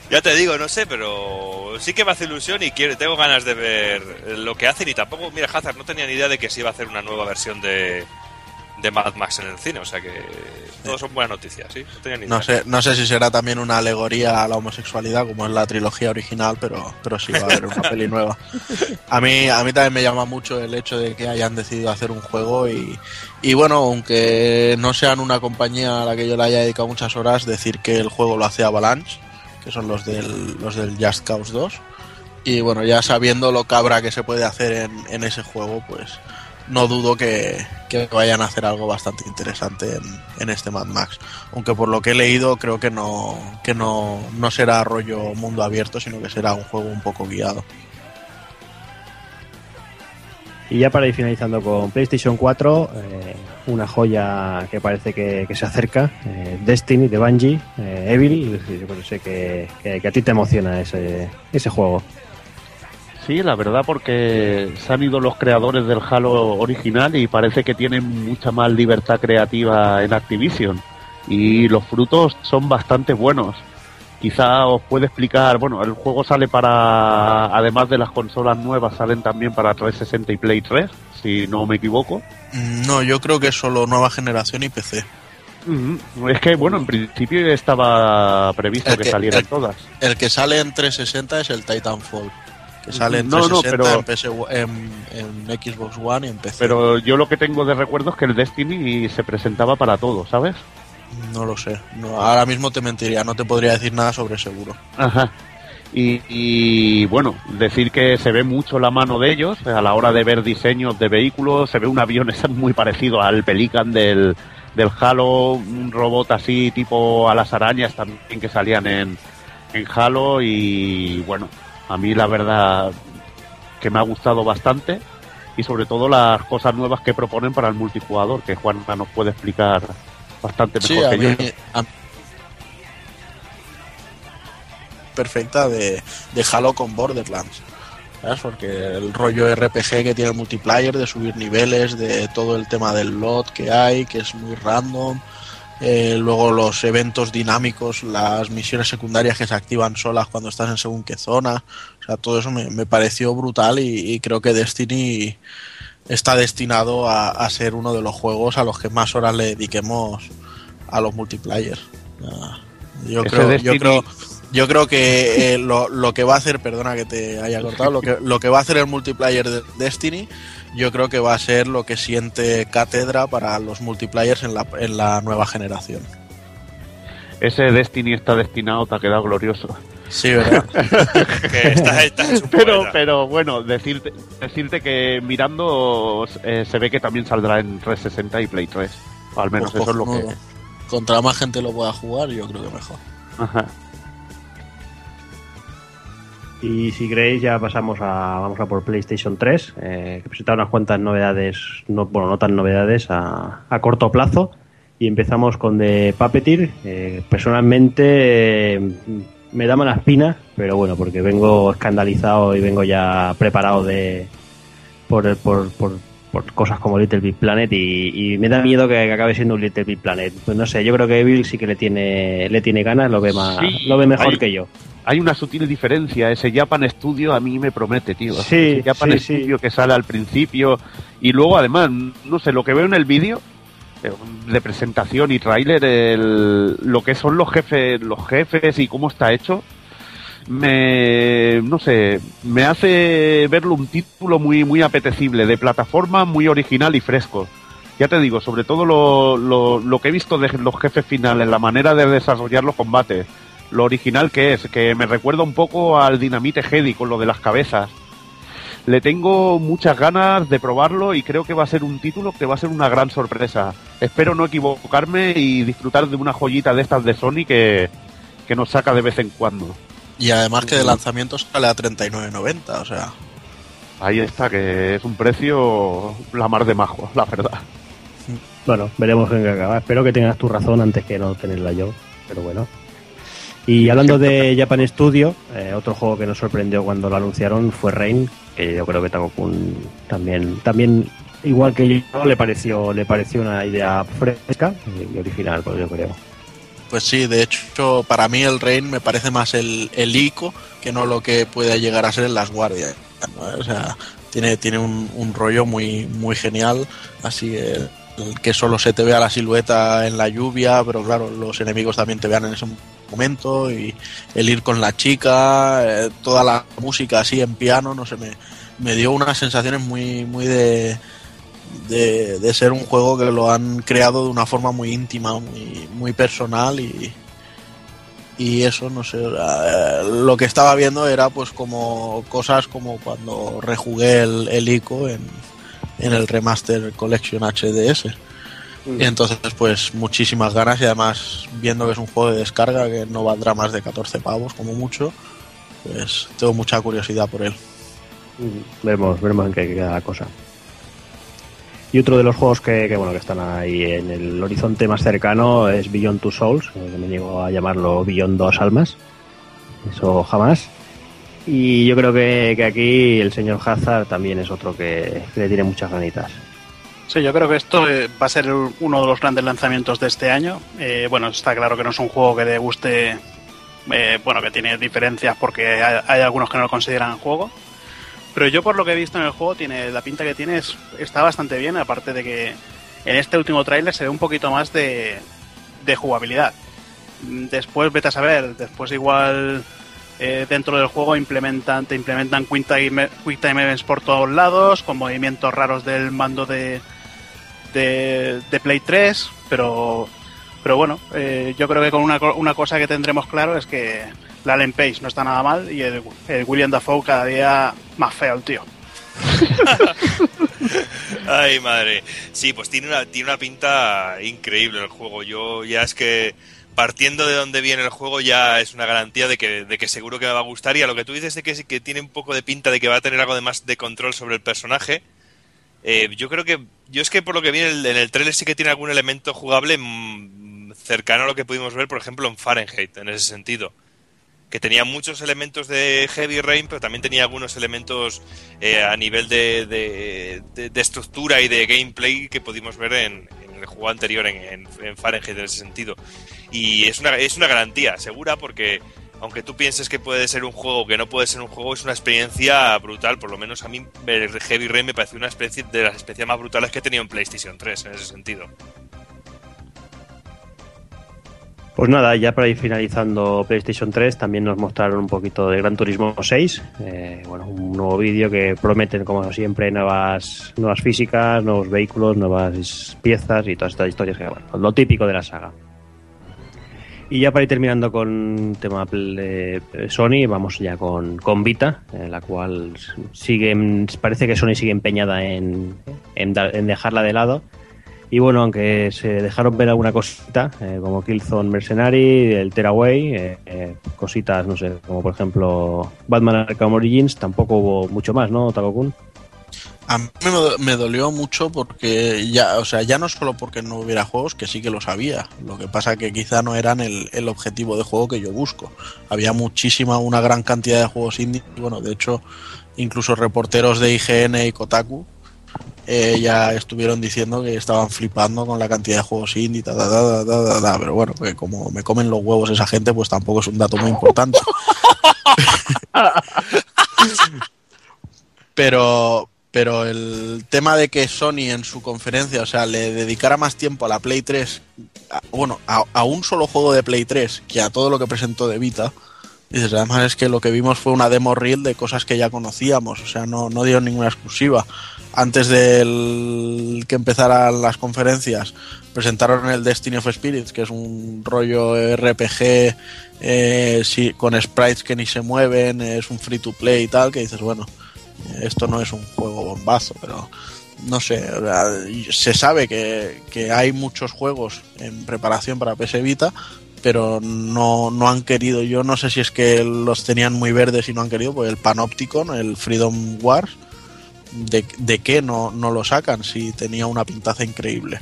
Ya te digo, no sé, pero sí que me hace ilusión y quiero, tengo ganas de ver lo que hacen y tampoco, mira, Hazard no tenía ni idea de que se iba a hacer una nueva versión de, de Mad Max en el cine, o sea que todos son buenas noticias, ¿sí? No ni sé, no sé si será también una alegoría a la homosexualidad como es la trilogía original, pero, pero sí va a haber una peli nueva. A mí, a mí también me llama mucho el hecho de que hayan decidido hacer un juego y, y bueno, aunque no sean una compañía a la que yo le haya dedicado muchas horas, decir que el juego lo hace Avalanche, que son los del, los del Just Cause 2. Y bueno, ya sabiendo lo cabra que se puede hacer en, en ese juego, pues no dudo que, que vayan a hacer algo bastante interesante en, este Mad Max. Aunque por lo que he leído creo que no, que no, no será rollo mundo abierto, sino que será un juego un poco guiado. Y ya para ir finalizando con PlayStation 4, eh, una joya que parece que, se acerca, eh, Destiny de Bungie, eh, Evil, yo creo que, que- que a ti te emociona ese, ese juego. Sí, la verdad porque se han ido los creadores del Halo original y parece que tienen mucha más libertad creativa en Activision. Y los frutos son bastante buenos. Quizá os puede explicar, bueno, el juego sale para, además de las consolas nuevas, salen también para 360 y Play 3, si no me equivoco. No, yo creo que es solo nueva generación y PC. Es que, bueno, en principio estaba previsto que que- salieran el- todas. El que sale en 360 es el Titanfall. Que sale en No, no, 360 pero- en, PS en, en Xbox One y en PC. Pero yo lo que tengo de recuerdo es que el Destiny se presentaba para todo, ¿sabes? No lo sé. No, ahora mismo te mentiría, no te podría decir nada sobre seguro. Ajá. Y, y, bueno, decir que se ve mucho la mano de ellos a la hora de ver diseños de vehículos. Se ve un avión es muy parecido al Pelican del, del Halo, un robot así tipo a las arañas también que salían en, en Halo. Y bueno, a mí la verdad que me ha gustado bastante. Y sobre todo las cosas nuevas que proponen para el multijugador, que Juan nos puede explicar bastante Sí, mejor a que mí, yo. a- perfecta de, de Halo con Borderlands. ¿sabes? Porque el rollo RPG que tiene el multiplayer, de subir niveles, de todo el tema del lot que hay, que es muy random. Eh, luego los eventos dinámicos, las misiones secundarias que se activan solas cuando estás en según qué zona. O sea, todo eso me, me pareció brutal y, y creo que Destiny está destinado a, a ser uno de los juegos a los que más horas le dediquemos a los multiplayer. Yo creo, yo creo, yo creo que eh, lo, lo que va a hacer, perdona que te haya cortado, lo que, lo que va a hacer el multiplayer de Destiny, yo creo que va a ser lo que siente cátedra para los multiplayers en la, en la nueva generación. Ese Destiny está destinado, te ha quedado glorioso. Sí, ¿verdad? Que estás, estás Pero, pero bueno, decirte, decirte que mirando eh, se ve que también saldrá en 360 y Play 3. O al menos Pues eso es lo que. Contra más gente lo pueda jugar, yo creo que mejor. Ajá. Y si queréis ya pasamos a vamos a por PlayStation 3, eh, que presenta unas cuantas novedades, no, bueno, no tan novedades a, a corto plazo. Y empezamos con The Puppeteer. Eh, personalmente eh, me da mala espina, pero bueno, porque vengo escandalizado y vengo ya preparado de por, por, por, por cosas como Little Big Planet y, y me da miedo que, acabe siendo un Little Big Planet. Pues no sé, yo creo que Evil sí que le tiene le tiene ganas, lo ve más, Sí, lo ve mejor hay- que yo. Hay una sutil diferencia. Ese Japan Studio a mí me promete, tío. Sí, Ese Japan sí, sí. Studio que sale al principio. Y luego, además, no sé, lo que veo en el vídeo eh, de presentación y tráiler, el- lo que son los jefes, los jefes y cómo está hecho, me, no sé, me hace verlo un título muy, muy apetecible, de plataforma muy original y fresco. Ya te digo, sobre todo lo, lo, lo que he visto de los jefes finales, la manera de desarrollar los combates, lo original que es, que me recuerda un poco al Dinamite Heady con lo de las cabezas. Le tengo muchas ganas de probarlo y creo que va a ser un título que va a ser una gran sorpresa. Espero no equivocarme y disfrutar de una joyita de estas de Sony que, que nos saca de vez en cuando. Y además que de lanzamiento sale a 39.90, o sea, Ahí está, que es un precio la mar de majo, la verdad. Bueno, veremos en qué acaba. Espero que tengas tu razón antes que no tenerla yo, pero bueno. Y hablando de Japan Studio, eh, otro juego que nos sorprendió cuando lo anunciaron fue Rain, que yo creo que Takokun también, también igual que yo, le pareció, le pareció una idea fresca y original, pues yo creo. Pues sí, de hecho, para mí el Rain me parece más el, ICO que no lo que puede llegar a ser en las guardias. O sea, tiene, tiene un, rollo muy, muy genial, así el que solo se te vea la silueta en la lluvia, pero claro, los enemigos también te vean en ese momento y el ir con la chica, eh, toda la música así en piano, no sé, me, me dio unas sensaciones muy, muy de, de, de ser un juego que lo han creado de una forma muy íntima, muy, muy personal y, y eso, no sé, eh, lo que estaba viendo era pues como cosas como cuando rejugué el, el ICO en, en el Remaster Collection HDS. Y entonces pues muchísimas ganas y además viendo que es un juego de descarga que no valdrá más de 14 pavos como mucho, pues tengo mucha curiosidad por él. Veremos, veremos en qué queda la cosa. Y otro de los juegos que, que, bueno que están ahí en el horizonte más cercano es Beyond Two Souls, eh, que me llego a llamarlo Beyond Dos Almas. Eso jamás. Y yo creo que, que aquí el señor Hazard también es otro que, que le tiene muchas ganitas. Sí, yo creo que esto eh, va a ser uno de los grandes lanzamientos de este año. Eh, bueno, está claro que no es un juego que le guste, eh, bueno, que tiene diferencias porque hay, algunos que no lo consideran juego. Pero yo por lo que he visto en el juego, tiene la pinta que tiene es, está bastante bien, aparte de que en este último tráiler se ve un poquito más de, jugabilidad. Después, vete a saber, después igual eh, dentro del juego implementan, te implementan Quick Time, Quick Time Events por todos lados, con movimientos raros del mando de, de, de Play 3, pero, pero bueno, eh, yo creo que con una, una, cosa que tendremos claro es que la Allen Page no está nada mal y el, William Dafoe cada día más feo el tío. Ay, madre. Sí, pues tiene una, tiene una pinta increíble el juego. Yo ya es que partiendo de donde viene el juego ya es una garantía de que, de que seguro que me va a gustar. Y a lo que tú dices de que, que tiene un poco de pinta de que va a tener algo de más de control sobre el personaje, eh, yo creo que. Yo es que por lo que viene en el trailer sí que tiene algún elemento jugable mmm, cercano a lo que pudimos ver, por ejemplo, en Fahrenheit, en ese sentido. Que tenía muchos elementos de Heavy Rain, pero también tenía algunos elementos eh, a nivel de, de, de, de, estructura y de gameplay que pudimos ver en, en el juego anterior, en, en, en, Fahrenheit, en ese sentido. Y es una, es una garantía segura porque aunque tú pienses que puede ser un juego que no puede ser un juego, es una experiencia brutal. Por lo menos a mí Heavy Rain me pareció una especie de las experiencias más brutales que he tenido en PlayStation 3 en ese sentido. Pues nada, ya para ir finalizando PlayStation 3, también nos mostraron un poquito de Gran Turismo 6. Eh, bueno, un nuevo vídeo que prometen, como siempre, nuevas, nuevas físicas, nuevos vehículos, nuevas piezas y todas estas historias que, bueno, lo típico de la saga. Y ya para ir terminando con tema de Sony, vamos ya con, con Vita, en la cual sigue, parece que Sony sigue empeñada en, en, dejarla de lado. Y bueno, aunque se dejaron ver alguna cosita, eh, como Killzone Mercenary, el Tearaway, eh, eh, cositas, no sé, como por ejemplo Batman Arkham Origins, tampoco hubo mucho más, ¿no, Takokun? A mí me, dolió mucho porque ya, o sea, ya no solo porque no hubiera juegos, que sí que lo sabía. Lo que pasa que quizá no eran el, el objetivo de juego que yo busco. Había muchísima, una gran cantidad de juegos indie. Bueno, de hecho, incluso reporteros de IGN y Kotaku eh, ya estuvieron diciendo que estaban flipando con la cantidad de juegos indie, ta, ta, ta, pero bueno, que como me comen los huevos esa gente, pues tampoco es un dato muy importante. pero, pero el tema de que Sony en su conferencia, o sea, le dedicara más tiempo a la Play 3, a, bueno, a, un solo juego de Play 3 que a todo lo que presentó de Vita, dices, además es que lo que vimos fue una demo reel de cosas que ya conocíamos, o sea, no, no dieron ninguna exclusiva. Antes de que empezaran las conferencias, presentaron el Destiny of Spirits, que es un rollo RPG eh, sí, con sprites que ni se mueven, es un free to play y tal, que dices, bueno, esto no es un juego bombazo, pero no sé, se sabe que, que hay muchos juegos en preparación para PS Vita, pero no, no han querido, yo no sé si es que los tenían muy verdes y no han querido, pues el Panopticon, el Freedom Wars, de, de qué no, no lo sacan si tenía una pintaza increíble.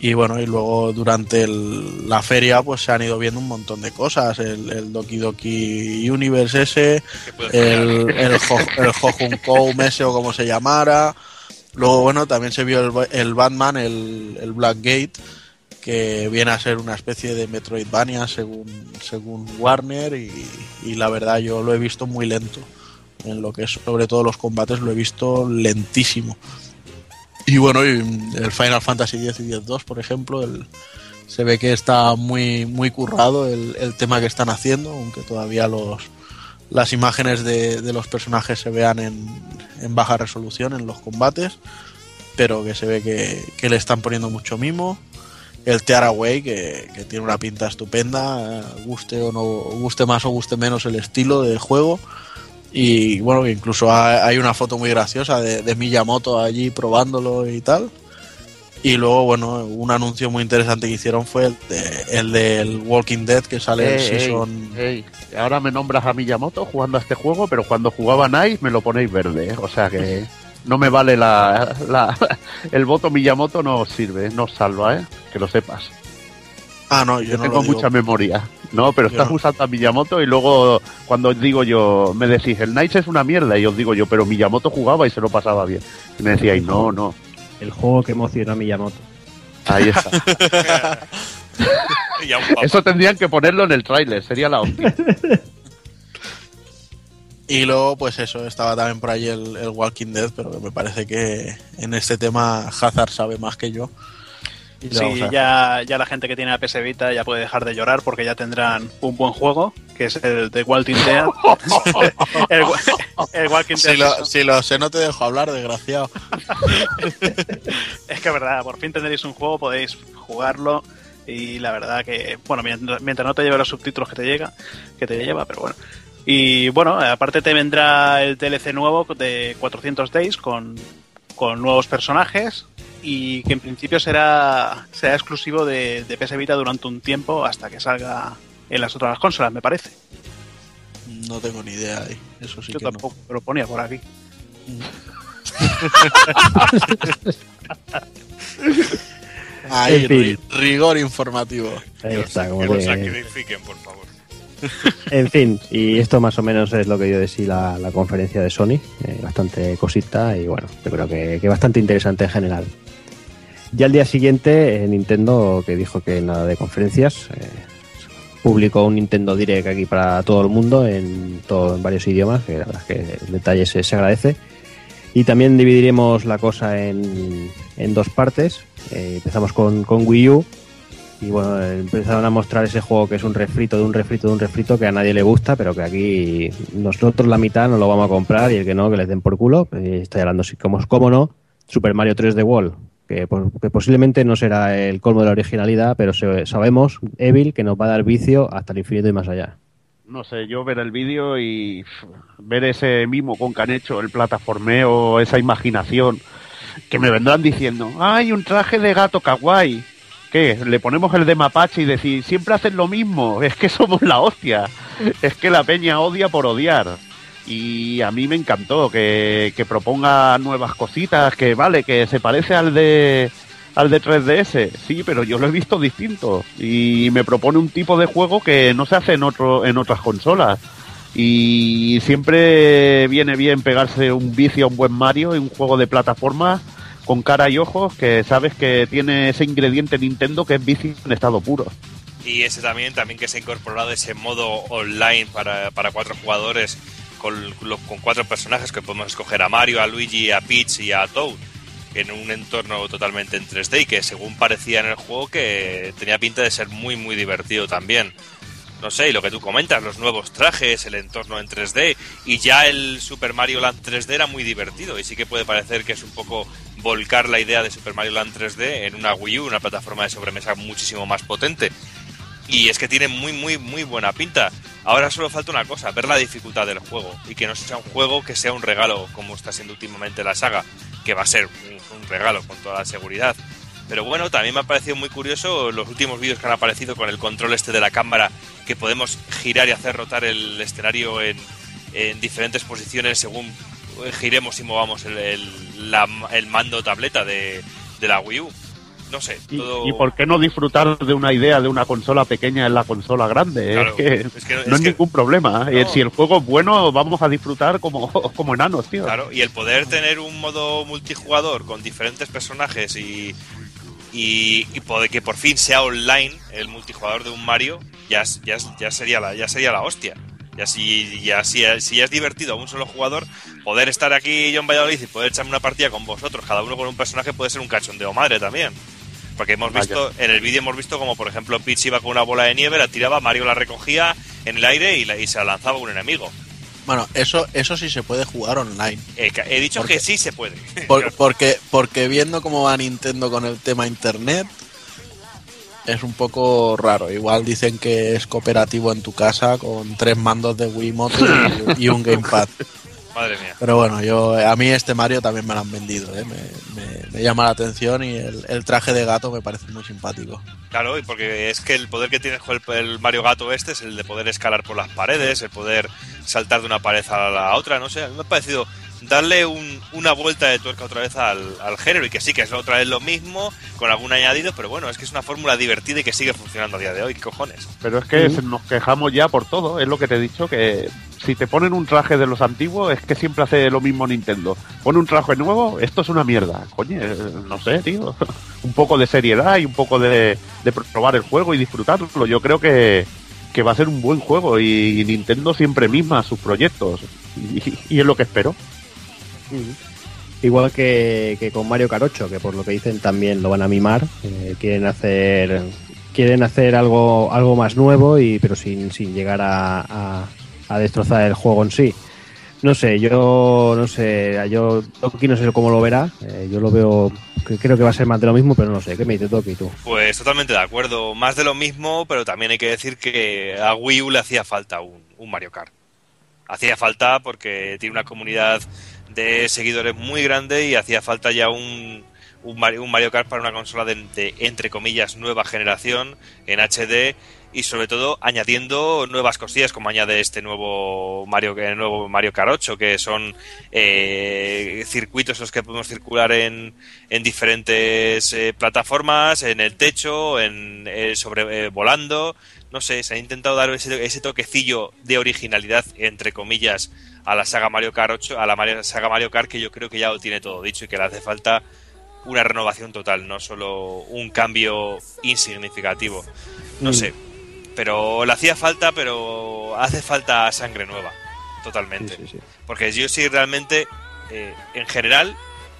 Y bueno, y luego durante el, la feria pues se han ido viendo un montón de cosas. El, el Doki Doki Universe ese, el, el, Ho, el Hohun Koum ese o como se llamara. Luego, bueno, también se vio el, el Batman, el, el Blackgate, que viene a ser una especie de Metroidvania según, según Warner y, y la verdad yo lo he visto muy lento. En lo que es sobre todo los combates lo he visto lentísimo. Y bueno, y el Final Fantasy X y X-2, por ejemplo, el, se ve que está muy, muy currado el, el, tema que están haciendo, aunque todavía los, las imágenes de, de los personajes se vean en, en, baja resolución en los combates, pero que se ve que, que le están poniendo mucho mimo. El Tearaway, que, que tiene una pinta estupenda, guste o no guste más o guste menos el estilo del juego y bueno, incluso hay una foto muy graciosa de, de, Miyamoto allí probándolo y tal. Y luego, bueno, un anuncio muy interesante que hicieron fue el, de, el del Walking Dead que sale el season. Hey. Ahora me nombras a Miyamoto jugando a este juego, pero cuando jugaba Nice me lo ponéis verde, ¿eh? o sea que. No me vale la, la- el voto Miyamoto no sirve, no os salva, ¿eh? Que lo sepas. Ah, no, yo Yo no tengo lo digo. mucha memoria. No, pero Yo estás no. usando a Miyamoto y luego cuando os digo yo, me decís, el Nice es una mierda y os digo yo, pero Miyamoto jugaba y se lo pasaba bien. Y me decíais, no, no, El juego que emocionó a Miyamoto. ahí está. Eso tendrían que ponerlo en el tráiler, sería la hostia. Y luego, pues eso, estaba también por ahí el, el Walking Dead, pero me parece que en este tema Hazard sabe más que yo. Y Sí, ya, ya la gente que tiene la PS Vita ya puede dejar de llorar porque ya tendrán un buen juego, que es el de Walking Dead. el, el Walking Dead. Si lo, si lo sé, no te dejo hablar, desgraciado. Es que es verdad, por fin tendréis un juego, podéis jugarlo y la verdad que, bueno, mientras, mientras no te lleve los subtítulos que te llega, que te lleva, pero bueno. Y bueno, aparte te vendrá el DLC nuevo de 400 Days con, con nuevos personajes y que en principio será, será exclusivo de, de PS Vita durante un tiempo hasta que salga en las otras consolas, me parece. No tengo ni idea ahí. Eso sí Yo que no. tampoco, pero lo ponía por aquí. Ahí, En fin. ri- rigor informativo. Ahí está, como que lo que- sacrifiquen, por favor. En fin, y esto más o menos es lo que yo decía la, la conferencia de Sony. eh, bastante cosita y bueno, yo creo que, que bastante interesante en general. Ya al día siguiente, eh, Nintendo, que dijo que nada de conferencias, eh, publicó un Nintendo Direct aquí para todo el mundo en, todo, en varios idiomas, que la verdad es que el detalle se, se agradece. Y también dividiremos la cosa en, en dos partes. Eh, empezamos con, con Wii U, y bueno, empezaron a mostrar ese juego que es un refrito de un refrito de un refrito que a nadie le gusta, pero que aquí nosotros la mitad nos lo vamos a comprar y el que no, que les den por culo. Eh, estoy hablando, como, como no, Super Mario 3D World, que, posiblemente no será el colmo de la originalidad, pero se- sabemos, Evil, que nos va a dar vicio hasta el infinito y más allá. No sé, yo ver el vídeo y ver ese mimo con que han hecho, el plataformeo, esa imaginación, que me vendrán diciendo, ¡ay, un traje de gato kawaii! ¿Qué? Le ponemos el de mapache y decir, siempre hacen lo mismo, es que somos la hostia, es que la peña odia por odiar. Y a mí me encantó que, que proponga nuevas cositas, que vale, que se parece al de al de 3DS, sí, pero yo lo he visto distinto y me propone un tipo de juego que no se hace en otro en otras consolas. Y siempre viene bien pegarse un vicio a un buen Mario y un juego de plataforma con cara y ojos que sabes que tiene ese ingrediente Nintendo que es vicio en estado puro. Y ese también, también que se ha incorporado ese modo online para, para cuatro jugadores con, con cuatro personajes que podemos escoger a Mario, a Luigi, a Peach y a Toad en un entorno totalmente en 3D y que según parecía en el juego que tenía pinta de ser muy muy divertido también. No sé, y lo que tú comentas, los nuevos trajes, el entorno en 3D y ya el Super Mario Land 3D era muy divertido y sí que puede parecer que es un poco volcar la idea de Super Mario Land 3D en una Wii U, una plataforma de sobremesa muchísimo más potente. Y es que tiene muy, muy, muy buena pinta. Ahora solo falta una cosa, ver la dificultad del juego. Y que no sea un juego que sea un regalo, como está siendo últimamente la saga. Que va a ser un, regalo, con toda la seguridad. Pero bueno, también me ha parecido muy curioso los últimos vídeos que han aparecido con el control este de la cámara, que podemos girar y hacer rotar el escenario en, en diferentes posiciones según giremos y movamos el mando tableta de, de la Wii U. No sé, Y, todo... y por qué no disfrutar de una idea de una consola pequeña en la consola grande? Claro, es que, es que- no es es que- ningún problema. No. Eh, Si el juego es bueno, vamos a disfrutar como, como enanos, tío. Claro, y el poder tener un modo multijugador con diferentes personajes y, y, y poder que por fin sea online el multijugador de un Mario, ya, ya, ya sería la ya sería la hostia. Ya si ya si, si ya es divertido a un solo jugador, poder estar aquí yo en Valladolid y poder echarme una partida con vosotros, cada uno con un personaje puede ser un cachondeo madre también. Porque hemos Vaya. visto, en el vídeo hemos visto como por ejemplo Peach iba con una bola de nieve, la tiraba, Mario la recogía en el aire y, la- y se la lanzaba a un enemigo. Bueno, eso, eso sí se puede jugar online. Eh, he dicho ¿Por que sí se puede. Por- porque, porque viendo cómo va Nintendo con el tema internet, es un poco raro. Igual dicen que es cooperativo en tu casa con tres mandos de Wiimote y, y un gamepad. Madre mía. Pero bueno, yo a mí este Mario también me lo han vendido, ¿eh? me, me- me llama la atención y el, el traje de gato me parece muy simpático. Claro, y porque es que el poder que tiene el, el Mario Gato este es el de poder escalar por las paredes, el poder saltar de una pared a la otra, no sé, a mí me ha parecido darle un- una vuelta de tuerca otra vez al, al género y que sí que es otra vez lo mismo, con algún añadido, pero bueno, es que es una fórmula divertida y que sigue funcionando a día de hoy, ¿qué cojones? Pero es que Sí. se- nos quejamos ya por todo, es lo que te he dicho, que si te ponen un traje de los antiguos es que siempre hace lo mismo Nintendo. Pone un traje nuevo, esto es una mierda. Coño, eh, no sé, tío. un poco de seriedad y un poco de, de probar el juego y disfrutarlo. Yo creo que, que va a ser un buen juego y, Nintendo siempre misma sus proyectos. Y, y es lo que espero. Igual que, con Mario 8, que por lo que dicen también lo van a mimar. eh, quieren hacer quieren hacer algo algo más nuevo y pero sin, sin llegar a, a- destrozar el juego en sí. No sé, yo no sé, yo Toki no sé cómo lo verá. eh, yo lo veo, creo que va a ser más de lo mismo, pero no sé. ¿Qué me dices Toki tú? Pues totalmente de acuerdo, más de lo mismo, pero también hay que decir que a Wii U le hacía falta un, un Mario Kart. Hacía falta porque tiene una comunidad de seguidores muy grande y hacía falta ya un, un, Mario, un Mario Kart para una consola de, de, entre comillas, nueva generación en HD y sobre todo añadiendo nuevas cosillas como añade este nuevo Mario, el nuevo Mario Kart 8 que son eh, circuitos en los que podemos circular en, en diferentes eh, plataformas, en el techo, en eh, sobre eh, volando, no sé, se ha intentado dar ese, ese, toquecillo de originalidad entre comillas a la saga Mario Kart 8, a la Mario, saga Mario Kart que yo creo que ya lo tiene todo dicho y que le hace falta una renovación total, no solo un cambio insignificativo. No mm. sé, pero le hacía falta, pero hace falta sangre nueva, totalmente. Sí, sí, sí. Porque yo sí realmente, eh, en general,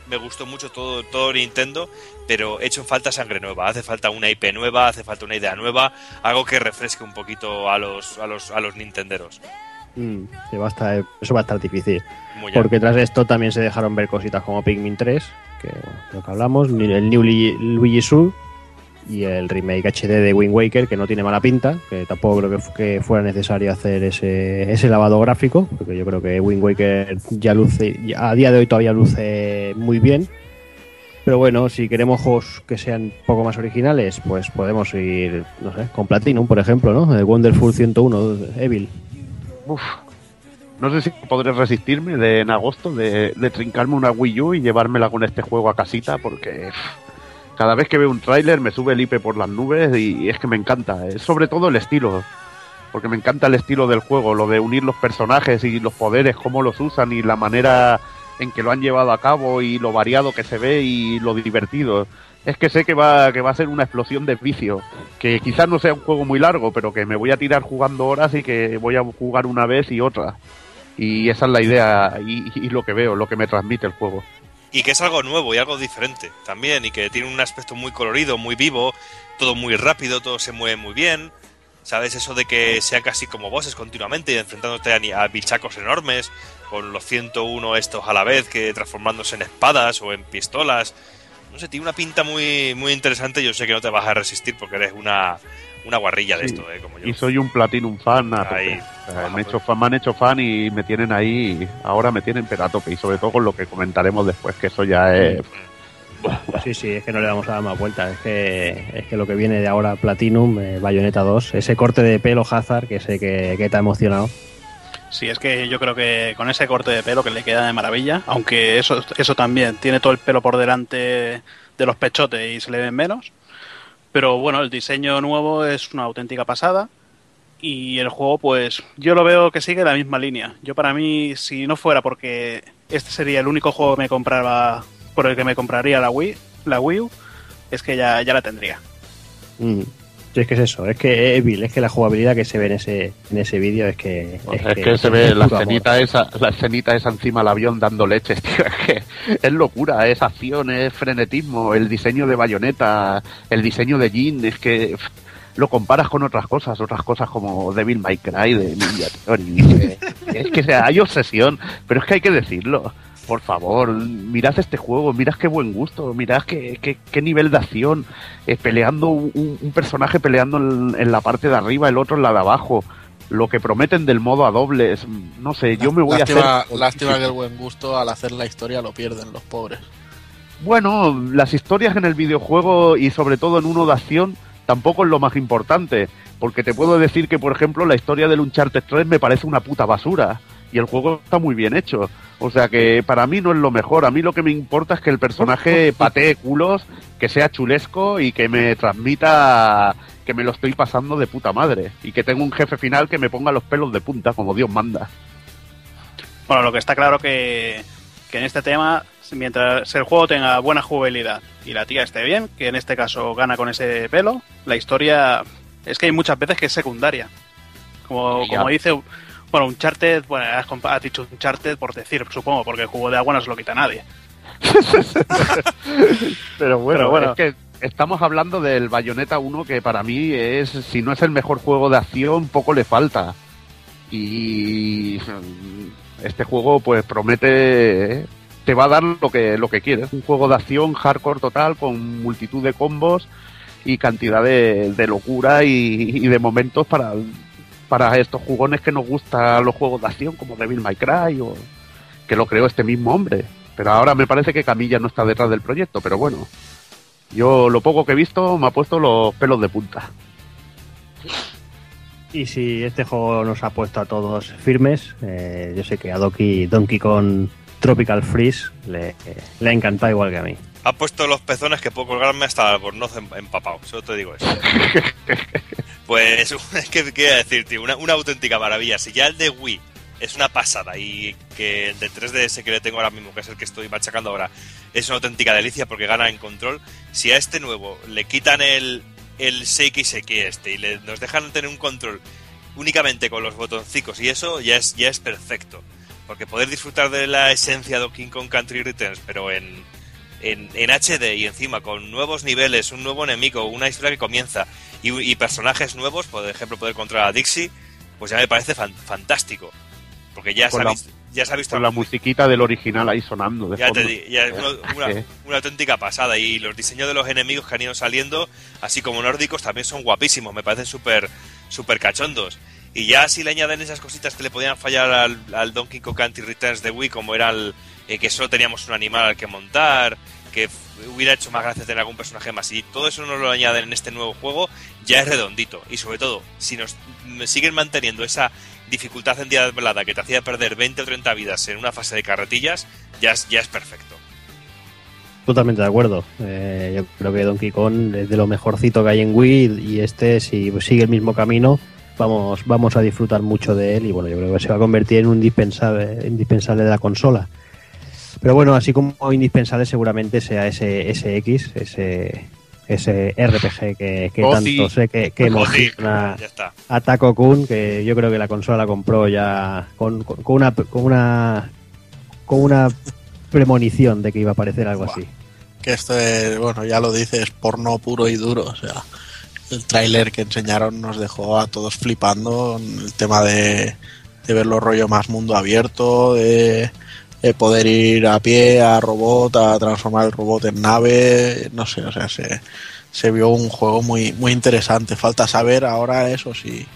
me gustó mucho todo, todo Nintendo, pero he hecho falta sangre nueva, hace falta una IP nueva, hace falta una idea nueva, algo que refresque un poquito a los, a los, a los nintenderos. Mm, sí, va a estar, eso va a estar difícil. Muy Porque tras esto también se dejaron ver cositas como Pikmin 3, que bueno, lo que hablamos, el New Luigi Sur y el remake HD de Wind Waker, que no tiene mala pinta, que tampoco creo que, fu que fuera necesario hacer ese, ese, lavado gráfico, porque yo creo que Wind Waker ya luce, a día de hoy todavía luce muy bien. Pero bueno, si queremos juegos que sean poco más originales, pues podemos ir, no sé, con Platinum, por ejemplo, ¿no? El Wonderful 101, Evil. Uf, no sé si podré resistirme de, en agosto de, de, trincarme una Wii U y llevármela con este juego a casita, porque cada vez que veo un tráiler me sube el IP por las nubes y es que me encanta. Es sobre todo el estilo, porque me encanta el estilo del juego, lo de unir los personajes y los poderes, cómo los usan y la manera en que lo han llevado a cabo y lo variado que se ve y lo divertido. Es que sé que va, que va a ser una explosión de vicio, que quizás no sea un juego muy largo, pero que me voy a tirar jugando horas y que voy a jugar una vez y otra. Y esa es la idea y, y lo que veo, lo que me transmite el juego y que es algo nuevo y algo diferente también y que tiene un aspecto muy colorido, muy vivo, todo muy rápido, todo se mueve muy bien. ¿Sabes? Eso de que sea casi como bosses continuamente y enfrentándote a, a, bichacos enormes con los 101 estos a la vez que transformándose en espadas o en pistolas. No sé, tiene una pinta muy, muy interesante. Yo sé que no te vas a resistir porque eres una, una guarrilla de sí. esto, ¿eh? Como yo. Y soy un Platinum fan a Ahí. tope. O sea, me, hecho fan, me han hecho fan y me tienen ahí, ahora me tienen pero a tope. Y sobre todo con lo que comentaremos después, que eso ya es... Sí, sí, es que no le vamos a dar más vuelta. Es que, es que lo que viene de ahora Platinum, eh, Bayonetta 2, ese corte de pelo Hazard que sé que, que te ha emocionado. Sí, es que yo creo que con ese corte de pelo que le queda de maravilla, aunque eso, eso también tiene todo el pelo por delante de los pechotes y se le ven menos. Pero bueno, el diseño nuevo es una auténtica pasada. Y el juego, pues yo lo veo que sigue la misma línea. Yo para mí, si no fuera porque este sería el único juego que me compraba, por el que me compraría la Wii, la Wii U, es que ya, ya la tendría. Mm. Sí, es que es eso, es que Evil, es que la jugabilidad que se ve en ese, en ese vídeo es que. Pues es, es, que, que se ve la escenita esa, la escenita esa encima del avión dando leches, tío. Es que es locura, es acción, es frenetismo, el diseño de bayoneta, el diseño de Jin, es que lo comparas con otras cosas, otras cosas como Devil May Cry de Ninja Theory. es que hay obsesión, pero es que hay que decirlo. Por favor, mirad este juego, mirad qué buen gusto, mirad qué, qué, qué nivel de acción, eh, peleando un, un, personaje peleando en, en, la parte de arriba, el otro en la de abajo, lo que prometen del modo a dobles, no sé, yo me voy lástima, a hacer... Lástima que el buen gusto al hacer la historia lo pierden los pobres. Bueno, las historias en el videojuego y sobre todo en uno de acción tampoco es lo más importante, porque te puedo decir que, por ejemplo, la historia del Uncharted 3 me parece una puta basura y el juego está muy bien hecho. O sea que para mí no es lo mejor. A mí lo que me importa es que el personaje patee culos, que sea chulesco y que me transmita que me lo estoy pasando de puta madre. Y que tengo un jefe final que me ponga los pelos de punta, como Dios manda. Bueno, lo que está claro que, que en este tema, mientras el juego tenga buena jugabilidad y la tía esté bien, que en este caso gana con ese pelo, la historia es que hay muchas veces que es secundaria. Como, como dice, bueno, un charted, bueno, has, dicho un charted por decir, supongo, porque el juego de agua no se lo quita a nadie. Pero bueno, Pero bueno. es que estamos hablando del Bayonetta 1 que para mí es, si no es el mejor juego de acción, poco le falta. Y este juego pues promete te va a dar lo que lo que quieres, un juego de acción hardcore total con multitud de combos y cantidad de, de locura y, y de momentos para para estos jugones que nos gustan los juegos de acción como Devil May Cry o que lo creó este mismo hombre. Pero ahora me parece que Camilla no está detrás del proyecto, pero bueno. Yo lo poco que he visto me ha puesto los pelos de punta. Y si este juego nos ha puesto a todos firmes, eh, yo sé que a Doki, Donkey Kong Tropical Freeze le, eh, le ha encantado igual que a mí. Ha puesto los pezones que puedo colgarme hasta el albornoz em- empapado. Solo te digo eso. pues es que quería decir, tío, una, una auténtica maravilla. Si ya el de Wii es una pasada y que el de 3DS que le tengo ahora mismo, que es el que estoy machacando ahora, es una auténtica delicia porque gana en control. Si a este nuevo le quitan el, el Seiki este y le, nos dejan tener un control únicamente con los botoncicos y eso ya es, ya es perfecto. Porque poder disfrutar de la esencia de Donkey Kong Country Returns, pero en, en, en HD y encima con nuevos niveles, un nuevo enemigo, una historia que comienza y, y personajes nuevos, por ejemplo, poder controlar a Dixie, pues ya me parece fan- fantástico. Porque ya se, la- ya se ha visto Con la musiquita del original ahí sonando de ya fondo. te di- ya es una, una- Sí. una auténtica pasada. Y los diseños de los enemigos que han ido saliendo, así como nórdicos, también son guapísimos. Me parecen súper súper cachondos. Y ya si le añaden esas cositas que le podían fallar al, al Donkey Kong Country Returns de Wii, como era el, eh, que solo teníamos un animal al que montar, que hubiera hecho más gracia tener algún personaje más. Y todo eso nos lo añaden en este nuevo juego, ya es redondito. Y sobre todo, si nos siguen manteniendo esa dificultad en día velada que te hacía perder 20 o 30 vidas en una fase de carretillas, ya es, ya es perfecto. Totalmente de acuerdo. Eh, yo creo que Donkey Kong es de lo mejorcito que hay en Wii y este, si sigue el mismo camino, vamos, vamos a disfrutar mucho de él y bueno, yo creo que se va a convertir en un indispensable, indispensable de la consola. Pero bueno, así como indispensable seguramente sea ese SX, ese, ese RPG que, que tanto sé que, que emociona a Taco Kun, que yo creo que la consola la compró ya con, con- con una con una con una premonición de que iba a aparecer algo así. Que esto es, bueno, ya lo dices, porno puro y duro. O sea, el tráiler que enseñaron nos dejó a todos flipando. El tema de, de verlo rollo más mundo abierto, de, de poder ir a pie, a robot, a transformar el robot en nave. No sé, o sea, se, se vio un juego muy, muy interesante. Falta saber ahora eso, si,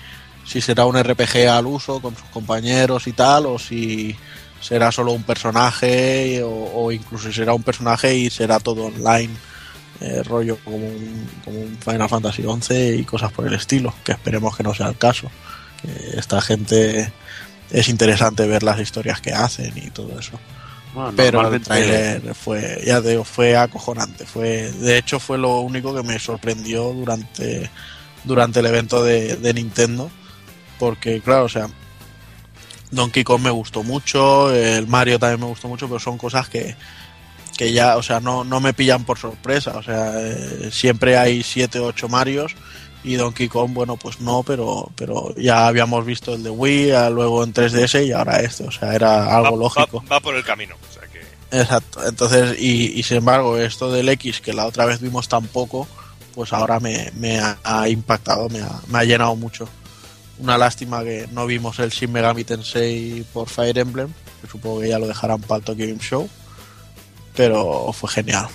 si será un RPG al uso con sus compañeros y tal, o si será solo un personaje o, incluso si será un personaje y será todo online eh, rollo como un, como un Final Fantasy XI y cosas por el estilo que esperemos que no sea el caso esta gente es interesante ver las historias que hacen y todo eso. Bueno, pero el normalmente- trailer fue ya te digo fue acojonante fue de hecho fue lo único que me sorprendió durante durante el evento de, de Nintendo porque claro o sea Donkey Kong me gustó mucho el Mario también me gustó mucho pero son cosas que que ya o sea no, no me pillan por sorpresa o sea eh, siempre hay siete o ocho Marios y Donkey Kong bueno pues no pero pero ya habíamos visto el de Wii luego en 3DS y ahora este o sea era algo Va- lógico Va, va por el camino. O sea que Exacto, entonces, y, y sin embargo, esto del X, que la otra vez vimos tan poco, pues ahora me, me ha, ha impactado, me ha, me ha llenado mucho. Una lástima que no vimos el Shin Megami Tensei por Fire Emblem, que supongo que ya lo dejarán para el Tokyo Game Show, pero fue genial,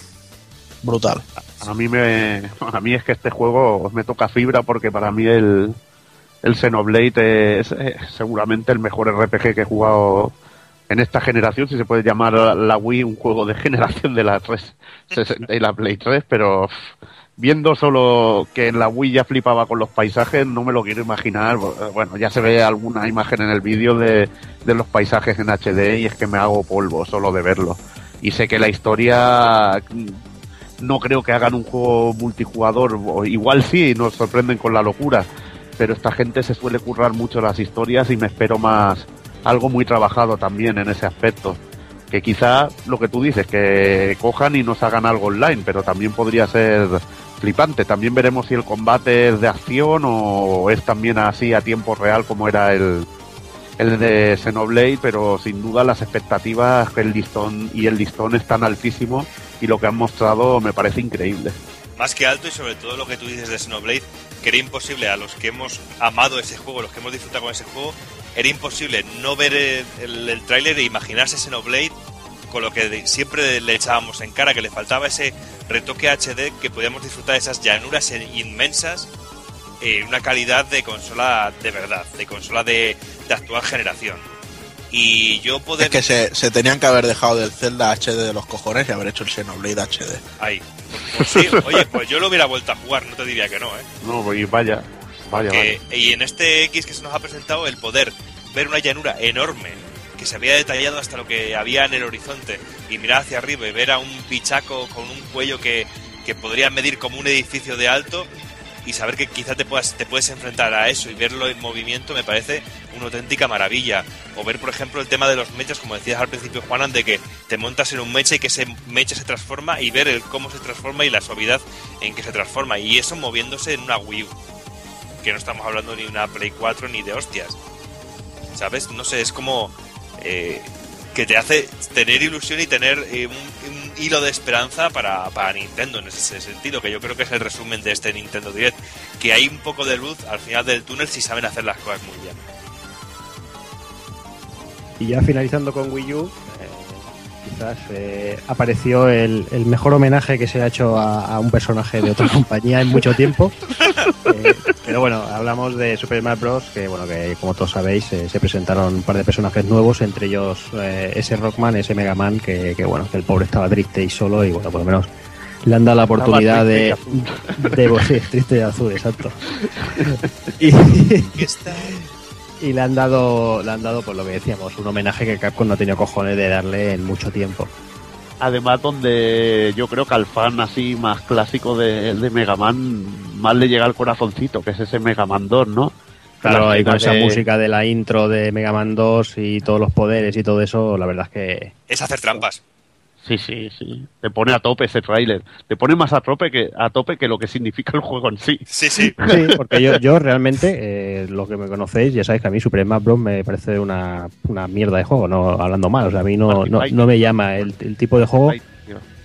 brutal. A mí me, a mí es que este juego me toca fibra porque para mí el, el Xenoblade es eh, seguramente el mejor RPG que he jugado en esta generación, si se puede llamar la Wii un juego de generación de la 360 y la Play 3, pero viendo solo que en la Wii ya flipaba con los paisajes, no me lo quiero imaginar. Bueno, ya se ve alguna imagen en el vídeo de, de los paisajes en HD y es que me hago polvo solo de verlo. Y sé que la historia no creo que hagan un juego multijugador, igual sí, nos sorprenden con la locura, pero esta gente se suele currar mucho las historias y me espero más algo muy trabajado también en ese aspecto. Que quizá lo que tú dices, que cojan y nos hagan algo online, pero también podría ser flipante. También veremos si el combate es de acción o es también así a tiempo real como era el, el de Xenoblade, pero sin duda las expectativas el listón y el listón están altísimos y lo que han mostrado me parece increíble. Más que alto y sobre todo lo que tú dices de Xenoblade, que era imposible a los que hemos amado ese juego, los que hemos disfrutado con ese juego, era imposible no ver el, el, tráiler e imaginarse Xenoblade con lo que siempre le echábamos en cara, que le faltaba ese retoque HD, que podíamos disfrutar de esas llanuras inmensas en una calidad de consola de verdad, de consola de, de actual generación. Y yo poder... Es que se, se, tenían que haber dejado del Zelda HD de los cojones y haber hecho el Xenoblade HD. Ahí. Pues, sí, oye, pues yo lo hubiera vuelto a jugar, no te diría que no, ¿eh? No, y vaya, vaya, vaya. Y en este X que se nos ha presentado, el poder ver una llanura enorme que se había detallado hasta lo que había en el horizonte y mirar hacia arriba y ver a un pichaco con un cuello que, que podría medir como un edificio de alto y saber que quizá te, puedas, te puedes enfrentar a eso y verlo en movimiento me parece una auténtica maravilla. O ver, por ejemplo, el tema de los mechas, como decías al principio, Juanan, de que te montas en un mecha y que ese mecha se transforma y ver el cómo se transforma y la suavidad en que se transforma. Y eso moviéndose en una Wii. Que no estamos hablando ni de una Play 4 ni de hostias. ¿Sabes? No sé, es como... Eh, que te hace tener ilusión y tener eh, un, hilo de esperanza para, para, Nintendo en ese sentido, que yo creo que es el resumen de este Nintendo Direct, que hay un poco de luz al final del túnel si saben hacer las cosas muy bien. Y ya finalizando con Wii U, quizás eh, apareció el, el, mejor homenaje que se ha hecho a, a un personaje de otra compañía en mucho tiempo. Eh, pero bueno, hablamos de Super Smash Bros. Que bueno, que como todos sabéis, eh, se presentaron un par de personajes nuevos, entre ellos eh, ese Rockman, ese Mega Man, que, que, bueno, que el pobre estaba triste y solo, y bueno, por lo menos le han dado la oportunidad de, de, de sí, triste y azul, exacto. y, y le han dado, le han dado, por lo que decíamos, un homenaje que Capcom no ha tenido cojones de darle en mucho tiempo además donde yo creo que al fan así más clásico de, de Mega Man más le llega al corazoncito, que es ese Mega Man 2, ¿no? Claro, y con esa de... música de la intro de Mega Man 2 y todos los poderes y todo eso, la verdad es que... Es hacer trampas. Sí, sí, sí. Te pone a tope ese tráiler. Te pone más a tope que a tope que lo que significa el juego en sí. Sí, sí. Sí, porque yo, yo realmente, eh, lo que me conocéis, ya sabéis que a mí Super Smash Bros. me parece una, una mierda de juego, no hablando mal. O sea, a mí no, no, no me llama. El, el, tipo de juego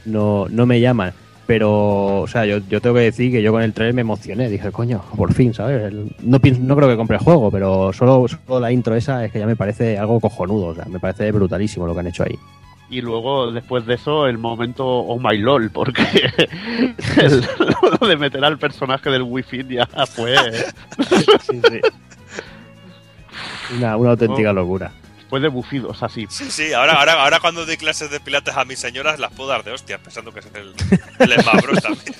no, no me llama. Pero, o sea, yo, yo tengo que decir que yo con el trailer me emocioné. Dije, coño, por fin, ¿sabes? No, no creo que compre el juego, pero solo, solo la intro esa es que ya me parece algo cojonudo. O sea, me parece brutalísimo lo que han hecho ahí y luego después de eso el momento oh my lol porque el, lo de meter al personaje del wifi ya fue sí, sí. Una, una, auténtica oh. locura fue de bufidos así sí sí ahora ahora ahora cuando doy clases de pilates a mis señoras las puedo dar de hostias pensando que es el, el también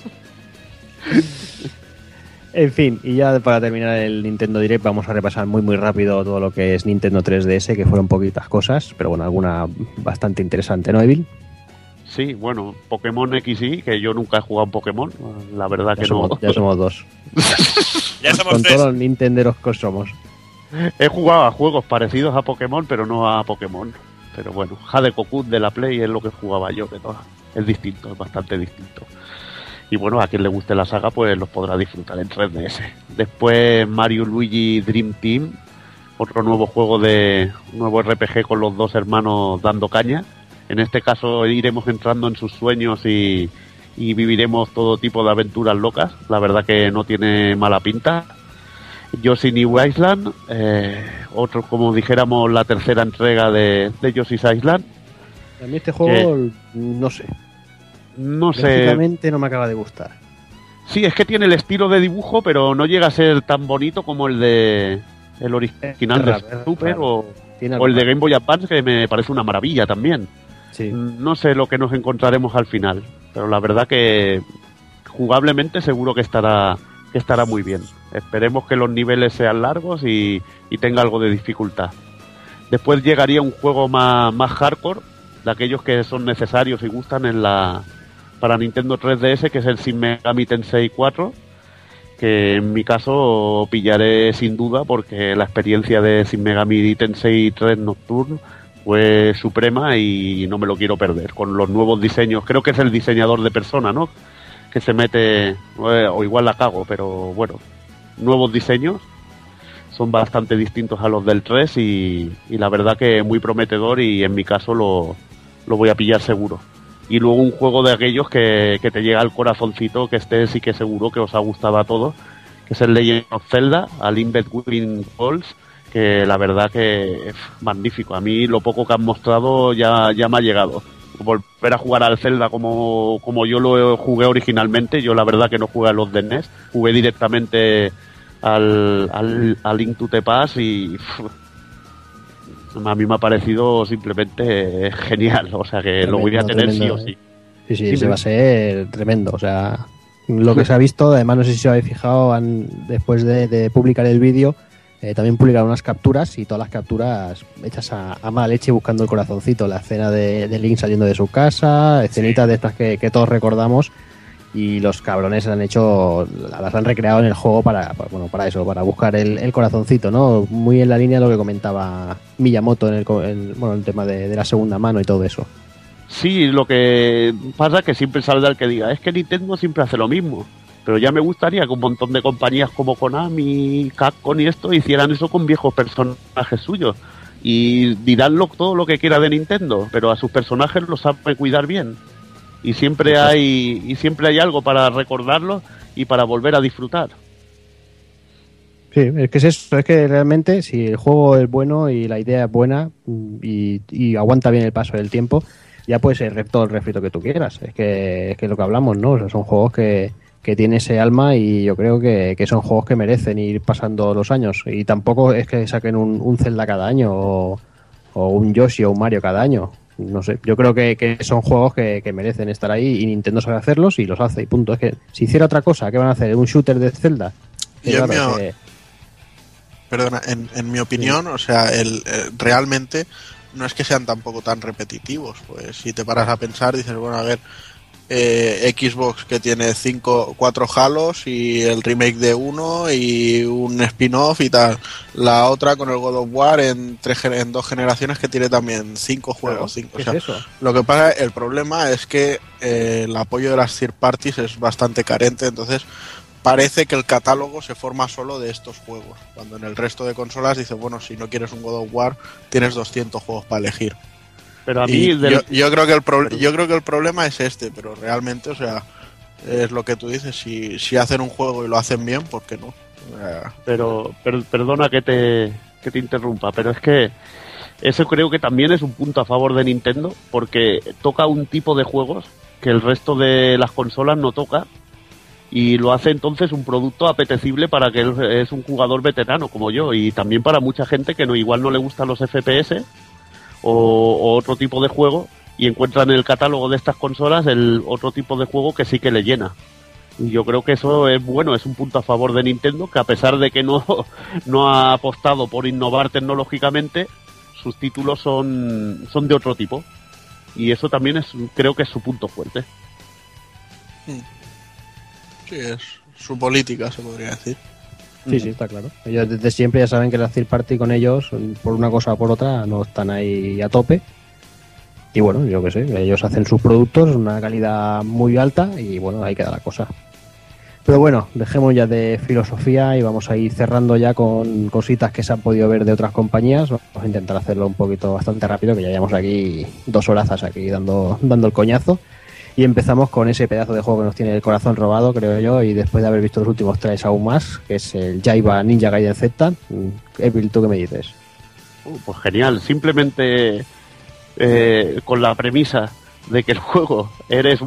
en fin, y ya para terminar el Nintendo Direct vamos a repasar muy muy rápido todo lo que es Nintendo 3DS, que fueron poquitas cosas, pero bueno, alguna bastante interesante, ¿no, Evil? Sí, bueno, Pokémon XY, que yo nunca he jugado Pokémon, la verdad ya que somos, no. Ya somos dos. ya somos Con tres. todos los Nintenderos que somos. He jugado a juegos parecidos a Pokémon, pero no a Pokémon. Pero bueno, Jade Cocut de la Play es lo que jugaba yo, que todo. Es distinto, es bastante distinto. Y bueno, a quien le guste la saga, pues los podrá disfrutar en 3DS. Después Mario Luigi Dream Team, otro nuevo juego de un nuevo RPG con los dos hermanos dando caña. En este caso iremos entrando en sus sueños y, y viviremos todo tipo de aventuras locas. La verdad que no tiene mala pinta. Yoshi New Island, eh, otro como dijéramos la tercera entrega de, de Yoshi's Island. A mí este juego, no sé, no sé. No me acaba de gustar. Sí, es que tiene el estilo de dibujo, pero no llega a ser tan bonito como el de el original de Super o O el de Game Boy Advance, que me parece una maravilla también. Sí. No sé lo que nos encontraremos al final, pero la verdad que jugablemente seguro que estará que estará muy bien. Esperemos que los niveles sean largos y, y tenga algo de dificultad. Después llegaría un juego más, más hardcore, de aquellos que son necesarios y gustan en la para Nintendo 3DS, que es el Shin Megami Tensei 4, que en mi caso pillaré sin duda porque la experiencia de Shin Megami Tensei 3 Nocturne fue suprema y no me lo quiero perder. Con los nuevos diseños, creo que es el diseñador de persona, ¿no? Que se mete, eh, o igual la cago, pero bueno, nuevos diseños son bastante distintos a los del 3 y, la verdad que muy prometedor y en mi caso lo, lo voy a pillar seguro. Y luego un juego de aquellos que, que te llega al corazoncito, que este sí que seguro que os ha gustado a todos, que es el Legend of Zelda, al Between Worlds, que la verdad que es magnífico. A mí lo poco que han mostrado ya, ya me ha llegado. Volver a jugar al Zelda como, como yo lo jugué originalmente, yo la verdad que no jugué a los de NES, jugué directamente al, al, al to the Past y a mí me ha parecido simplemente genial, o sea que lo voy a Tremendo, tener sí o ¿eh? sí. Sí, sí, Sí, ese va a ser tremendo. O sea, lo que se ha visto, además no sé si os habéis fijado, han- después de, de publicar el vídeo, eh, también publicaron unas capturas y todas las capturas hechas a, a mala leche buscando el corazoncito. La escena de, de Link saliendo de su casa, escenitas de estas que, que todos recordamos y los cabrones han hecho, las han recreado en el juego para, bueno, para eso, para buscar el, el corazoncito, ¿no? Muy en la línea de lo que comentaba Miyamoto en el, en- bueno, el tema de, de la segunda mano y todo eso. Sí, lo que pasa es que siempre saldrá el que diga, es que Nintendo siempre hace lo mismo. Pero ya me gustaría que un montón de compañías como Konami, Capcom y esto hicieran eso con viejos personajes suyos. Y dirán lo- todo lo que quiera de Nintendo, pero a sus personajes los sabe cuidar bien. Y siempre hay, y siempre hay algo para recordarlos y para volver a disfrutar. Sí, es que es eso, es que realmente si el juego es bueno y la idea es buena mm, y, y aguanta bien el paso del tiempo, ya puede ser todo el refrito que tú quieras. Es que es que lo que hablamos, ¿no? O sea, son juegos que, que tienen ese alma y yo creo que, que son juegos que merecen ir pasando los años. Y tampoco es que saquen un, un Zelda cada año o, o un Yoshi o un Mario cada año. No sé, yo creo que, que son juegos que, que merecen estar ahí y Nintendo sabe hacerlos y los hace y punto. Es que si hiciera otra cosa, ¿qué van a hacer? ¿Un shooter de Zelda? Yo, claro, mío, que- Perdona, en, en mi opinión, o sea, el, eh, realmente no es que sean tampoco tan repetitivos. Pues si te paras a pensar, dices, bueno, a ver, eh, Xbox que tiene cinco, cuatro Halos y el remake de uno y un spin-off y tal. La otra con el God of War en, tres, en dos generaciones que tiene también cinco juegos. cinco, ¿Qué o sea, es eso? lo que pasa, el problema es que eh, el apoyo de las third parties es bastante carente, entonces parece que el catálogo se forma solo de estos juegos, cuando en el resto de consolas dice, bueno, si no quieres un God of War, tienes 200 juegos para elegir. Pero a mí, Y del- yo, yo creo que el proble- yo creo que el problema es este, pero realmente, o sea, es lo que tú dices, si, si hacen un juego y lo hacen bien, ¿por qué no? Pero per- perdona que te, que te interrumpa, pero es que eso creo que también es un punto a favor de Nintendo porque toca un tipo de juegos que el resto de las consolas no toca y lo hace entonces un producto apetecible para que es un jugador veterano como yo y también para mucha gente que no igual no le gustan los FPS o, otro tipo de juego y encuentra en el catálogo de estas consolas el otro tipo de juego que sí que le llena. Y yo creo que eso es bueno, es un punto a favor de Nintendo, que a pesar de que no, no ha apostado por innovar tecnológicamente, sus títulos son, son de otro tipo. Y eso también es, creo que es su punto fuerte. sí, es su política, se podría decir. Sí, sí, está claro. Ellos desde siempre ya saben que la third party con ellos, por una cosa o por otra, no están ahí a tope. Y bueno, yo qué sé, ellos hacen sus productos, una calidad muy alta y bueno, ahí queda la cosa. Pero bueno, dejemos ya de filosofía y vamos a ir cerrando ya con cositas que se han podido ver de otras compañías. Vamos a intentar hacerlo un poquito bastante rápido, que ya llevamos aquí dos horazas aquí dando, dando el coñazo. Y empezamos con ese pedazo de juego que nos tiene el corazón robado, creo yo, y después de haber visto los últimos tres aún más, que es el Jaiba Ninja Gaiden Z. Mm, Evil, ¿tú qué me dices? Uh, pues genial, simplemente eh, con la premisa de que el juego eres,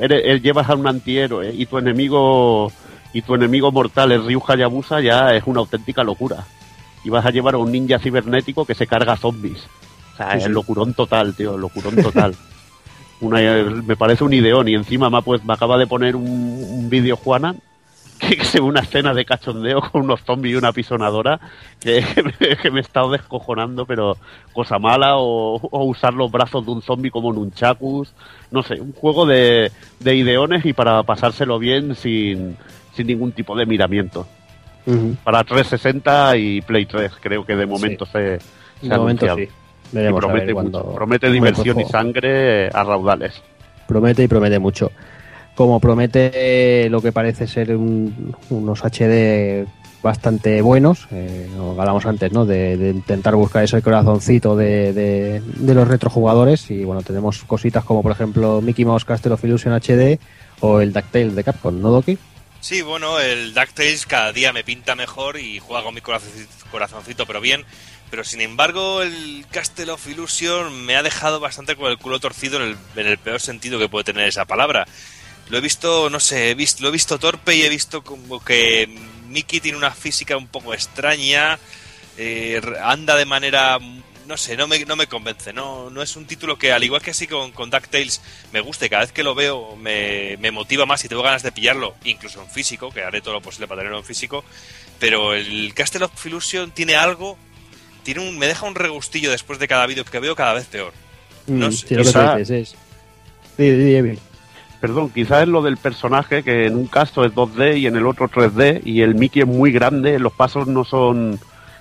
eres, eh, llevas a un antihéroe y tu enemigo y tu enemigo mortal es Ryu Hayabusa ya es una auténtica locura. y vas a llevar a un ninja cibernético que se carga zombies. O sea, Sí, es sí. locurón total, tío, locurón total. Una, me parece un ideón y encima me, pues, me acaba de poner un, un vídeo Juana que se ve una escena de cachondeo con unos zombies y una pisonadora que, que me, que me he estado descojonando, pero cosa mala, o, o usar los brazos de un zombie como nunchakus, no sé, un juego de, de ideones y para pasárselo bien sin, sin ningún tipo de miramiento. Ujú. Para 360 y Play 3, creo que de momento se, se De ha momento anunciado. sí. Y Veremos a ver promete, cuando- mucho, promete Hombre, diversión y sangre a raudales. Promete y promete mucho. Como promete lo que parece ser un- unos HD bastante buenos, eh, lo hablamos antes, ¿no? De, de intentar buscar ese corazoncito de, de, de los retrojugadores. Y bueno, tenemos cositas como, por ejemplo, Mickey Mouse Castle of Illusion HD o el DuckTales de Capcom, ¿no, Doki? Sí, bueno, el DuckTales cada día me pinta mejor y juega con mi corazoncito, corazoncito, pero bien. Pero sin embargo, el Castle of Illusion me ha dejado bastante con el culo torcido en el, en el peor sentido que puede tener esa palabra. Lo he visto, no sé, lo he visto torpe y he visto como que Mickey tiene una física un poco extraña, eh, anda de manera, no sé, no me, no me convence. No, no es un título que, al igual que así con, con DuckTales, me guste. Cada vez que lo veo me, me motiva más y tengo ganas de pillarlo, incluso en físico, que haré todo lo posible para tenerlo en físico. Pero el Castle of Illusion tiene algo, tiene un, me deja un regustillo después de cada vídeo que veo cada vez peor. No Mm, sé, sí, lo que tú quizá- dices es. Sí, sí. Perdón, quizás es lo del personaje, que en un caso es 2D y en el otro 3D, y el Mickey es muy grande, los pasos no son,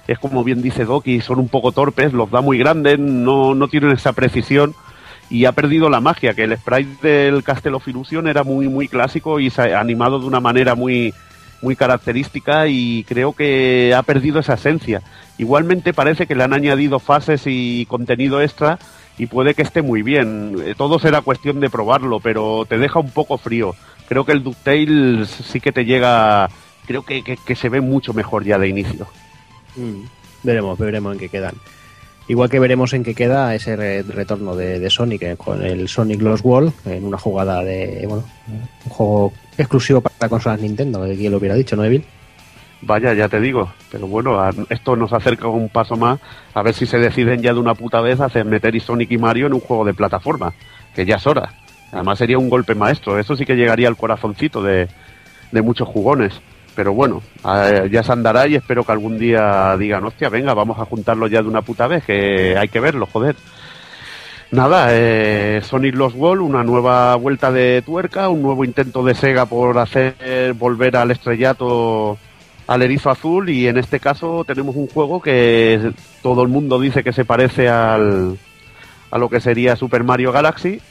es como bien dice Doki, son un poco torpes, los da muy grandes, no, no tienen esa precisión, y ha perdido la magia, que el sprite del Castle of Illusion era muy, muy clásico y se ha animado de una manera muy, muy característica y creo que ha perdido esa esencia. Igualmente parece que le han añadido fases y contenido extra y puede que esté muy bien. Eh, Todo será cuestión de probarlo, pero te deja un poco frío. Creo que el DuckTales sí que te llega, creo que, que- se ve mucho mejor ya de inicio. Mm, Veremos, veremos en qué quedan. Igual que veremos en qué queda ese re- retorno de, de Sonic eh, con el Sonic Lost World en una jugada de, bueno, un juego exclusivo para consolas Nintendo, que quien lo hubiera dicho, ¿no, Evil? Vaya, ya te digo. Pero bueno, esto nos acerca un paso más a ver si se deciden ya de una puta vez hacer meter y Sonic y Mario en un juego de plataforma, que ya es hora. Además sería un golpe maestro. Eso sí que llegaría al corazoncito de, de muchos jugones. Pero bueno, ya se andará y espero que algún día digan, hostia, venga, vamos a juntarlo ya de una puta vez, que hay que verlo, joder. Nada, eh, Sonic Lost World, una nueva vuelta de tuerca, un nuevo intento de Sega por hacer volver al estrellato al erizo azul y en este caso tenemos un juego que todo el mundo dice que se parece al, a lo que sería Super Mario Galaxy,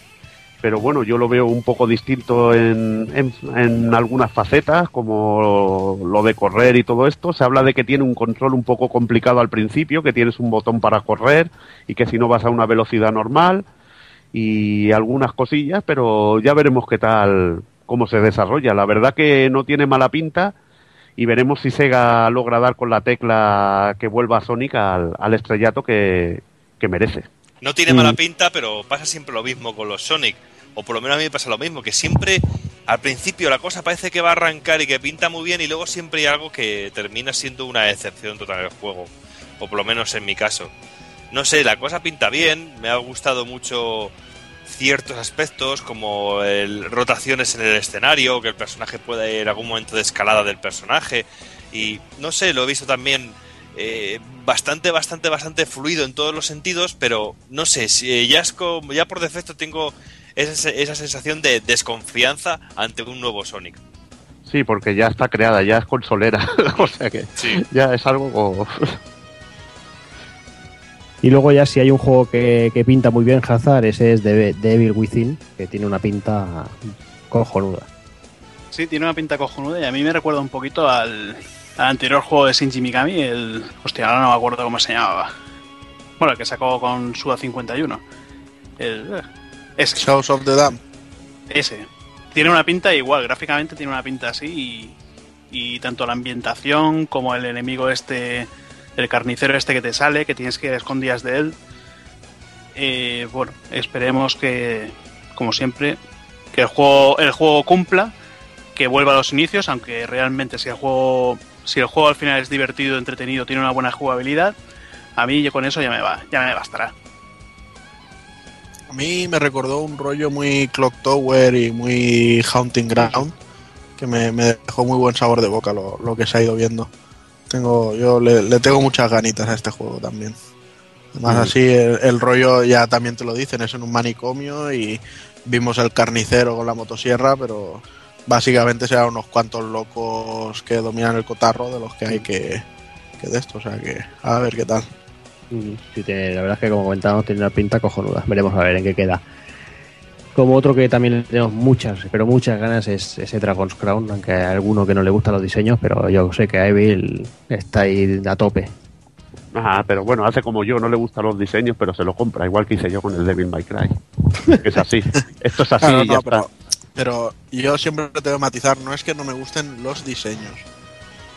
pero bueno, yo lo veo un poco distinto en, en, en algunas facetas, como lo de correr y todo esto. Se habla de que tiene un control un poco complicado al principio, que tienes un botón para correr y que si no vas a una velocidad normal y algunas cosillas, pero ya veremos qué tal, cómo se desarrolla. La verdad que no tiene mala pinta y veremos si Sega logra dar con la tecla que vuelva a Sonic al, al estrellato que, que merece. No tiene mala Mm. pinta, pero pasa siempre lo mismo con los Sonic. O por lo menos a mí me pasa lo mismo, que siempre al principio la cosa parece que va a arrancar y que pinta muy bien y luego siempre hay algo que termina siendo una excepción total del juego. O por lo menos en mi caso. No sé, la cosa pinta bien, me ha gustado mucho ciertos aspectos como el, rotaciones en el escenario, que el personaje pueda ir a algún momento de escalada del personaje y no sé, lo he visto también eh, bastante, bastante, bastante fluido en todos los sentidos, pero no sé, si eh, ya, es como, ya por defecto tengo esa, esa sensación de desconfianza ante un nuevo Sonic. Sí, porque ya está creada, ya es consolera. o sea que Sí. ya es algo como... Y luego ya si hay un juego que, que pinta muy bien Hazard, ese es Devil Within, que tiene una pinta cojonuda. Sí, tiene una pinta cojonuda y a mí me recuerda un poquito al, al anterior juego de Shinji Mikami, el... Hostia, ahora no me acuerdo cómo se llamaba. Bueno, el que sacó con Suda 51. El... Ese, Shows of the Dam. ese. Tiene una pinta igual, gráficamente tiene una pinta así y, y tanto la ambientación como el enemigo este, el carnicero este que te sale, que tienes que ir a escondidas de él. Eh, bueno, esperemos que, como siempre, que el juego, el juego cumpla, que vuelva a los inicios, aunque realmente si el juego si el juego al final es divertido, entretenido, tiene una buena jugabilidad, a mí yo con eso ya me va, ya me bastará. A mí me recordó un rollo muy Clock Tower y muy Haunting Ground, que me, me dejó muy buen sabor de boca lo, lo que se ha ido viendo. Tengo, yo le, le tengo muchas ganitas a este juego también. Además así el, el rollo ya también te lo dicen, es en un manicomio y vimos el carnicero con la motosierra, pero básicamente serán unos cuantos locos que dominan el cotarro de los que hay que, que de esto, o sea que a ver qué tal. Mm, Sí, tiene- la verdad es que como comentábamos tiene una pinta cojonuda. Veremos a ver en qué queda. Como otro que también tenemos muchas, pero muchas ganas es ese Dragon's Crown, aunque hay alguno que no le gustan los diseños, pero yo sé que Evil está ahí a tope. Ajá, pero bueno, hace como yo, no le gustan los diseños, pero se lo compra, igual que hice yo con el Devil May Cry. Es así. Esto es así Claro, y ya no, está. pero, pero yo siempre te voy a matizar, no es que no me gusten los diseños.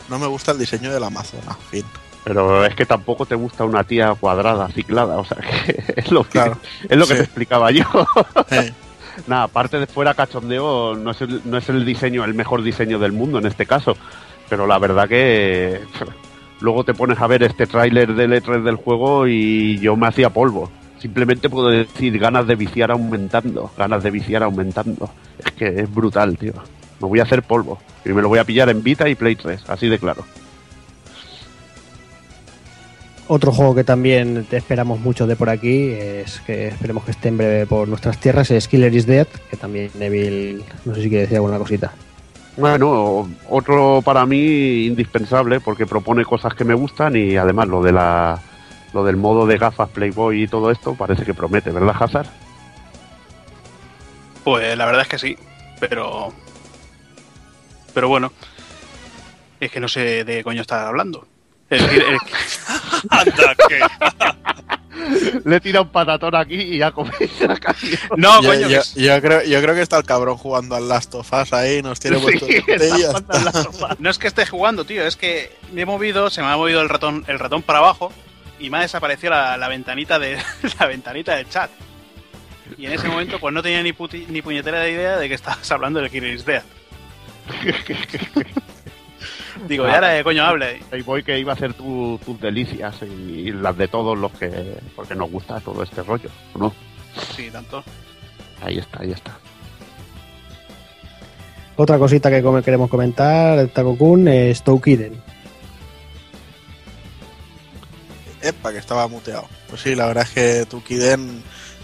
No me gusta el diseño del Amazona, fin. Pero es que tampoco te gusta una tía cuadrada, ciclada, o sea, que es lo que, Claro. es lo que Sí. te explicaba yo. Nada, aparte de fuera cachondeo, no es, el, no es el diseño, el mejor diseño del mundo en este caso. Pero la verdad que luego te pones a ver este tráiler del E3 del juego y yo me hacía polvo. Simplemente puedo decir ganas de viciar aumentando, ganas de viciar aumentando. Es que es brutal, tío. Me voy a hacer polvo. Y me lo voy a pillar en Vita y Play 3, así de claro. Otro juego que también te esperamos mucho de por aquí, es que esperemos que esté en breve por nuestras tierras, es Killer is Dead, que también Neville, no sé si quiere decir alguna cosita. Bueno, otro para mí indispensable porque propone cosas que me gustan y además lo de la lo del modo de gafas Playboy y todo esto parece que promete, ¿verdad, Hazard? Pues la verdad es que sí, pero. Pero bueno. Es que no sé de qué coño estás hablando. El, el- Anda, que. Le tira un patatón aquí y ya coméis la canción. no, yo, coño, yo- que- yo creo, yo creo que está el cabrón jugando al Last of Us ahí, nos tiene puesto Sí, no es que esté jugando, tío, es que me he movido, se me ha movido el ratón, el ratón para abajo y me ha desaparecido la, la ventanita de la ventanita del chat. Y en ese momento pues no tenía ni, puti- ni puñetera idea de que estabas hablando del Killer is Digo, ya era de coño hable. Playboy que iba a hacer tu- tus delicias y las de todos los que porque nos gusta todo este rollo, ¿no? Sí, tanto. Ahí está, ahí está. Otra cosita que come- queremos comentar, Taco-kun, es Toukiden. Epa, que estaba muteado. Pues sí, la verdad es que Tukiden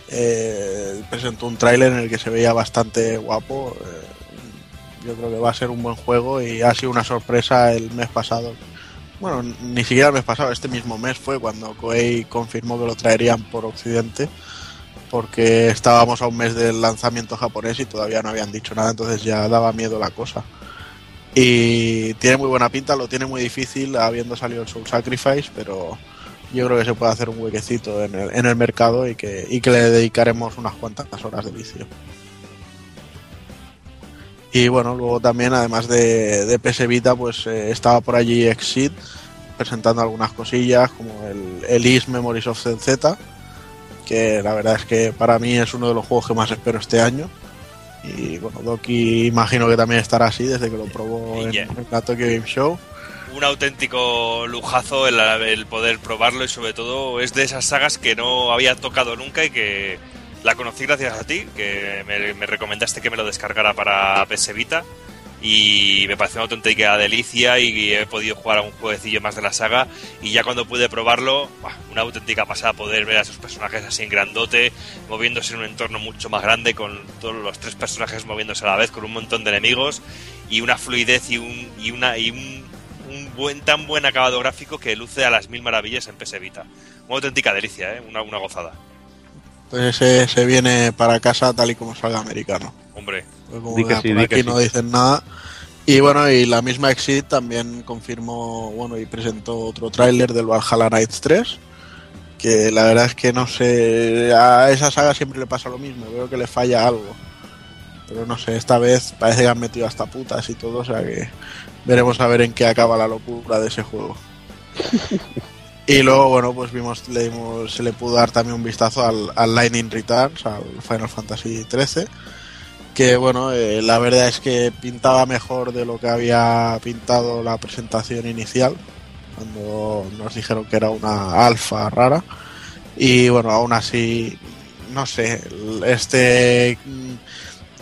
eh, presentó un tráiler en el que se veía bastante guapo. eh, yo creo que va a ser un buen juego y ha sido una sorpresa el mes pasado. Bueno, ni siquiera el mes pasado, este mismo mes fue cuando Koei confirmó que lo traerían por Occidente, porque estábamos a un mes del lanzamiento japonés y todavía no habían dicho nada, entonces ya daba miedo la cosa. Y tiene muy buena pinta, lo tiene muy difícil habiendo salido el Soul Sacrifice, pero yo creo que se puede hacer un huequecito en el, en el mercado y que, y que le dedicaremos unas cuantas horas de vicio. Y bueno, luego también, además de, de PS Vita, pues eh, estaba por allí Exit presentando algunas cosillas como el, el Is Memories of Z, que la verdad es que para mí es uno de los juegos que más espero este año. Y bueno, Doki imagino que también estará así desde que lo probó en, en la Tokyo Game Show. un auténtico lujazo el, el poder probarlo y sobre todo es de esas sagas que no había tocado nunca y que la conocí gracias a ti, que me, me recomendaste que me lo descargara para PS y me pareció una auténtica delicia y he podido jugar a un jueguecillo más de la saga y ya cuando pude probarlo, una auténtica pasada poder ver a esos personajes así en grandote, moviéndose en un entorno mucho más grande con todos los tres personajes moviéndose a la vez con un montón de enemigos y una fluidez y un, y un, un buen, tan buen acabado gráfico que luce a las mil maravillas en PS. Una auténtica delicia, ¿eh? una, una gozada. Pues ese se viene para casa tal y como salga americano. Hombre, Pues como Di que sí, por di que aquí sí. no dicen nada. Y bueno, y la misma Exit también confirmó, bueno, y presentó otro tráiler del Valhalla Knights 3. Que la verdad es que no sé, a esa saga siempre le pasa lo mismo, veo que le falla algo. Pero no sé, esta vez parece que han metido hasta putas y todo, o sea que veremos a ver en qué acaba la locura de ese juego. Y luego, bueno, pues vimos, le dimos, se le pudo dar también un vistazo al, Lightning Returns, al Final Fantasy XIII. que bueno, eh, la verdad es que pintaba mejor de lo que había pintado la presentación inicial, cuando nos dijeron que era una alfa rara. Y bueno, aún así, no sé, este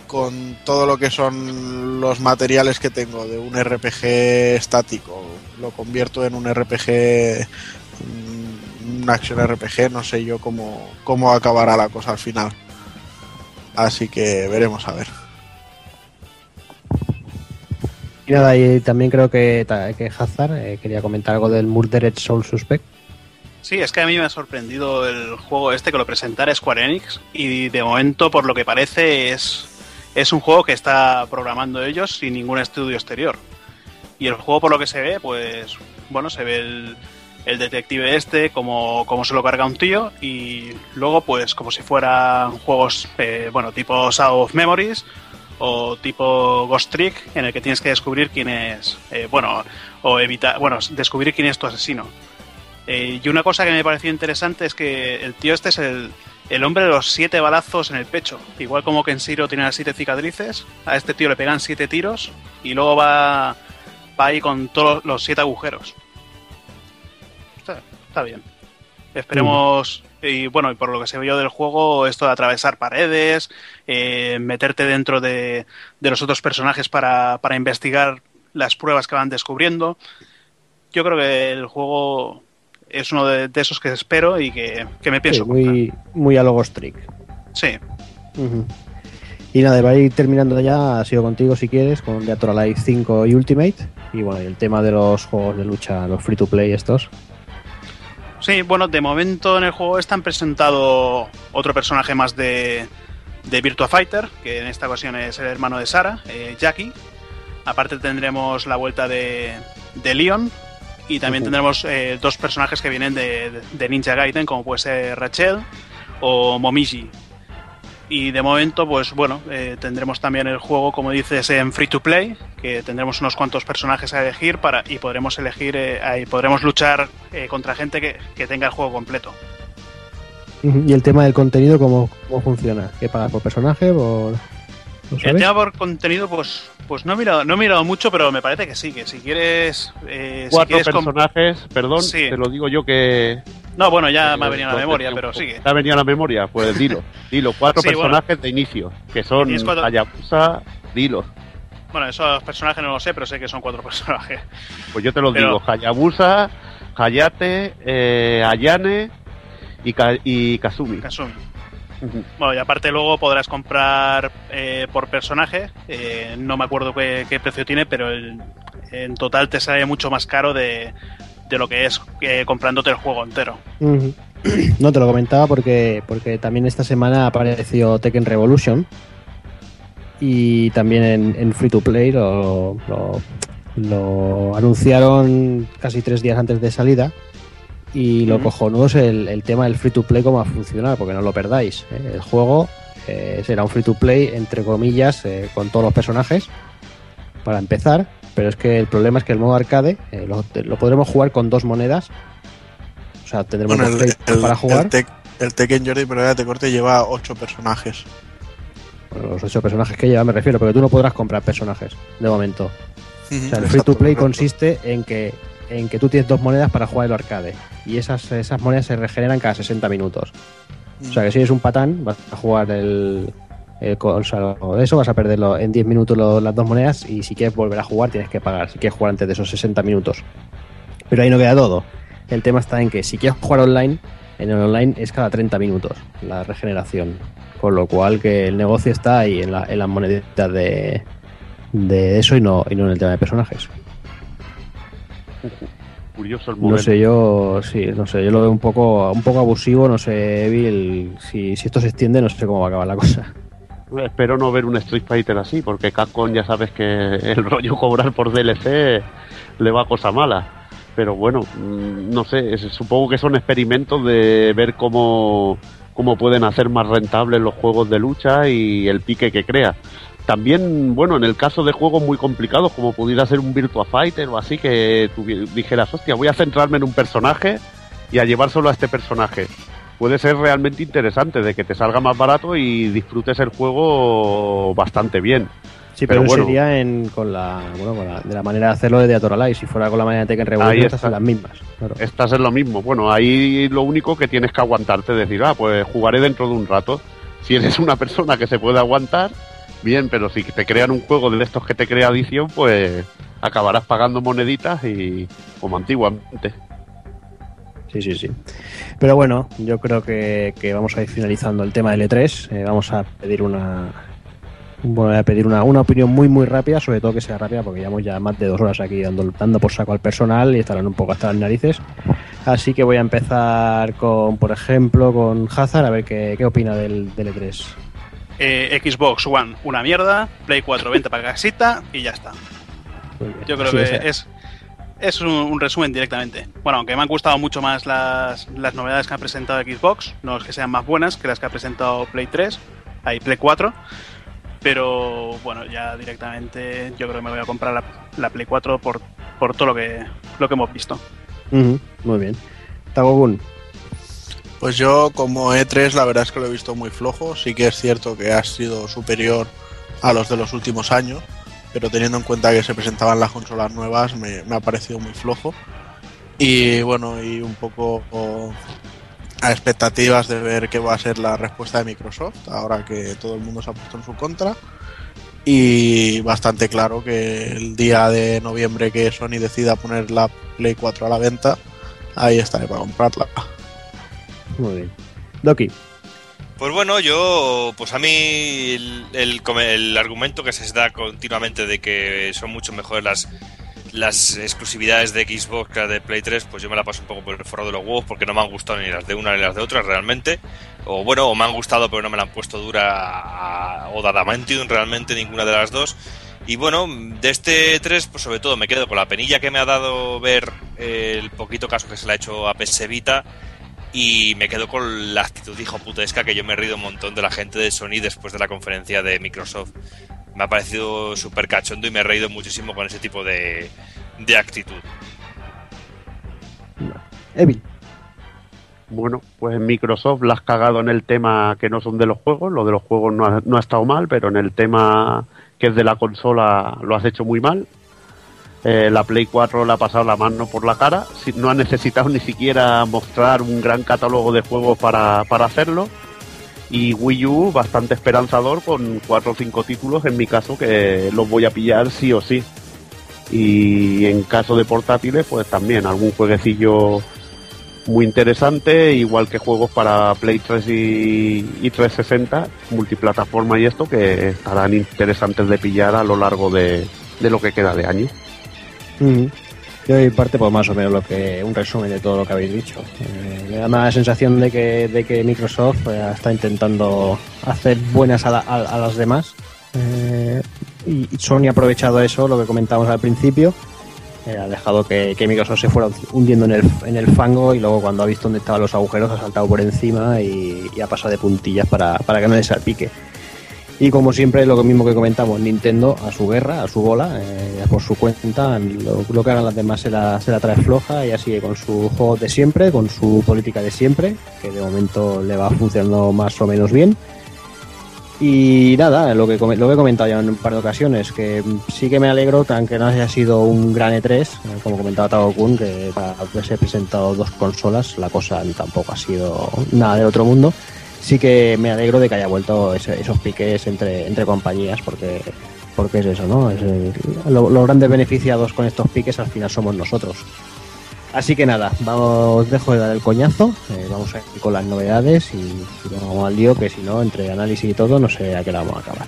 con todo lo que son los materiales que tengo de un RPG estático, lo convierto en un RPG, un action RPG, no sé yo cómo, cómo acabará la cosa al final. Así que veremos a ver. Y nada, y también creo que, que Hazard eh, quería comentar algo del Murdered Soul Suspect. Sí, es que a mí me ha sorprendido el juego este que lo presentara Square Enix y de momento, por lo que parece, es, es un juego que está programando ellos sin ningún estudio exterior. Y el juego, por lo que se ve, pues bueno, se ve el, el detective este, como, se lo carga un tío y luego pues como si fueran juegos, eh, bueno, tipo Shadow of Memories o tipo Ghost Trick en el que tienes que descubrir quién es, eh, bueno, o evitar, bueno, descubrir quién es tu asesino. Eh, y una cosa que me pareció interesante es que el tío este es el, el hombre de los siete balazos en el pecho. Igual como que en Siro tiene las siete cicatrices, a este tío le pegan siete tiros y luego va, va ahí con todos los siete agujeros. Está, bien. Esperemos. Y bueno, y por lo que se vio del juego, esto de atravesar paredes, eh, meterte dentro de, de los otros personajes para, para investigar las pruebas que van descubriendo. Yo creo que el juego es uno de, de esos que espero y que, que me pienso Sí, muy, muy a lo Ghost Trick. Sí. Y nada, va a ir terminando ya, ha sido contigo si quieres, con Dead or Alive 5 y Ultimate. Y bueno, y el tema de los juegos de lucha, los free to play estos. Sí, bueno, de momento en el juego están presentado otro personaje más de, de Virtua Fighter, que en esta ocasión es el hermano de Sara, eh, Jackie. Aparte tendremos la vuelta de, de Leon y también tendremos eh, dos personajes que vienen de, de- de Ninja Gaiden, como puede ser Rachel o Momiji. Y de momento, pues bueno, eh, tendremos también el juego, como dices, en free to play, que tendremos unos cuantos personajes a elegir para y podremos elegir eh, ahí podremos luchar eh, contra gente que, que tenga el juego completo. Y el tema del contenido, ¿cómo, cómo funciona? ¿Qué pagas por personaje? ¿Por... ¿Lo El tema por contenido, pues, pues no he mirado, no he mirado mucho, pero me parece que sí, que si quieres, eh, si Cuatro quieres personajes, perdón, Sí. te lo digo yo que... no, bueno, ya me ha venido a la memoria, pero sigue. ¿Te ha venido a la memoria? Pues dilo, dilo. Cuatro Sí, bueno. personajes de inicio, que son cuatro- Hayabusa, dilo. Bueno, esos personajes no lo sé, pero sé que son cuatro personajes. Pues yo te lo Pero- digo, Hayabusa, Hayate, eh, Ayane y, Ka- y Kazumi. Kasumi. Ujú. Bueno, y aparte luego podrás comprar eh, por personaje, eh, no me acuerdo qué, qué precio tiene, pero el- en total te sale mucho más caro de, de lo que es eh, comprándote el juego entero. No te lo comentaba porque, porque también esta semana apareció Tekken Revolution y también en, en Free to Play lo, lo- lo anunciaron casi tres días antes de salida y lo Ujú. cojonudo es el, el tema del Free to Play cómo va a funcionar porque no lo perdáis. ¿eh? El juego eh, será un Free to Play entre comillas eh, con todos los personajes para empezar pero es que el problema es que el modo arcade eh, lo, lo podremos jugar con dos monedas o sea, tendremos Bueno, dos el, Play el- para jugar. el, Tek- el Tekken Jordi, pero te corte, lleva ocho personajes. Bueno, los ocho personajes que lleva me refiero, porque tú no podrás comprar personajes de momento. O sea, el free to play correcto. consiste en que en que tú tienes dos monedas para jugar el arcade y esas, esas monedas se regeneran cada 60 minutos. O sea que si eres un patán, vas a jugar el, o sea, de eso, vas a perderlo en 10 minutos lo- las dos monedas y si quieres volver a jugar tienes que pagar, si quieres jugar antes de esos 60 minutos. Pero ahí no queda todo. El tema está en que si quieres jugar online, en el online es cada 30 minutos la regeneración. Con lo cual que el negocio está ahí en, la- en las moneditas de, de eso y no, y no en el tema de personajes. Curioso el No modelo. sé, yo sí, no sé, yo lo veo un poco, un poco abusivo, no sé, Evil, si, si esto se extiende, no sé cómo va a acabar la cosa. Espero no ver un Street Fighter así, porque Capcom ya sabes que el rollo cobrar por DLC le va a cosa mala. Pero bueno, mm, no sé, supongo que son experimentos de ver cómo, cómo pueden hacer más rentables los juegos de lucha y el pique que crea. También, bueno, en el caso de juegos muy complicados, como pudiera ser un Virtua Fighter o así, que tuvi- dijeras, hostia, voy a centrarme en un personaje y a llevar solo a este personaje. Puede ser realmente interesante, de que te salga más barato y disfrutes el juego bastante bien. Sí, pero, sería en, con, la, bueno, con la, de la manera de hacerlo de Atoralai. Si fuera con la manera de Tekken Revolution, estas son las mismas. Estas es lo mismo. Bueno, ahí lo único que tienes que aguantarte, decir, ah, pues jugaré dentro de un rato. Si eres una persona que se puede aguantar, bien, pero si te crean un juego de estos que te crea adición, pues acabarás pagando moneditas y como antiguamente. Sí, sí, sí. Pero bueno, yo creo que, vamos a ir finalizando el tema del E3. Eh, vamos a pedir una voy a pedir una, opinión muy muy rápida, sobre todo que sea rápida, porque llevamos ya más de dos horas aquí dando, dando por saco al personal y estarán un poco hasta las narices. Así que voy a empezar con, por ejemplo, con Hazard, a ver qué, opina del, del E3. Eh, Xbox One, una mierda, Play 4, venta para casita y ya está. Yo creo que es, es un, resumen directamente. Bueno, aunque me han gustado mucho más las, las novedades que ha presentado Xbox, no es que sean más buenas que las que ha presentado Play 3, hay Play 4, pero bueno, ya directamente yo creo que me voy a comprar la, Play 4 por, por todo lo que, lo que hemos visto. muy bien. Tagogun. Pues yo como E3 la verdad es que lo he visto muy flojo. Sí que es cierto que ha sido superior a los de los últimos años, pero teniendo en cuenta que se presentaban las consolas nuevas me, ha parecido muy flojo. Y bueno, y un poco a expectativas de ver qué va a ser la respuesta de Microsoft, ahora que todo el mundo se ha puesto en su contra. Y bastante claro que el día de noviembre que Sony decida poner la Play 4 a la venta, ahí estaré para comprarla. Muy bien. Doki. Pues bueno, yo, pues a mí el, el, argumento que se da continuamente de que son mucho mejores las las exclusividades de Xbox que de Play 3, pues yo me la paso un poco por el forro de los huevos porque no me han gustado ni las de una ni las de otra realmente. O bueno, o me han gustado pero no me la han puesto dura o Dadamantium realmente ninguna de las dos. Y bueno, de este 3, pues sobre todo me quedo con la penilla que me ha dado ver el poquito caso que se le ha hecho a PS y me quedo con la actitud hijo putesca que yo me he rido un montón de la gente de Sony después de la conferencia de Microsoft me ha parecido súper cachondo y me he reído muchísimo con ese tipo de, de actitud. Evil. Bueno, pues Microsoft la has cagado en el tema que no son de los juegos. Lo de los juegos no ha, no ha estado mal, pero en el tema que es de la consola lo has hecho muy mal. Eh, la Play 4 le ha pasado la mano por la cara. No ha necesitado ni siquiera mostrar un gran catálogo de juegos para, para hacerlo y Wii U bastante esperanzador con cuatro o cinco títulos en mi caso que los voy a pillar sí o sí y en caso de portátiles pues también algún jueguecillo muy interesante igual que juegos para Play 3 y, 360 multiplataforma y esto que estarán interesantes de pillar a lo largo de, lo que queda de año yo doy parte, pues más o menos lo que un resumen de todo lo que habéis dicho. Eh, me da la sensación de que, de que Microsoft eh, está intentando hacer buenas a, las demás. Eh, y Sony ha aprovechado eso, lo que comentábamos al principio. ha dejado que, Microsoft se fuera hundiendo en el, en el fango y luego cuando ha visto dónde estaban los agujeros ha saltado por encima y, ha pasado de puntillas para, para que no le salpique. Y como siempre, lo mismo que comentamos, Nintendo a su guerra, a su bola, eh, por su cuenta, lo, que hagan las demás se la, trae floja y así con su juego de siempre, con su política de siempre, que de momento le va funcionando más o menos bien. Y nada, lo que, lo que he comentado ya en un par de ocasiones, que sí que me alegro, aunque no haya sido un gran E3, eh, como comentaba Tago Kun, que para haberse presentado dos consolas, la cosa tampoco ha sido nada del otro mundo sí que me alegro de que haya vuelto esos piques entre, entre compañías, porque, porque es eso, ¿no? Es, los grandes beneficiados con estos piques al final somos nosotros. Así que nada, vamos, dejo de dar el coñazo, eh, vamos a ir con las novedades y, y vamos al lío, que si no, entre análisis y todo, no sé a qué la vamos a acabar.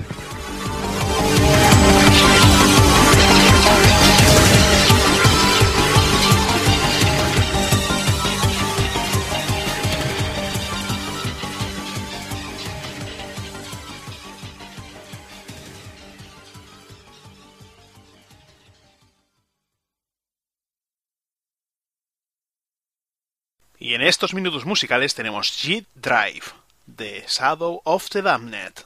Y en estos minutos musicales tenemos G Drive, de Shadow of the Damned.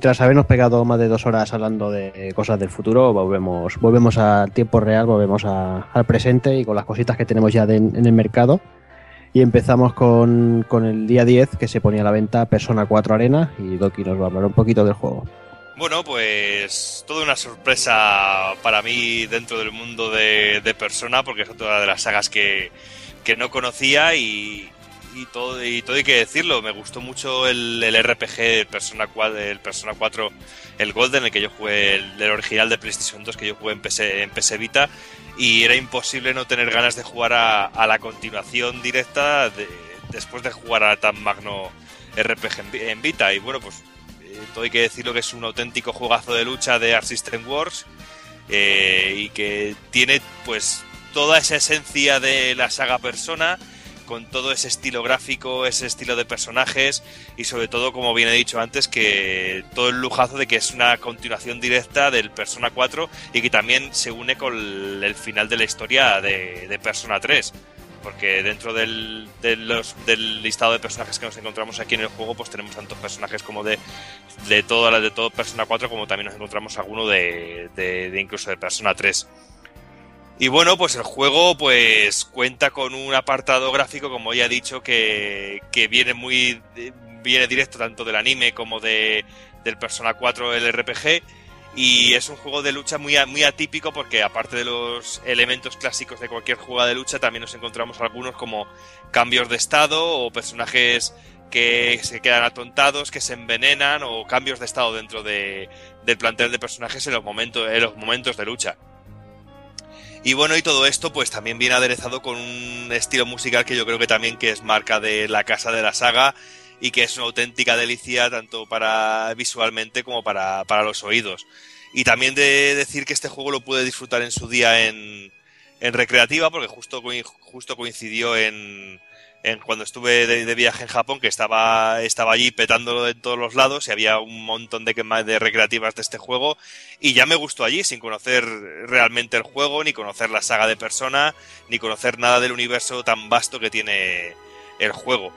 Tras habernos pegado más de dos horas hablando de cosas del futuro, volvemos, volvemos al tiempo real, volvemos a- al presente y con las cositas que tenemos ya de- en el mercado. Y empezamos con, con el día 10 que se ponía a la venta Persona 4 Arena y Doki nos va a hablar un poquito del juego. Bueno, pues toda una sorpresa para mí dentro del mundo de, de Persona, porque es otra de las sagas que, que no conocía y, y todo, y todo hay que decirlo. Me gustó mucho el, el RPG Persona 4, el Persona 4, el Golden, el que yo jugué, el, original de PlayStation 2 que yo jugué en PS, en PS Vita, y era imposible no tener ganas de jugar a, a la continuación directa de- después de jugar a tan magno RPG en Vita. Y bueno, pues eh, todo hay que decirlo que es un auténtico juegazo de lucha de Art System Wars eh, y que tiene pues toda esa esencia de la saga Persona con todo ese estilo gráfico, ese estilo de personajes y sobre todo, como bien he dicho antes, que todo el lujazo de que es una continuación directa del Persona 4 y que también se une con el, final de la historia de, Persona 3 porque dentro del, de los- del listado de personajes que nos encontramos aquí en el juego, pues tenemos tantos personajes como de, de toda la de todo Persona 4, como también nos encontramos alguno de- de incluso de Persona 3. Y bueno, pues el juego pues cuenta con un apartado gráfico, como ya he dicho, que, que viene muy viene directo tanto del anime como de, del Persona 4 el RPG y es un juego de lucha muy, muy atípico porque aparte de los elementos clásicos de cualquier juego de lucha también nos encontramos algunos como cambios de estado o personajes que se quedan atontados, que se envenenan o cambios de estado dentro de, del plantel de personajes en los en los momentos de lucha. Y bueno, y todo esto pues también viene aderezado con un estilo musical que yo creo que también que es marca de la casa de la saga y que es una auténtica delicia tanto para visualmente como para, para los oídos. Y también de decir que este juego lo pude disfrutar en su día en, en recreativa porque justo, justo coincidió en, en cuando estuve de, viaje en Japón que estaba, estaba allí petándolo de todos los lados y había un montón de, de recreativas de este juego y ya me gustó allí sin conocer realmente el juego, ni conocer la saga de persona, ni conocer nada del universo tan vasto que tiene el juego.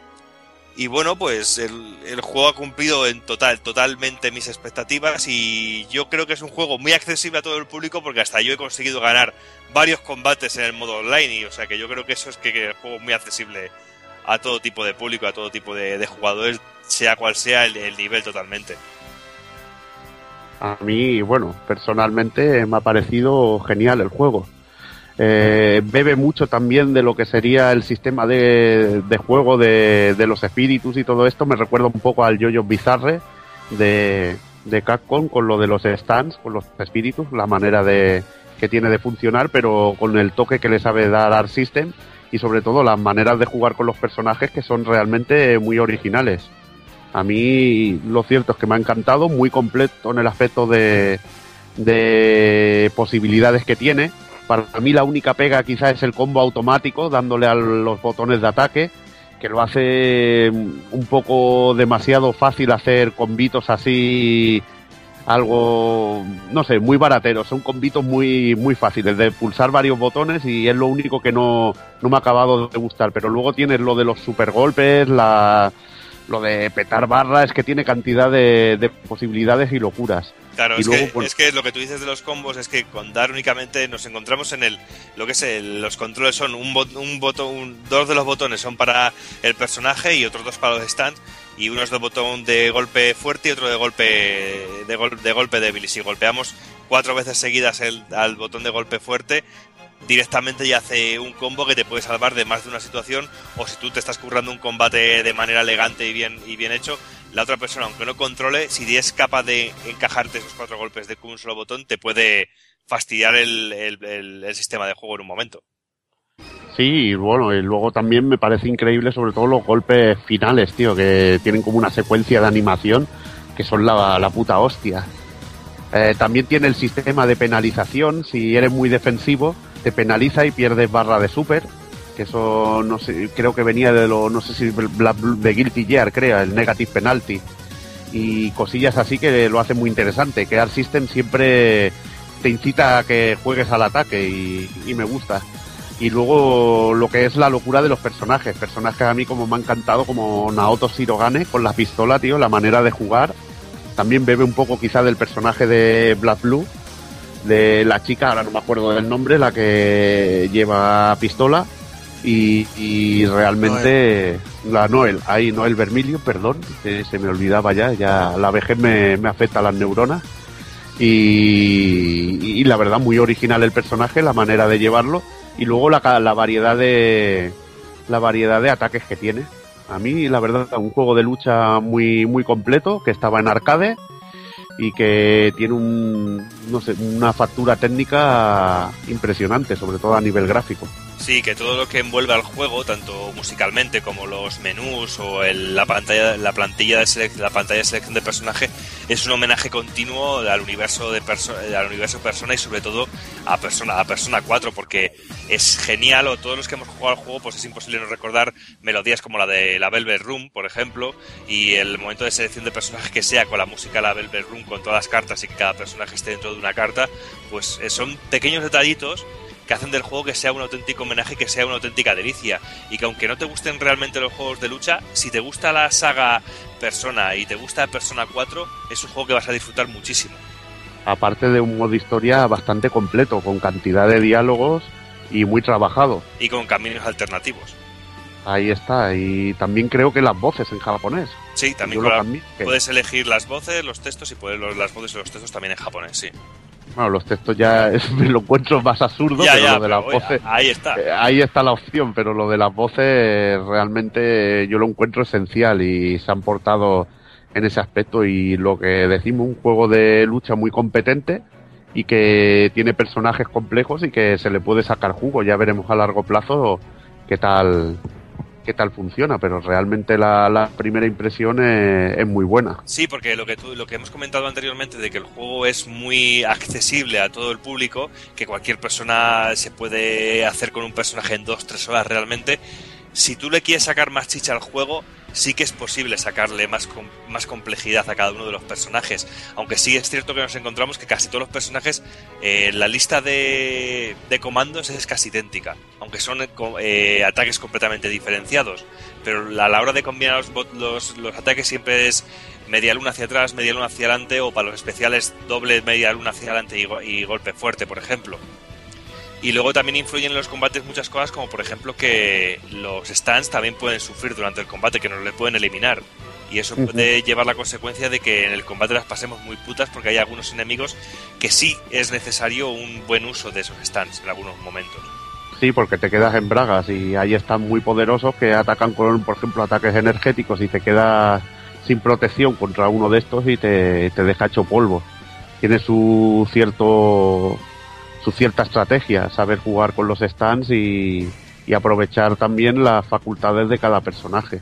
Y bueno, pues el, el juego ha cumplido en total, totalmente mis expectativas y yo creo que es un juego muy accesible a todo el público porque hasta yo he conseguido ganar varios combates en el modo online y o sea que yo creo que eso es que, que el juego es muy accesible a todo tipo de público, a todo tipo de, de jugadores, sea cual sea el, el nivel totalmente. A mí, bueno, personalmente me ha parecido genial el juego. Eh, bebe mucho también de lo que sería el sistema de, de juego de, de los espíritus y todo esto. Me recuerda un poco al Yoyo Bizarre de, de Capcom con lo de los stands, con los espíritus, la manera de que tiene de funcionar, pero con el toque que le sabe dar Art System y sobre todo las maneras de jugar con los personajes que son realmente muy originales. A mí lo cierto es que me ha encantado, muy completo en el aspecto de, de posibilidades que tiene. Para mí la única pega quizás es el combo automático, dándole a los botones de ataque, que lo hace un poco demasiado fácil hacer combitos así, algo, no sé, muy barateros. Son combitos muy, muy fáciles de pulsar varios botones y es lo único que no, no me ha acabado de gustar. Pero luego tienes lo de los super golpes, la, lo de petar barra, es que tiene cantidad de posibilidades y locuras. Claro, Y es, luego, que, pues- es que lo que tú dices de los combos es que con dar únicamente nos encontramos en el lo que es el- los controles son un, bot- un botón, un- dos de los botones son para el personaje y otros dos para los stands y uno es de botón de golpe fuerte y otro de golpe de, gol- de golpe débil. Y si golpeamos cuatro veces seguidas el, al botón de golpe fuerte directamente ya hace un combo que te puede salvar de más de una situación o si tú te estás currando un combate de manera elegante y bien y bien hecho la otra persona aunque no controle si es capaz de encajarte esos cuatro golpes de un solo botón te puede fastidiar el, el- el- el sistema de juego en un momento Sí, y bueno, y luego también me parece increíble sobre todo los golpes finales, tío, que tienen como una secuencia de animación que son la, la puta hostia. Eh, también tiene el sistema de penalización. Si eres muy defensivo, te penaliza y pierdes barra de super. Eso creo que venía de lo, no sé si de Guilty Gear, creo, el negative penalty. Y cosillas así que lo hace muy interesante. Que Art System siempre te incita a que juegues al ataque y, y me gusta. Y luego lo que es la locura de los personajes. Personajes a mí como me ha encantado, como Naoto Shirogane con la pistola, tío, la manera de jugar. También bebe un poco quizá del personaje de Black Blue, de la chica, ahora no me acuerdo del nombre, la que lleva pistola. Y, y realmente la Noel, ahí Noel Vermilio, perdón, que se me olvidaba ya, ya la vejez me, me afecta a las neuronas. Y, y la verdad, muy original el personaje, la manera de llevarlo y luego la, la variedad de la variedad de ataques que tiene. A mí, la verdad, un juego de lucha muy muy completo que estaba en arcade y que tiene un no sé, una factura técnica impresionante, sobre todo a nivel gráfico. Sí, que todo lo que envuelve al juego, tanto musicalmente como los menús o la pantalla, la plantilla de la pantalla de selección de personaje, es un homenaje continuo al universo de al universo persona y sobre todo a persona a persona 4 porque es genial o todos los que hemos jugado al juego pues es imposible no recordar melodías como la de la Velvet Room por ejemplo y el momento de selección de personajes que sea con la música de la Velvet Room con todas las cartas y que cada personaje esté dentro de una carta pues eh, son pequeños detallitos que hacen del juego que sea un auténtico homenaje, que sea una auténtica delicia. Y que aunque no te gusten realmente los juegos de lucha, si te gusta la saga Persona y te gusta Persona 4, es un juego que vas a disfrutar muchísimo. Aparte de un modo historia bastante completo, con cantidad de diálogos y muy trabajado. Y con caminos alternativos. Ahí está. Y también creo que las voces en japonés. Sí, también con la- puedes elegir las voces, los textos y puedes los- las voces y los textos también en japonés, sí. Bueno, los textos ya es- me lo encuentro más absurdo, ya, pero ya, lo de las oye, voces. ahí está. eh, Ahí está la opción, pero lo de las voces realmente yo lo encuentro esencial y se han portado en ese aspecto y lo que decimos, un juego de lucha muy competente y que tiene personajes complejos y que se le puede sacar jugo. Ya veremos a largo plazo qué tal qué tal funciona, pero realmente la, primera impresión es, es muy buena. Sí, porque lo que tú, lo que hemos comentado anteriormente de que el juego es muy accesible a todo el público, que cualquier persona se puede hacer con un personaje en dos, tres horas realmente. Si tú le quieres sacar más chicha al juego, sí que es posible sacarle más, com- más complejidad a cada uno de los personajes. Aunque sí es cierto que nos encontramos que casi todos los personajes, eh, la lista de, de comandos es casi idéntica, aunque son eh, eh, ataques completamente diferenciados. Pero a la hora de combinar los, los, los ataques siempre es media luna hacia atrás, media luna hacia adelante, o para los especiales doble media luna hacia adelante y golpe fuerte, por ejemplo. Y luego también influyen en los combates muchas cosas, como por ejemplo que los stands también pueden sufrir durante el combate, que nos le pueden eliminar. Y eso puede llevar la consecuencia de que en el combate las pasemos muy putas porque hay algunos enemigos que sí es necesario un buen uso de esos stands en algunos momentos. Sí, porque te quedas en bragas y ahí están muy poderosos que atacan con, por ejemplo, ataques energéticos y te quedas sin protección contra uno de estos y te, te deja hecho polvo. Tiene su cierto su cierta estrategia, saber jugar con los stands y, aprovechar también las facultades de cada personaje.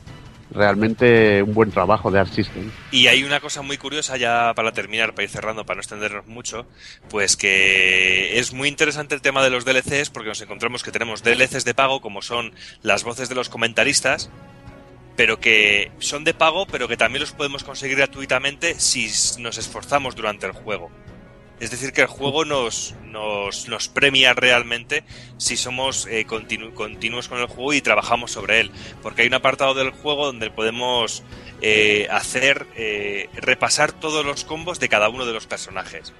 Realmente un buen trabajo de Art System. Y hay una cosa muy curiosa ya para terminar, para ir cerrando, para no extendernos mucho, pues que es muy interesante el tema de los DLCs porque nos encontramos que tenemos DLCs de pago como son las voces de los comentaristas, pero que son de pago, pero que también los podemos conseguir gratuitamente si nos esforzamos durante el juego. Es decir, que el juego nos, nos, nos premia realmente si somos eh, continu- continuos con el juego y trabajamos sobre él. Porque hay un apartado del juego donde podemos eh, hacer, eh, repasar todos los combos de cada uno de los personajes.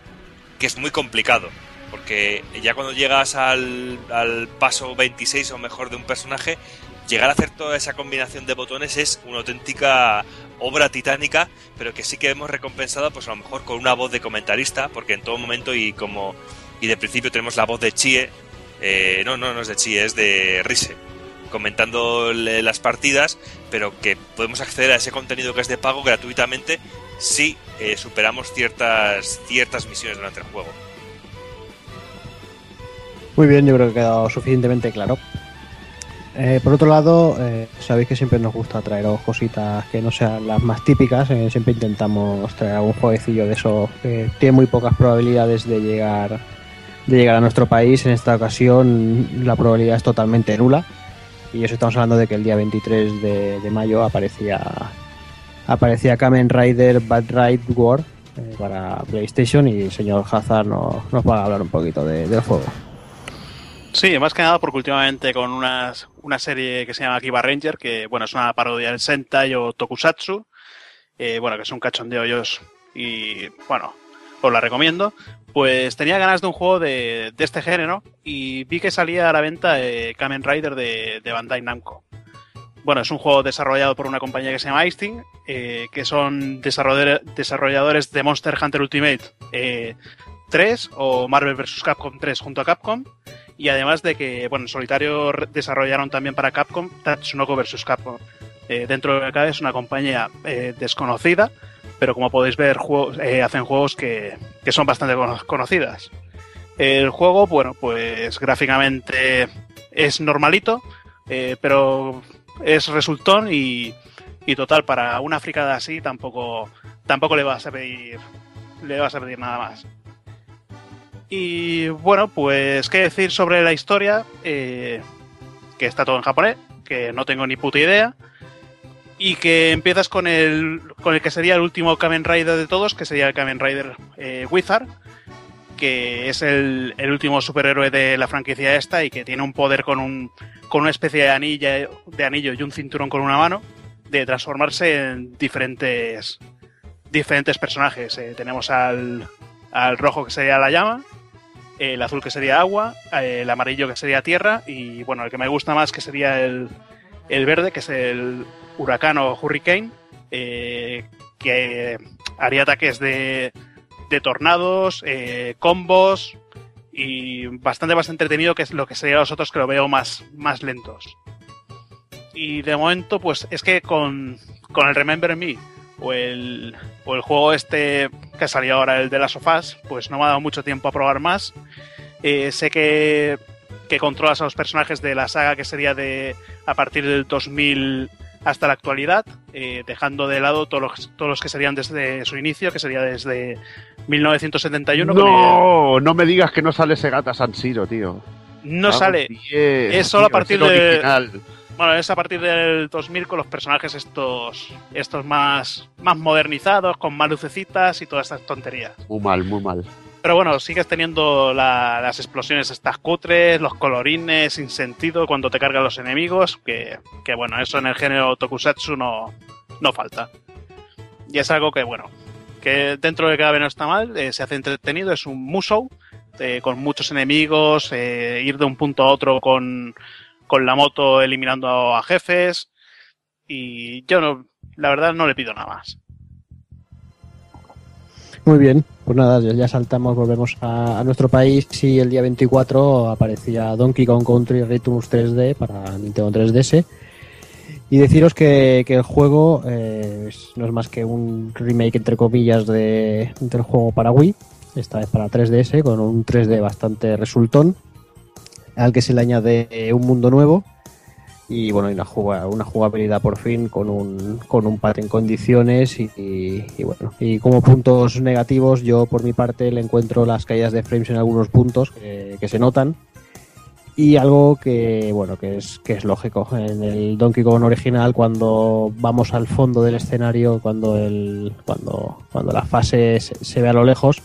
Que es muy complicado. Porque ya cuando llegas al, al paso 26 o mejor de un personaje, llegar a hacer toda esa combinación de botones es una auténtica obra titánica, pero que sí que hemos recompensado, pues a lo mejor con una voz de comentarista, porque en todo momento y como y de principio tenemos la voz de Chie, eh, no, no, no es de Chie, es de Rise, comentando las partidas, pero que podemos acceder a ese contenido que es de pago gratuitamente si eh, superamos ciertas ciertas misiones durante el juego. Muy bien, yo creo que ha quedado suficientemente claro. Eh, por otro lado, eh, sabéis que siempre nos gusta traeros cositas que no sean las más típicas. eh, siempre intentamos traer algún jueguecillo de esos que tiene muy pocas probabilidades de llegar de llegar a nuestro país. En esta ocasión la probabilidad es totalmente nula. Y eso estamos hablando de que el día 23 de, mayo aparecía aparecía Kamen Rider Bad Ride War eh, para PlayStation y el señor Hazard nos, nos va a hablar un poquito de- del juego. Sí, más que nada porque últimamente con unas, una serie que se llama Kiba Ranger, que bueno, es una parodia del Sentai o Tokusatsu, eh, bueno, que es un cachondeo yo y bueno, os la recomiendo. Pues tenía ganas de un juego de, de este género y vi que salía a la venta eh, Kamen Rider de, de Bandai Namco. Bueno, es un juego desarrollado por una compañía que se llama Isting, eh, que son desarrolladores, de Monster Hunter Ultimate eh, 3 o Marvel vs. Capcom 3 junto a Capcom. Y además de que, bueno, en solitario desarrollaron también para Capcom Tatsunoko vs. Capcom. Eh, dentro de cabe es una compañía eh, desconocida, pero como podéis ver, juegos- eh, hacen juegos que, que son bastante cono- conocidas. El juego, bueno, pues gráficamente es normalito, pero es resultón y, y total, para una fricada así tampoco, tampoco le vas a pedir le vas a pedir nada más. Y bueno, pues qué decir sobre la historia, Eh, que está todo en japonés, que no tengo ni puta idea, y que empiezas con el, con el que sería el último Kamen Rider de todos, que sería el Kamen Rider eh, Wizard, que es el, el último superhéroe de la franquicia esta y que tiene un poder con, un, con una especie de, anilla, de anillo y un cinturón con una mano, de transformarse en diferentes, diferentes personajes. Eh, tenemos al, al rojo que sería la llama, el azul que sería agua, el amarillo que sería tierra y bueno, el que me gusta más que sería el, el verde, que es el huracán o hurricane, eh, que haría ataques de, de tornados, eh, combos y bastante más entretenido que es lo que serían los otros que lo veo más, más lentos. Y de momento, pues es que con, con el Remember Me o el, o el juego este que salió ahora, el de las sofás, pues no me ha dado mucho tiempo a probar más. Eh, sé que, que controlas a los personajes de la saga que sería de a partir del 2000 hasta la actualidad, eh, dejando de lado todos los, todos los que serían desde su inicio, que sería desde 1971. con el- No, no me digas que no sale Segata San Siro, tío. no Vamos, sale. diez, es solo a partir de- original. Bueno, es a partir del 2000 con los personajes estos, estos más, más modernizados, con más lucecitas y todas estas tonterías. Muy mal, muy mal. Pero bueno, sigues teniendo la- las explosiones estas cutres, los colorines sin sentido cuando te cargan los enemigos, que, que bueno, eso en el género tokusatsu no, no falta. Y es algo que, bueno, que dentro de cada vez no está mal, eh, se hace entretenido, es un musou, eh, con muchos enemigos, eh, ir de un punto a otro con, con la moto eliminando a jefes, y yo no, la verdad no le pido nada más. Muy bien, pues nada, ya- saltamos, volvemos a, nuestro país y el día 24 aparecía Donkey Kong Country Returns 3D para Nintendo 3DS. Y deciros que, el juego eh, no es más que un remake, entre comillas, de, del juego para Wii, esta vez para 3DS, con un 3D bastante resultón, al que se le añade eh, un mundo nuevo. Y bueno, una, una jugabilidad por fin con un, con un pad en condiciones y, bueno, y como puntos negativos yo por mi parte le encuentro las caídas de frames en algunos puntos que, que se notan. Y algo que bueno que es que es lógico. En el Donkey Kong original cuando vamos al fondo del escenario cuando el cuando cuando la fase se, se ve a lo lejos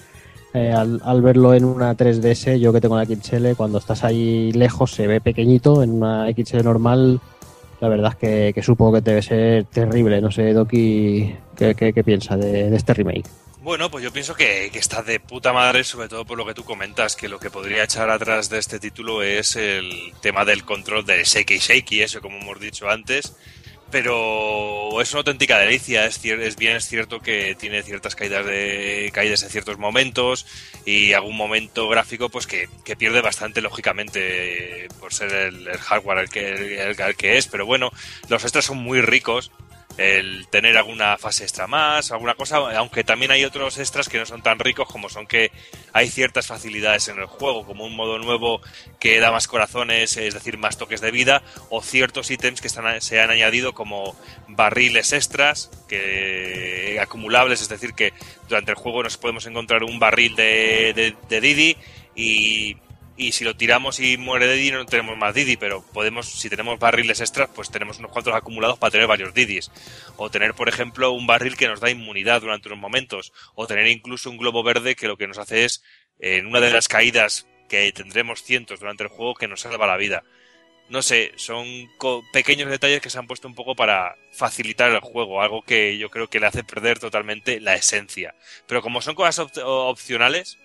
eh, al, al verlo en una 3DS, yo que tengo la XL, cuando estás ahí lejos se ve pequeñito, en una XL normal, la verdad es que, que supongo que debe ser terrible. No sé, Doki, ¿qué, qué, piensa de, este remake? Bueno, pues yo pienso que, está de puta madre, sobre todo por lo que tú comentas, que lo que podría echar atrás de este título es el tema del control del shaky shaky, eso como hemos dicho antes. Pero es una auténtica delicia, es, es bien es cierto que tiene ciertas caídas de caídas en ciertos momentos y algún momento gráfico pues que, que pierde bastante lógicamente por ser el, hardware el que, el que es, pero bueno, los extras son muy ricos el tener alguna fase extra más, alguna cosa, aunque también hay otros extras que no son tan ricos como son que hay ciertas facilidades en el juego, como un modo nuevo que da más corazones, es decir, más toques de vida, o ciertos ítems que están, se han añadido como barriles extras, que acumulables, es decir, que durante el juego nos podemos encontrar un barril de, de, de Didi y y si lo tiramos y muere Didi no tenemos más Didi, pero podemos, si tenemos barriles extras, pues tenemos unos cuantos acumulados para tener varios Didis. O tener, por ejemplo, un barril que nos da inmunidad durante unos momentos. O tener incluso un globo verde que lo que nos hace es, en una de las caídas que tendremos cientos durante el juego, que nos salva la vida. No sé, son pequeños detalles que se han puesto un poco para facilitar el juego, algo que yo creo que le hace perder totalmente la esencia. Pero como son cosas opcionales,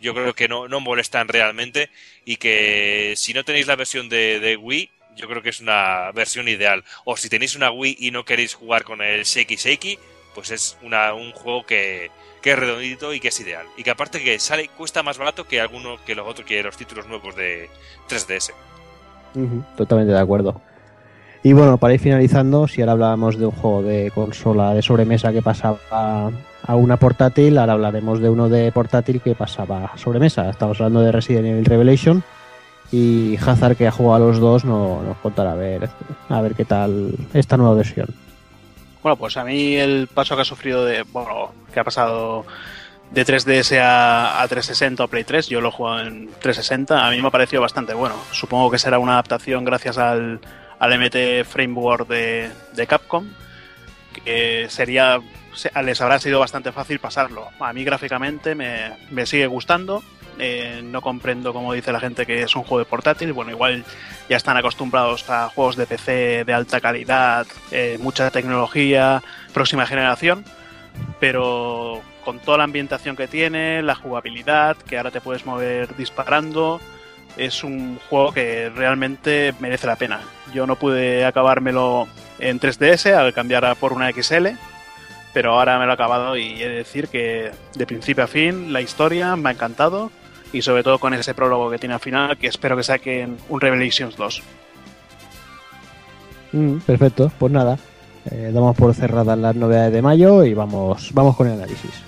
yo creo que no, no molestan realmente y que si no tenéis la versión de, Wii, yo creo que es una versión ideal. O si tenéis una Wii y no queréis jugar con el Shaky Shaky, pues es una, un juego que, que es redondito y que es ideal. Y que aparte que sale, cuesta más barato que alguno que los otros, que los títulos nuevos de 3DS. totalmente de acuerdo. Y bueno, para ir finalizando, si ahora hablábamos de un juego de consola de sobremesa que pasaba a una portátil, ahora hablaremos de uno de portátil que pasaba a sobremesa. Estamos hablando de Resident Evil Revelation y Hazard que ha jugado a los dos no, nos contará a ver, a ver qué tal esta nueva versión. Bueno, pues a mí el paso que ha sufrido de, bueno, que ha pasado de 3DS a, 360 o Play 3, yo lo he jugado en 360, a mí me ha parecido bastante bueno. Supongo que será una adaptación gracias al, al MT Framework de, de Capcom, que sería les habrá sido bastante fácil pasarlo. A mí gráficamente me, sigue gustando. Eh, no comprendo, como dice la gente, que es un juego de portátil. Bueno, igual ya están acostumbrados a juegos de PC de alta calidad, eh, mucha tecnología, próxima generación. Pero con toda la ambientación que tiene, la jugabilidad, que ahora te puedes mover disparando, es un juego que realmente merece la pena. Yo no pude acabármelo en 3DS al cambiar por una XL, pero ahora me lo he acabado y he de decir que de principio a fin la historia me ha encantado y sobre todo con ese prólogo que tiene al final que espero que saquen un Revelations 2. Mm, perfecto, pues nada, eh, damos por cerradas las novedades de mayo y vamos, vamos con el análisis.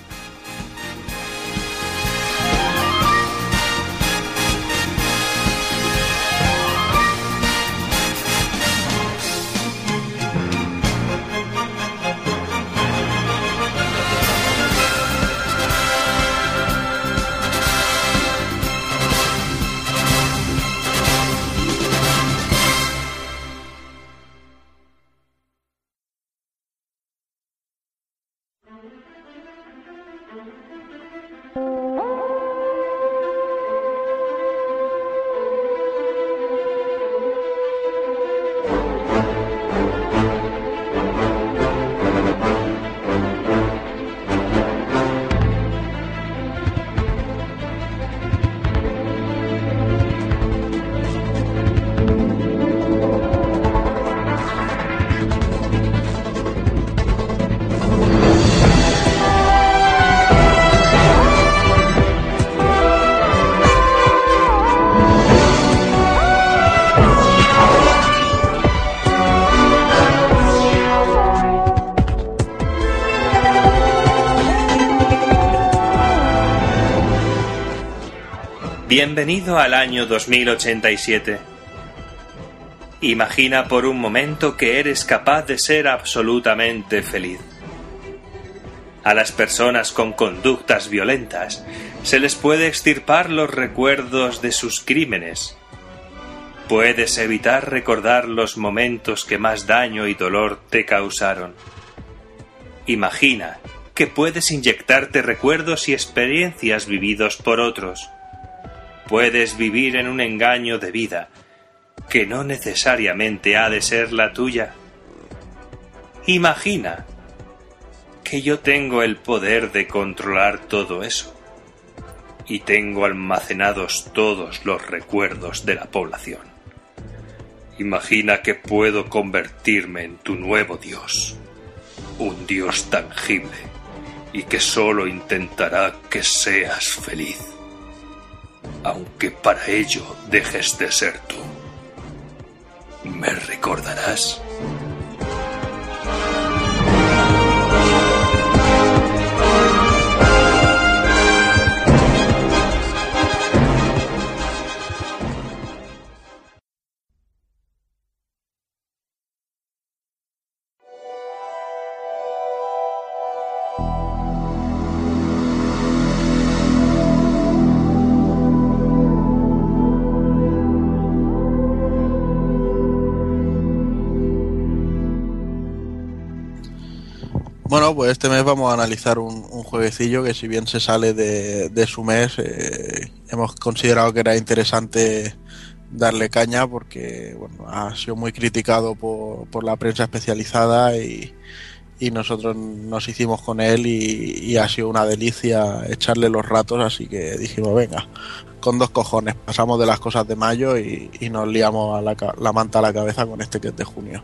Bienvenido al año 2087. Imagina por un momento que eres capaz de ser absolutamente feliz. A las personas con conductas violentas se les puede extirpar los recuerdos de sus crímenes. Puedes evitar recordar los momentos que más daño y dolor te causaron. Imagina que puedes inyectarte recuerdos y experiencias vividos por otros puedes vivir en un engaño de vida que no necesariamente ha de ser la tuya. Imagina que yo tengo el poder de controlar todo eso y tengo almacenados todos los recuerdos de la población. Imagina que puedo convertirme en tu nuevo Dios, un Dios tangible y que solo intentará que seas feliz aunque para ello dejes de ser tú. ¿Me recordarás? Pues este mes vamos a analizar un, un jueguecillo que si bien se sale de, su mes, eh, hemos considerado que era interesante darle caña porque ha sido muy criticado por, por la prensa especializada y, nosotros nos hicimos con él y, ha sido una delicia echarle los ratos, así que dijimos, venga, con dos cojones, pasamos de las cosas de mayo y, nos liamos a la, la manta a la cabeza con este que es de junio.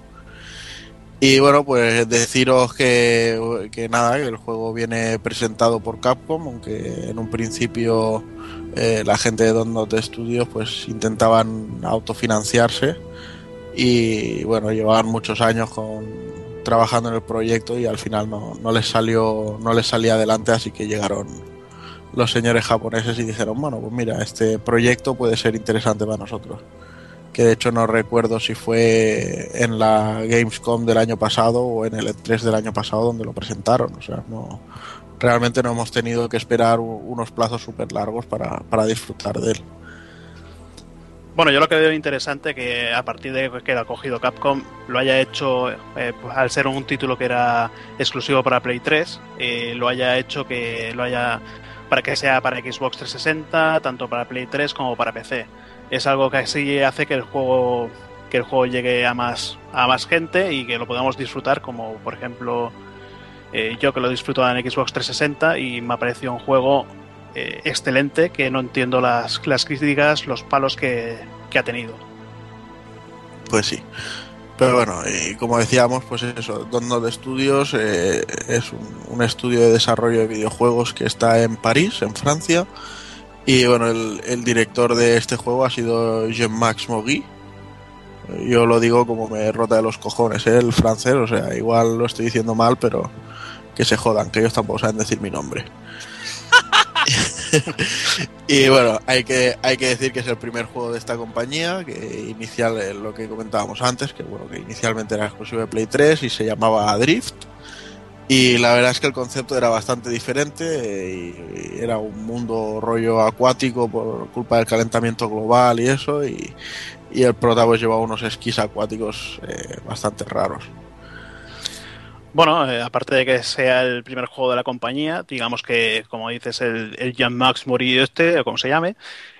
Y bueno, pues deciros que, que nada, que el juego viene presentado por Capcom, aunque en un principio eh, la gente de Don't Not Studios pues intentaban autofinanciarse. Y bueno, llevaban muchos años con, trabajando en el proyecto y al final no, no les salió, no les salía adelante, así que llegaron los señores japoneses y dijeron, bueno, pues mira, este proyecto puede ser interesante para nosotros que de hecho no recuerdo si fue en la Gamescom del año pasado o en el E3 del año pasado donde lo presentaron. O sea, no realmente no hemos tenido que esperar unos plazos súper largos para, para disfrutar de él. Bueno, yo lo que veo interesante que a partir de que lo ha cogido Capcom lo haya hecho, eh, al ser un título que era exclusivo para Play 3, eh, lo haya hecho que lo haya para que sea para Xbox 360, tanto para Play 3 como para PC. Es algo que así hace que el juego que el juego llegue a más a más gente y que lo podamos disfrutar, como por ejemplo eh, yo que lo disfruto en Xbox 360 y me ha parecido un juego eh, excelente que no entiendo las, las críticas, los palos que, que ha tenido. Pues sí. Pero bueno, y como decíamos, pues eso, Donald Studios eh, es un, un estudio de desarrollo de videojuegos que está en París, en Francia. Y bueno, el, el director de este juego ha sido Jean-Max Mogui. Yo lo digo como me rota de los cojones, ¿eh? el francés, o sea, igual lo estoy diciendo mal, pero que se jodan, que ellos tampoco saben decir mi nombre. y bueno, hay que, hay que decir que es el primer juego de esta compañía, que inicial, eh, lo que comentábamos antes, que bueno, que inicialmente era exclusivo de Play 3 y se llamaba Drift. Y la verdad es que el concepto era bastante diferente eh, y era un mundo rollo acuático por culpa del calentamiento global y eso, y, y el prota pues llevaba unos esquís acuáticos eh, bastante raros. Bueno, eh, aparte de que sea el primer juego de la compañía, digamos que, como dices, el, el Jean-Max Mori este, o como se llame,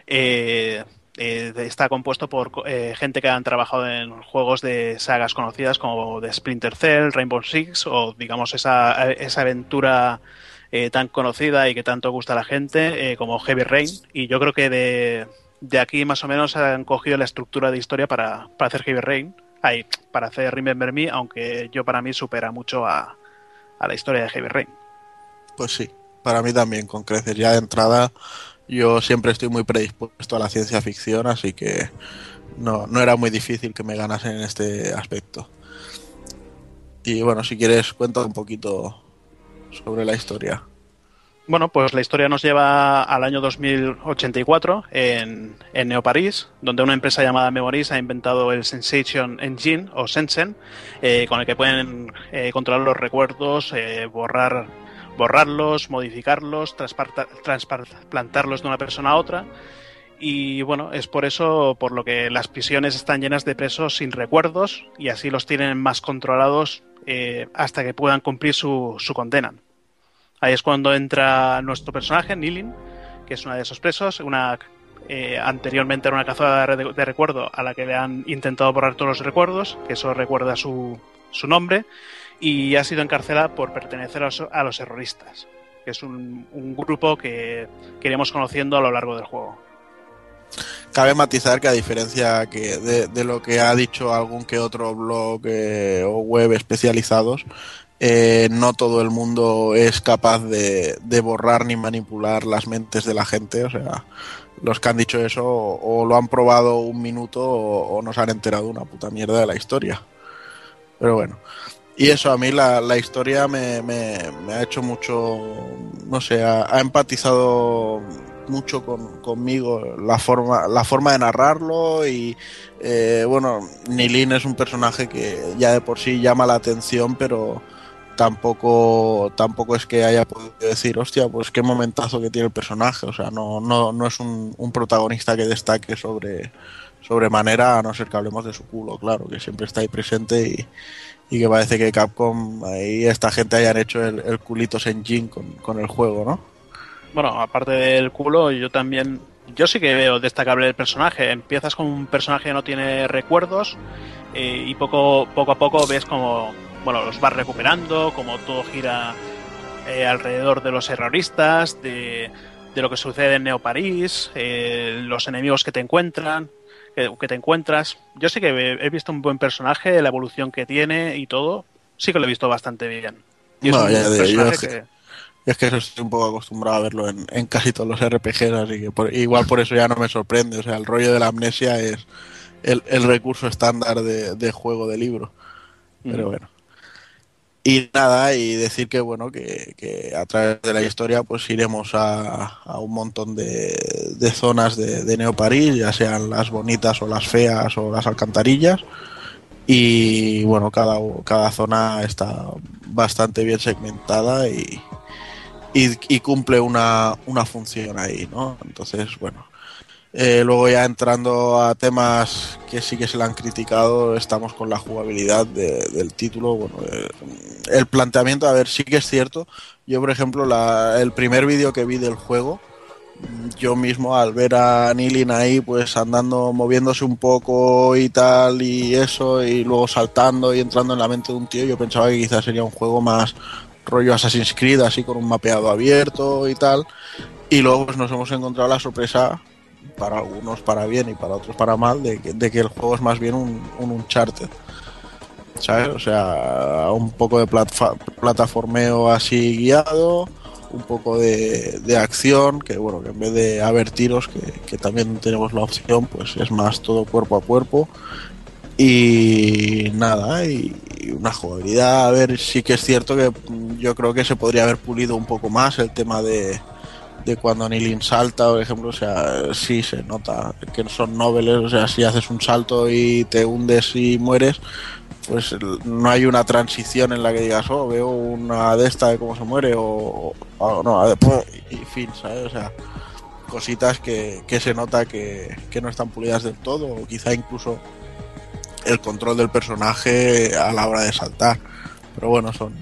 eh, eh, está compuesto por eh, gente que han trabajado en juegos de sagas conocidas como de Splinter Cell, Rainbow Six o digamos esa, esa aventura eh, tan conocida y que tanto gusta a la gente eh, como Heavy Rain y yo creo que de, de aquí más o menos han cogido la estructura de historia para, para hacer Heavy Rain ahí, para hacer Remember Me aunque yo para mí supera mucho a, a la historia de Heavy Rain Pues sí, para mí también, con creces. Ya de entrada, yo siempre estoy muy predispuesto a la ciencia ficción, así que no, no era muy difícil que me ganasen en este aspecto. Y bueno, si quieres, cuenta un poquito sobre la historia. Bueno, pues la historia nos lleva al año 2084 en, en Neo París, donde una empresa llamada Memories ha inventado el Sensation Engine o Sensen, eh, con el que pueden eh, controlar los recuerdos, eh, borrar, borrarlos, modificarlos, trasplantarlos de una persona a otra. Y bueno, es por eso por lo que las prisiones están llenas de presos sin recuerdos y así los tienen más controlados eh, hasta que puedan cumplir su, su condena. Ahí es cuando entra nuestro personaje, Nilin, que es una de esos presos, una eh, anteriormente era una cazadora de, de recuerdo a la que le han intentado borrar todos los recuerdos, que eso recuerda su, su nombre, y ha sido encarcelada por pertenecer a los, a terroristas, que es un, grupo que, que iremos conociendo a lo largo del juego. Cabe matizar que a diferencia que de, lo que ha dicho algún que otro blog eh, o web especializados, eh, no todo el mundo es capaz de, borrar ni manipular las mentes de la gente. O sea, los que han dicho eso o, o lo han probado un minuto o, o nos han enterado una puta mierda de la historia. Pero bueno. Y eso, a mí la, la historia me, me, me ha hecho mucho, no sé, ha, empatizado mucho con, conmigo la forma, la forma de narrarlo y eh, bueno, Nilin es un personaje que ya de por sí llama la atención, pero tampoco tampoco es que haya podido decir, hostia, pues qué momentazo que tiene el personaje, o sea, no, no, no es un, un protagonista que destaque sobre sobremanera, a no ser que hablemos de su culo, claro, que siempre está ahí presente y, y que parece que Capcom y esta gente hayan hecho el, el culitos engine con, con el juego, ¿no? Bueno, aparte del culo, yo también. Yo sí que veo destacable el personaje. Empiezas con un personaje que no tiene recuerdos eh, y poco, poco a poco ves como bueno, los vas recuperando, como todo gira eh, alrededor de los terroristas, de, de lo que sucede en Neo París, eh, los enemigos que te encuentran, que, que te encuentras. Yo sí que he, he visto un buen personaje, la evolución que tiene y todo. Sí que lo he visto bastante bien. Y es No, un ya de- yo personaje es que- que- Es que estoy un poco acostumbrado a verlo en, en casi todos los RPGs, así que por- igual por eso ya no me sorprende. O sea, el rollo de la amnesia es el, el recurso estándar de, de juego de libro. Pero bueno. Y nada, y decir que bueno, que, a través de la historia pues iremos a, un montón de, de zonas de, de Neo París, ya sean las bonitas o las feas o las alcantarillas. Y bueno, cada, cada zona está bastante bien segmentada y, y, y cumple una, una función ahí, ¿no? Entonces, bueno. Eh, luego ya entrando a temas que sí que se le han criticado, estamos con la jugabilidad de- del título. Bueno, eh, el planteamiento, a ver, sí que es cierto. Yo, por ejemplo, la- el primer vídeo que vi del juego, yo mismo al ver a Nilin ahí, pues andando, moviéndose un poco y tal, y eso, y luego saltando y entrando en la mente de un tío, yo pensaba que quizás sería un juego más rollo Assassin's Creed, así con un mapeado abierto y tal. Y luego pues nos hemos encontrado la sorpresa, para algunos para bien y para otros para mal, de que, de que el juego es más bien un, un Uncharted. ¿Sabes? O sea, un poco de plataformeo así guiado, un poco de, de acción, que bueno, que en vez de haber tiros, que, que también tenemos la opción, pues es más todo cuerpo a cuerpo. Y nada, y, y una jugabilidad, a ver, sí que es cierto que yo creo que se podría haber pulido un poco más el tema de, de cuando Nilin salta, por ejemplo, o sea, sí se nota que son noveles, o sea, si haces un salto y te hundes y mueres, pues no hay una transición en la que digas, oh, veo una de esta de cómo se muere, o, o no, a ver, y fin, ¿sabes? O sea, cositas que, que se nota que, que no están pulidas del todo, o quizá incluso el control del personaje a la hora de saltar. Pero bueno, son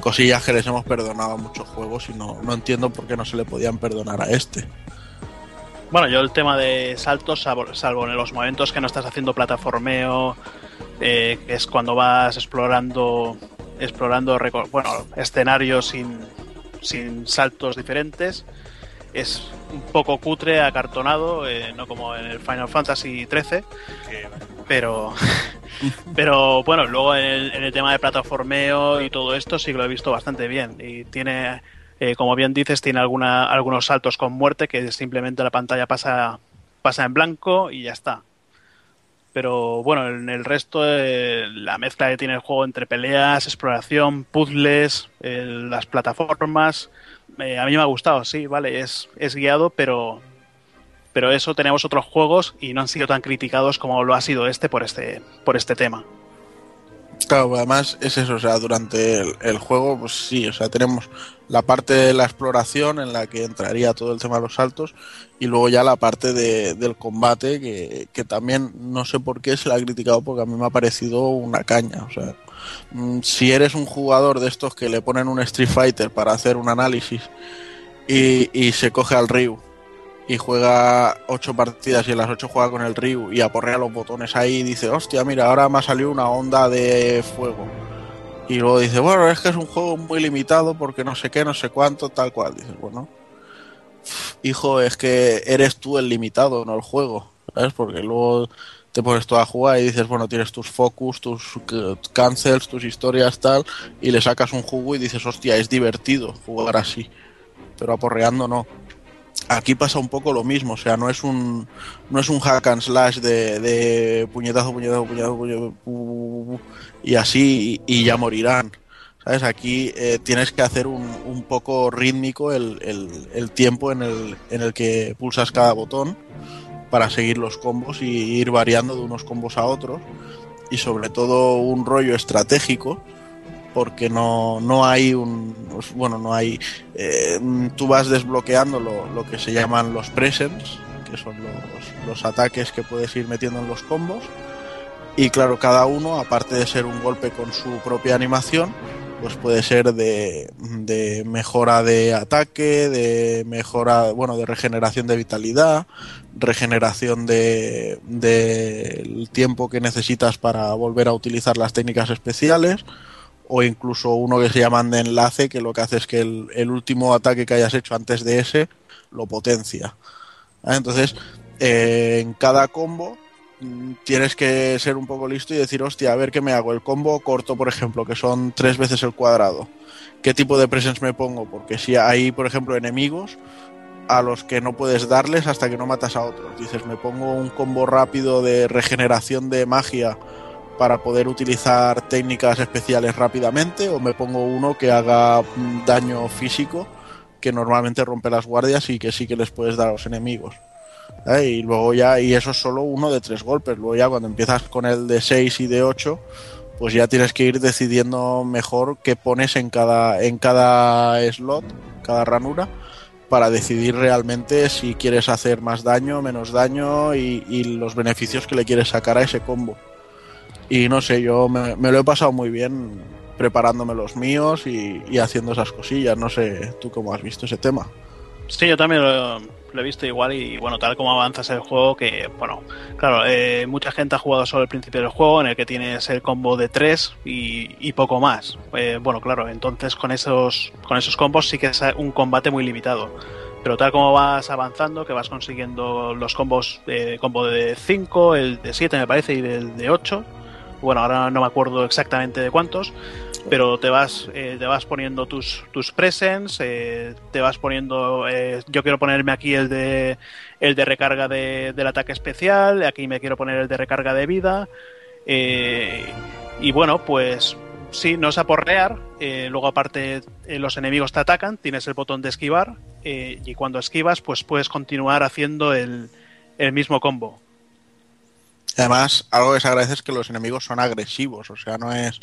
cosillas que les hemos perdonado a muchos juegos y no, no entiendo por qué no se le podían perdonar a este. Bueno, yo el tema de saltos, salvo, en los momentos que no estás haciendo plataformeo, eh, es cuando vas explorando, explorando bueno, escenarios sin, sin saltos diferentes, es un poco cutre, acartonado, eh, no como en el Final Fantasy XIII, pero pero bueno luego en el, en el tema de plataformeo y todo esto sí que lo he visto bastante bien. Y tiene eh, como bien dices tiene alguna, algunos saltos con muerte que simplemente la pantalla pasa pasa en blanco y ya está pero bueno en el resto eh, la mezcla que tiene el juego entre peleas exploración puzzles eh, las plataformas eh, a mí me ha gustado sí vale es es guiado pero pero eso tenemos otros juegos y no han sido tan criticados como lo ha sido este por este por este tema. Claro, además es eso, o sea, durante el, juego, pues sí, o sea, tenemos la parte de la exploración en la que entraría todo el tema de los saltos y luego ya la parte de- del combate que, que también no sé por qué se la ha criticado porque a mí me ha parecido una caña, o sea, mm, si eres un jugador de estos que le ponen un Street Fighter para hacer un análisis y, y se coge al Ryu y juega ocho partidas y en las ocho juega con el Ryu y aporrea los botones ahí y dice, hostia, mira, ahora me ha salido una onda de fuego. Y luego dice, bueno, es que es un juego muy limitado porque no sé qué, no sé cuánto, tal cual. Dices, bueno, hijo, es que eres tú el limitado, no el juego, ¿sabes? Porque luego te pones tú a jugar y dices, bueno, tienes tus focus, tus eh, cancels, tus historias, tal, y le sacas un jugo y dices, hostia, es divertido jugar así. Pero aporreando no aquí pasa un poco lo mismo, o sea, no es un no es un hack and slash de, puñetazo, puñetazo, puñetazo, puñetazo, pu, pu, pu, y así y, y ya morirán. ¿Sabes? Aquí eh, tienes que hacer un, un poco rítmico el, el- el tiempo en el, en el que pulsas cada botón para seguir los combos y ir variando de unos combos a otros. Y sobre todo un rollo estratégico, porque no, no hay un. Bueno, no hay. eh, tú vas desbloqueando lo, que se llaman los presents, que son los, los ataques que puedes ir metiendo en los combos. Y claro, cada uno, aparte de ser un golpe con su propia animación, pues puede ser de, de mejora de ataque, de mejora, bueno, de regeneración de vitalidad, regeneración de del tiempo que necesitas para volver a utilizar las técnicas especiales o incluso uno que se llaman de enlace que lo que hace es que el, último ataque que hayas hecho antes de ese lo potencia. ¿Vale? Entonces, eh, en cada combo mm, tienes que ser un poco listo y decir, hostia, a ver qué me hago. El combo corto, por ejemplo, que son tres veces el cuadrado. ¿Qué tipo de presence me pongo? Porque si hay, por ejemplo, enemigos a los que no puedes darles hasta que no matas a otros. Dices, me pongo un combo rápido de regeneración de magia para poder utilizar técnicas especiales rápidamente o me pongo uno que haga mm, daño físico que normalmente rompe las guardias y que sí que les puedes dar a los enemigos. Y luego ya, y eso es solo uno de tres golpes. Luego ya cuando empiezas con el de 6 y de 8, pues ya tienes que ir decidiendo mejor qué pones en cada, en cada slot, cada ranura, para decidir realmente si quieres hacer más daño, menos daño y los beneficios que le quieres sacar a ese combo. Y no sé, yo me, me lo he pasado muy bien preparándome los míos y, haciendo esas cosillas. No sé, tú cómo has visto ese tema. Sí, yo también lo, lo he visto igual y bueno, tal como avanzas el juego, que bueno, claro, eh, mucha gente ha jugado solo el principio del juego en el que tienes el combo de 3 y, y poco más. Eh, bueno, claro, entonces con esos, con esos combos sí que es un combate muy limitado. Pero tal como vas avanzando, que vas consiguiendo los combos, eh, combo de 5, el de 7 me parece y el de 8, bueno, ahora no me acuerdo exactamente de cuántos, pero te vas, eh, te vas poniendo tus, tus presents, eh, te vas poniendo, eh, yo quiero ponerme aquí el de, el de recarga de, del ataque especial, aquí me quiero poner el de recarga de vida, y bueno, pues sí, no es aporrear, luego aparte los enemigos te atacan, tienes el botón de esquivar, y cuando esquivas, pues puedes continuar haciendo el, el mismo combo. Además, algo que se agradece es que los enemigos son agresivos, o sea, no es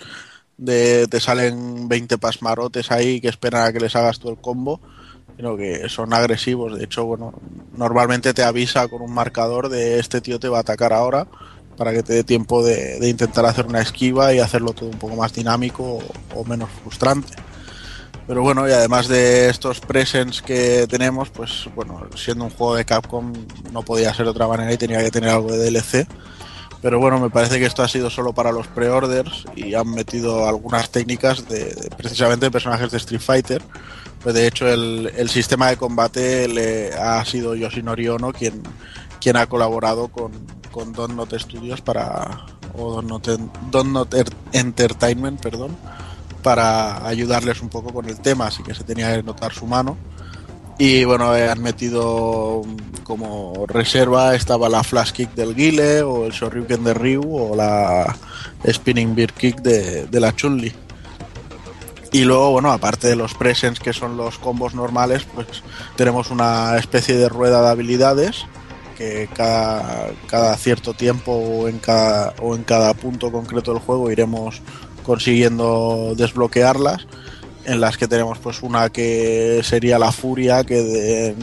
de te salen 20 pasmarotes ahí que esperan a que les hagas tú el combo, sino que son agresivos. De hecho, bueno, normalmente te avisa con un marcador de este tío te va a atacar ahora para que te dé tiempo de, de intentar hacer una esquiva y hacerlo todo un poco más dinámico o, o menos frustrante. Pero bueno, y además de estos presents que tenemos, pues bueno, siendo un juego de Capcom no podía ser de otra manera y tenía que tener algo de DLC. Pero bueno, me parece que esto ha sido solo para los pre-orders y han metido algunas técnicas de, de precisamente personajes de Street Fighter. Pues de hecho, el, el sistema de combate le ha sido Yoshinori Ono quien, quien ha colaborado con, con Don Not Studios para. o Don Not, Don Not Entertainment, perdón, para ayudarles un poco con el tema, así que se tenía que notar su mano. Y bueno, eh, han metido como reserva estaba la Flash Kick del Guile, o el Shoryuken de Ryu, o la Spinning Beer Kick de, de la Chun-Li. Y luego, bueno, aparte de los presents que son los combos normales, pues tenemos una especie de rueda de habilidades que cada, cada cierto tiempo o en cada, o en cada punto concreto del juego iremos consiguiendo desbloquearlas en las que tenemos pues una que sería la furia que de,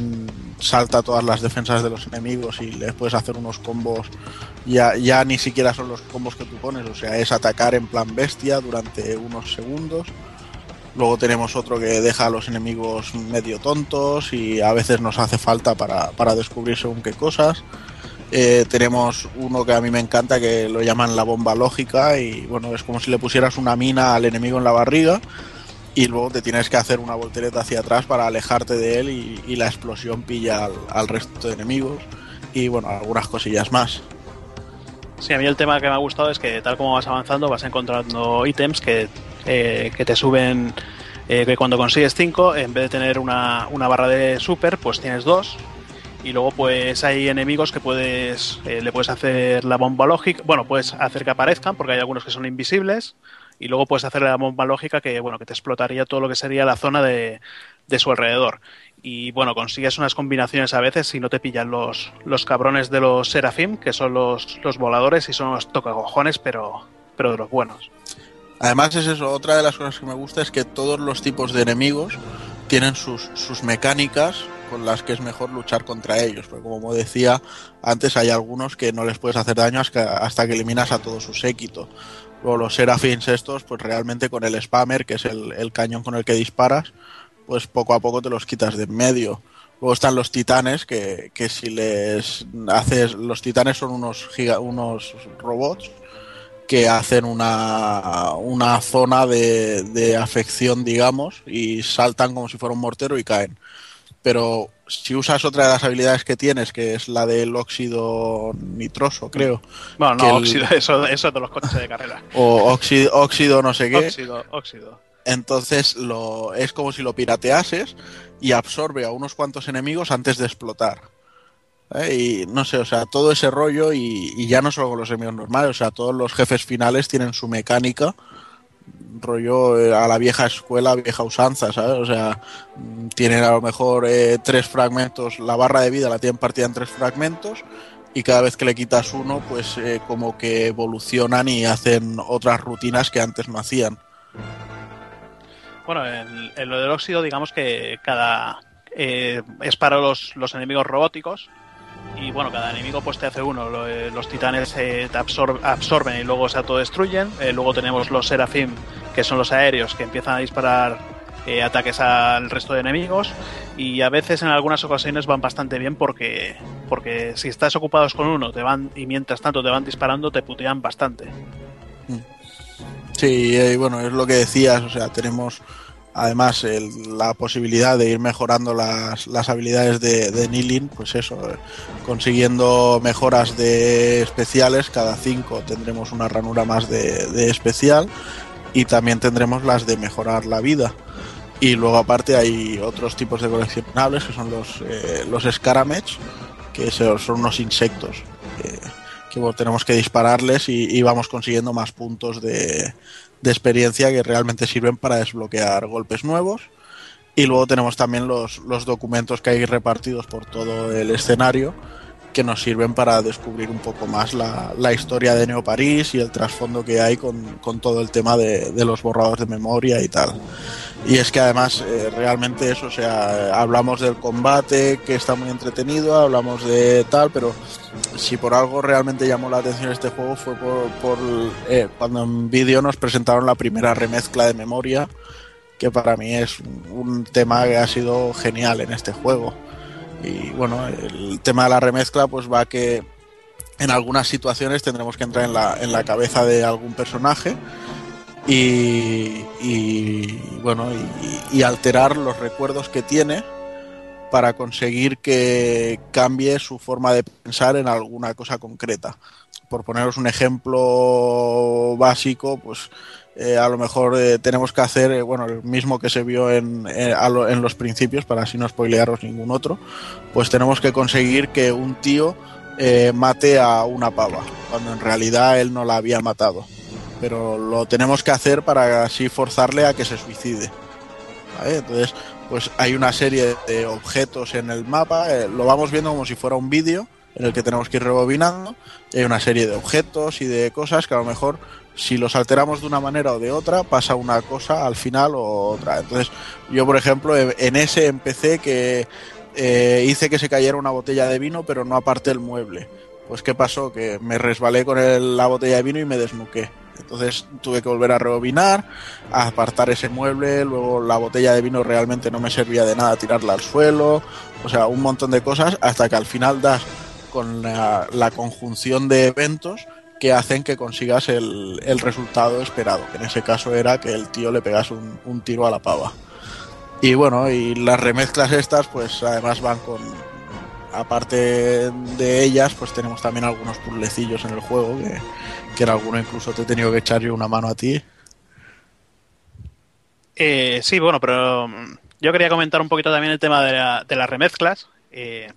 salta todas las defensas de los enemigos y les puedes hacer unos combos. Ya, ya ni siquiera son los combos que tú pones o sea es atacar en plan bestia durante unos segundos. Luego tenemos otro que deja a los enemigos medio tontos y a veces nos hace falta para, para descubrir según qué cosas. Eh, tenemos uno que a mí me encanta que lo llaman la bomba lógica y bueno es como si le pusieras una mina al enemigo en la barriga y luego te tienes que hacer una voltereta hacia atrás para alejarte de él y, la explosión pilla al, al, resto de enemigos y bueno, algunas cosillas más. Sí, a mí el tema que me ha gustado es que tal como vas avanzando vas encontrando ítems que, eh, que te suben, eh, que cuando consigues 5, en vez de tener una, una, barra de super, pues tienes dos. Y luego pues hay enemigos que puedes, eh, le puedes hacer la bomba lógica, bueno, puedes hacer que aparezcan porque hay algunos que son invisibles y luego puedes hacer la bomba lógica que bueno que te explotaría todo lo que sería la zona de, de su alrededor. Y bueno consigues unas combinaciones a veces si no te pillan los, los cabrones de los Serafim que son los, los voladores y son los tocacojones pero pero de los buenos. Además es eso otra de las cosas que me gusta es que todos los tipos de enemigos tienen sus, sus mecánicas con las que es mejor luchar contra ellos. Porque como decía antes, hay algunos que no les puedes hacer daño hasta, que eliminas a todo su séquito. Luego los Seraphins estos, pues realmente con el Spammer, que es el, el cañón con el que disparas, pues poco a poco te los quitas de en medio. Luego están los titanes, que, que si les haces... Los titanes son unos, giga- unos robots que hacen una, una zona de, de afección, digamos, y saltan como si fuera un mortero y caen. Pero si usas otra de las habilidades que tienes, que es la del óxido nitroso, creo, Bueno, no, el- óxido, eso, eso de los coches de carrera. o óxido, óxido no sé qué, Óxido, óxido. entonces lo, es como si lo pirateases y absorbe a unos cuantos enemigos antes de explotar. ¿Eh? Y no sé, o sea, todo ese rollo y, y ya no solo con los enemigos normales, o sea, todos los jefes finales tienen su mecánica, rollo eh, a la vieja escuela, vieja usanza, ¿sabes? O sea, mm, tienen a lo mejor eh, tres fragmentos, la barra de vida la tienen partida en tres fragmentos y cada vez que le quitas uno, pues eh, como que evolucionan y hacen otras rutinas que antes no hacían. Bueno, en, lo del óxido, digamos que cada. eh, es para los, los enemigos robóticos. Y bueno, cada enemigo pues te hace uno. Eh, los titanes eh, te absor- absorben y luego se autodestruyen. Eh, luego tenemos los Seraphim, que son los aéreos, que empiezan a disparar eh, ataques al resto de enemigos. Y a veces en algunas ocasiones van bastante bien porque, porque si estás ocupados con uno te van y mientras tanto te van disparando, te putean bastante. Sí, eh, bueno, es lo que decías, o sea, tenemos además el- la posibilidad de ir mejorando las, las habilidades de, de Nilin, pues eso, eh, consiguiendo mejoras de especiales, cada cinco tendremos una ranura más de, de especial y también tendremos las de mejorar la vida. Y luego aparte hay otros tipos de coleccionables que son los, eh, los Scaramage, que son unos insectos. eh, que tenemos que dispararles y, y vamos consiguiendo más puntos de, de experiencia que realmente sirven para desbloquear golpes nuevos. Y luego tenemos también los, los documentos que hay repartidos por todo el escenario que nos sirven para descubrir un poco más la, la historia de Neo París y el trasfondo que hay con, con todo el tema de, de los borrados de memoria y tal. Y es que además eh, realmente eso, o sea, hablamos del combate que está muy entretenido, hablamos de tal, pero si por algo realmente llamó la atención este juego fue por, por eh, cuando en vídeo nos presentaron la primera remezcla de memoria, que para mí es un, tema que ha sido genial en este juego. Y bueno, el tema de la remezcla pues va que en algunas situaciones tendremos que entrar en la, en la cabeza de algún personaje y, bueno y, alterar los recuerdos que tiene para conseguir que cambie su forma de pensar en alguna cosa concreta. Por poneros un ejemplo básico, pues eh, a lo mejor eh, tenemos que hacer, eh, bueno, el mismo que se vio en, a lo- en los principios, para así no spoilearos ningún otro, pues tenemos que conseguir que un tío mate a una pava, cuando en realidad él no la había matado. Pero lo tenemos que hacer para así forzarle a que se suicide. Entonces, pues hay una serie de objetos en el mapa, eh, lo vamos viendo como si fuera un vídeo en el que tenemos que ir rebobinando, hay una serie de objetos y de cosas que a lo mejor si los alteramos de una manera o de otra pasa una cosa al final o otra. Entonces yo por ejemplo en ese empecé que eh, hice que se cayera una botella de vino pero no aparté el mueble. Pues qué pasó que me resbalé con el- la botella de vino y me desnuqué. Entonces tuve que volver a rebobinar, a apartar ese mueble, luego la botella de vino realmente no me servía de nada tirarla al suelo, o sea, un montón de cosas hasta que al final das con la, conjunción de eventos que hacen que consigas el, el resultado esperado, que en ese caso era que el tío le pegase un, un tiro a la pava. Y bueno, y las remezclas estas, pues además van con. Aparte de ellas, pues tenemos también algunos puzzlecillos en el juego, que, que en alguno incluso te he tenido que echar yo una mano a ti. Eh, sí, bueno, pero mm, yo quería comentar un poquito también el tema de, la- de las remezclas. eh,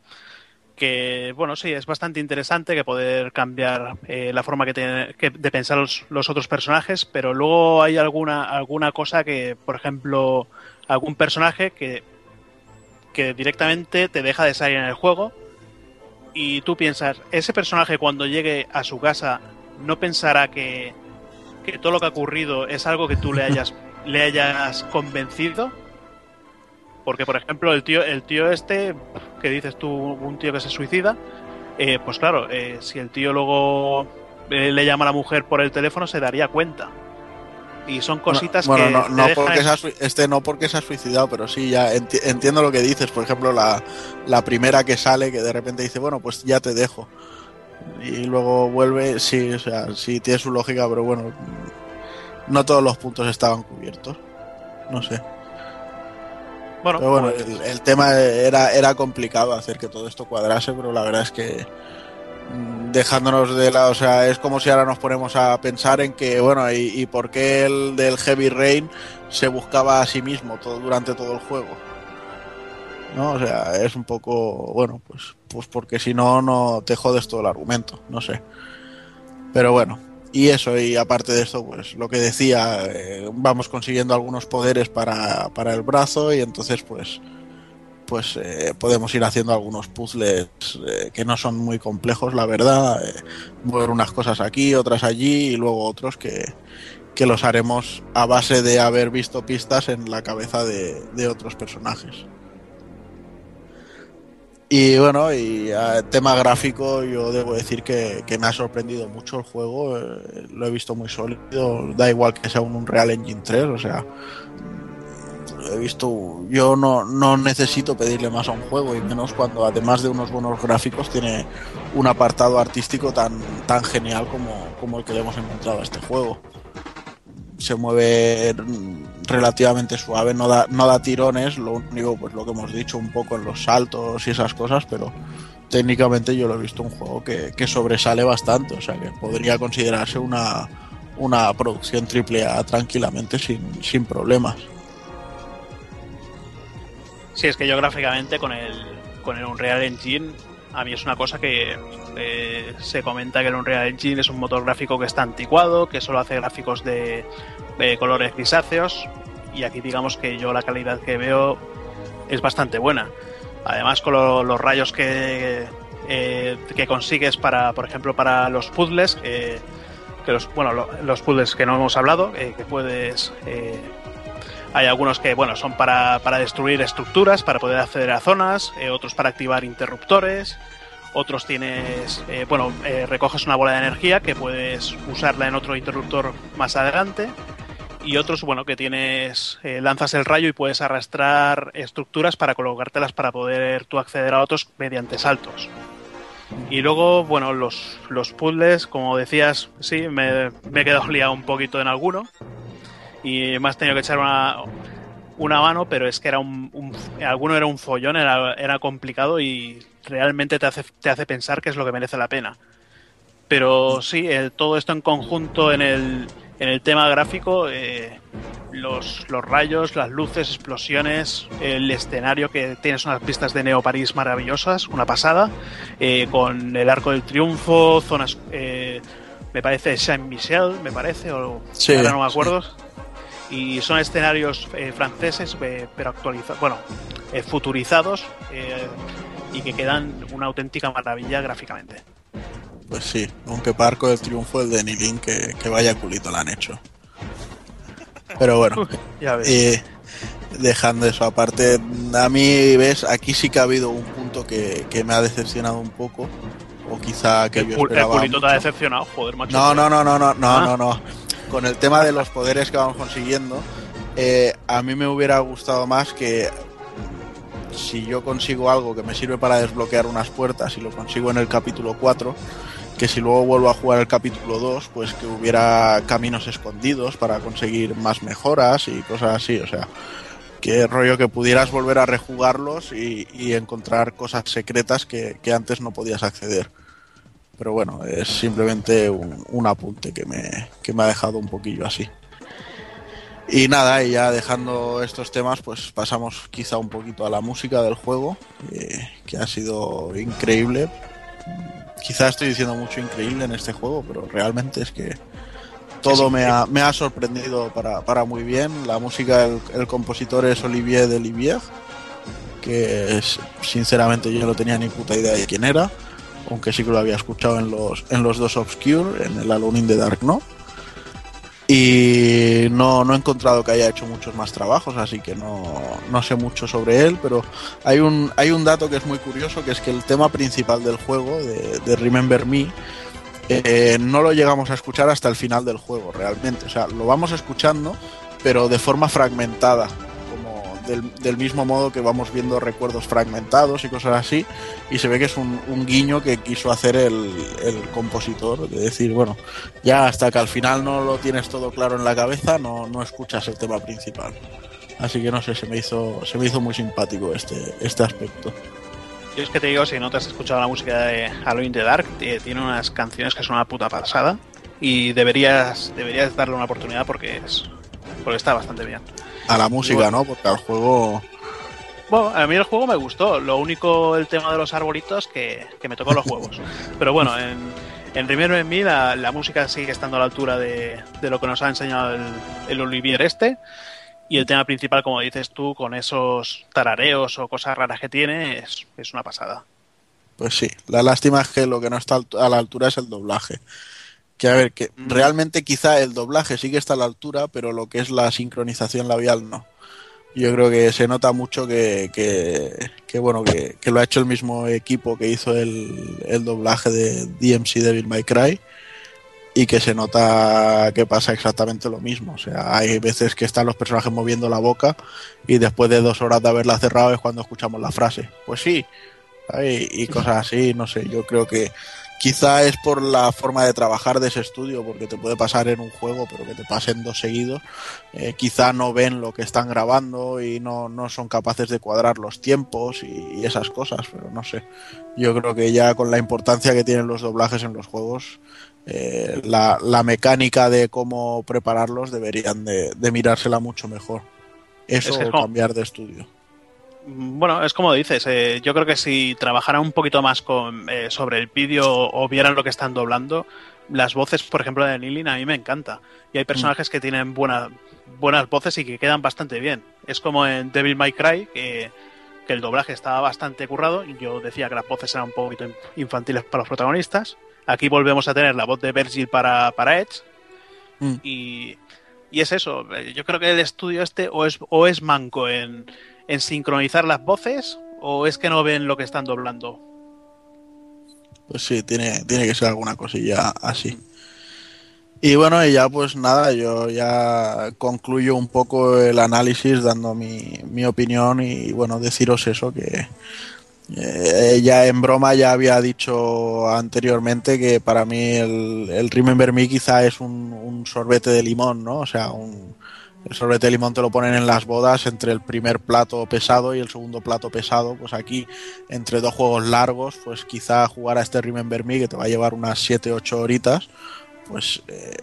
que, bueno, sí, es bastante interesante que poder cambiar eh, la forma que de pensar los, los otros personajes, pero luego hay alguna, alguna cosa que, por ejemplo, algún personaje que, que directamente te deja de salir en el juego y tú piensas, ese personaje cuando llegue a su casa no pensará que, que todo lo que ha ocurrido es algo que tú le hayas, le hayas convencido. Porque, por ejemplo, el tío, el tío este, que dices tú, un tío que se suicida, eh, pues claro, eh, si el tío luego eh, le llama a la mujer por el teléfono, se daría cuenta. Y son cositas bueno, que. no, no porque en- se este no porque se ha suicidado, pero sí, ya enti- entiendo lo que dices. Por ejemplo, la, la primera que sale, que de repente dice, bueno, pues ya te dejo. Y luego vuelve, sí, o sea, sí tiene su lógica, pero bueno, no todos los puntos estaban cubiertos. No sé. Bueno, Pero bueno, pues- el, el tema era, era complicado hacer que todo esto cuadrase, pero la verdad es que mm, dejándonos de la, o sea, es como si ahora nos ponemos a pensar en que, bueno, y, y por qué el del Heavy Rain se buscaba a sí mismo todo, durante todo el juego. ¿No? O sea, es un poco, bueno, pues, pues porque si no, no te jodes todo el argumento, no sé. Pero bueno, y eso, y aparte de esto, pues lo que decía, eh, vamos consiguiendo algunos poderes para, para el brazo y entonces pues pues eh, podemos ir haciendo algunos puzzles eh, que no son muy complejos, la verdad. eh, mover unas cosas aquí, otras allí y luego otros que, que los haremos a base de haber visto pistas en la cabeza de, de otros personajes. Y bueno, y tema gráfico, yo debo decir que, que me ha sorprendido mucho el juego. eh, lo he visto muy sólido. Da igual que sea un Unreal Engine 3, o sea, he visto. Yo no, no necesito pedirle más a un juego, y menos cuando, además de unos buenos gráficos, tiene un apartado artístico tan, tan genial como, como el que le hemos encontrado a este juego. Se mueve relativamente suave, no da, no da tirones, lo único, pues lo que hemos dicho un poco en los saltos y esas cosas, pero técnicamente yo lo he visto un juego que, que sobresale bastante, o sea que podría considerarse una, una producción triple A tranquilamente sin, sin problemas. Sí, es que yo gráficamente con el, con el Unreal Engine, a mí es una cosa que eh, se comenta que el Unreal Engine es un motor gráfico que está anticuado, que solo hace gráficos de, colores grisáceos, y aquí digamos que yo la calidad que veo es bastante buena. Además con lo- los rayos que, eh, que consigues para, por ejemplo, para los puzzles, que, los, bueno, lo- los puzzles que no hemos hablado, eh, que puedes hay algunos que, bueno, son para, para destruir estructuras, para poder acceder a zonas, eh, otros para activar interruptores, otros tienes, eh, bueno, eh, recoges una bola de energía que puedes usarla en otro interruptor más adelante. Y otros, bueno, que tienes, eh, lanzas el rayo y puedes arrastrar estructuras para colocártelas para poder tú acceder a otros mediante saltos. Y luego, bueno, los, los puzzles, como decías, sí, me, me he quedado liado un poquito en alguno y me has tenido que echar una, una mano, pero es que era un, un- alguno era un follón, era, era complicado y realmente te hace, te hace pensar que es lo que merece la pena. Pero sí, el- todo esto en conjunto en el, en el tema gráfico, eh, los, los rayos, las luces, explosiones, el escenario que tienes unas pistas de Neo París maravillosas, una pasada, eh, con el Arco del Triunfo, zonas, eh, me parece Saint-Michel, me parece, o Sí, ahora no me sí. Y son escenarios eh, franceses, eh, pero actualizados, bueno, eh, futurizados eh, y que quedan una auténtica maravilla gráficamente. Pues sí, aunque Parco del Triunfo, el de Nilin, que, que vaya culito le han hecho. Pero bueno, Ya ves. eh, dejando eso aparte, a mí, ves, aquí sí que ha habido un punto que, que me ha decepcionado un poco, o quizá que el, yo el pulito te ha decepcionado, joder, macho. No, no, no, no, no, no, Ah. no, no. Con el tema de los poderes que vamos consiguiendo, eh, a mí me hubiera gustado más que si yo consigo algo que me sirve para desbloquear unas puertas y lo consigo en el capítulo 4, que si luego vuelvo a jugar el capítulo 2, pues que hubiera caminos escondidos para conseguir más mejoras y cosas así, o sea, que rollo que pudieras volver a rejugarlos y, y encontrar cosas secretas que, que antes no podías acceder. Pero bueno, es simplemente un, un apunte que me, que me ha dejado un poquillo así. Y nada, y ya dejando estos temas, pues pasamos quizá un poquito a la música del juego, eh, que ha sido increíble. Quizá estoy diciendo mucho increíble en este juego, pero realmente es que todo me ha, me ha sorprendido para, para muy bien. La música, el, el compositor es Olivier de Livier, que es, sinceramente yo no tenía ni puta idea de quién era, aunque sí que lo había escuchado en los, en los dos Obscure, en el Alone in the Dark, ¿no? Y no, no he encontrado que haya hecho muchos más trabajos, así que no, no sé mucho sobre él, pero hay un, hay un dato que es muy curioso, que es que el tema principal del juego, de, de Remember Me, eh, no lo llegamos a escuchar hasta el final del juego, realmente. O sea, lo vamos escuchando, pero de forma fragmentada, del, mismo modo que vamos viendo recuerdos fragmentados y cosas así, y se ve que es un, guiño que quiso hacer el, el compositor, de decir, bueno, ya hasta que al final no lo tienes todo claro en la cabeza, no, no escuchas el tema principal. Así que no sé, se me hizo, se me hizo muy simpático este, este aspecto. Yo es que te digo, si no te has escuchado la música de Halloween the Dark, eh, tiene unas canciones que son una puta pasada. Y deberías, deberías darle una oportunidad porque es. Porque está bastante bien. A la música, ¿no? Porque al juego. Bueno, a mí el juego me gustó. Lo único, el tema de los arbolitos, que, que me tocó los huevos. Pero bueno, en, en Remember Me la, la música sigue estando a la altura de, de lo que nos ha enseñado el, el Olivier este. Y el tema principal, como dices tú, con esos tarareos o cosas raras que tiene, es, es una pasada. Pues sí, la lástima es que lo que no está a la altura es el doblaje. Que a ver, que realmente quizá el doblaje sí que está a la altura, pero lo que es la sincronización labial no. Yo creo que se nota mucho que, que, que, bueno, que, que lo ha hecho el mismo equipo que hizo el, el doblaje de DMC Devil May Cry y que se nota que pasa exactamente lo mismo. O sea, hay veces que están los personajes moviendo la boca y después de dos horas de haberla cerrado es cuando escuchamos la frase. Pues sí, ¿sabes? y cosas así, no sé, yo creo que quizá es por la forma de trabajar de ese estudio, porque te puede pasar en un juego, pero que te pasen dos seguidos, eh, quizá no ven lo que están grabando y no, no son capaces de cuadrar los tiempos y, y esas cosas, pero no sé, yo creo que ya con la importancia que tienen los doblajes en los juegos, eh, la, la mecánica de cómo prepararlos deberían de, de mirársela mucho mejor. Eso Es que es o como- cambiar de estudio. Bueno, es como dices, eh, yo creo que si trabajaran un poquito más con, eh, sobre el vídeo o vieran lo que están doblando, las voces, por ejemplo, de Nilin a mí me encanta. Y hay personajes que tienen buena, buenas voces y que quedan bastante bien. Es como en Devil May Cry, que, que el doblaje estaba bastante currado. y Yo decía que las voces eran un poquito infantiles para los protagonistas. Aquí volvemos a tener la voz de Virgil para, para Edge. Mm. Y, y es eso. eh, Yo creo que el estudio este o es, o es manco en, en sincronizar las voces o es que no ven lo que están doblando. Pues sí, tiene, tiene que ser alguna cosilla así. Y bueno, y ya pues nada, yo ya concluyo un poco el análisis dando mi, mi opinión y bueno, deciros eso, que eh, ya en broma ya había dicho anteriormente que para mí el, el Remember Me quizá es un, un sorbete de limón, ¿no? O sea, un, el sorbete te lo ponen en las bodas entre el primer plato pesado y el segundo plato pesado. Pues aquí, entre dos juegos largos, pues quizá jugar a este Remember Me, que te va a llevar unas 7-8 horitas, pues eh,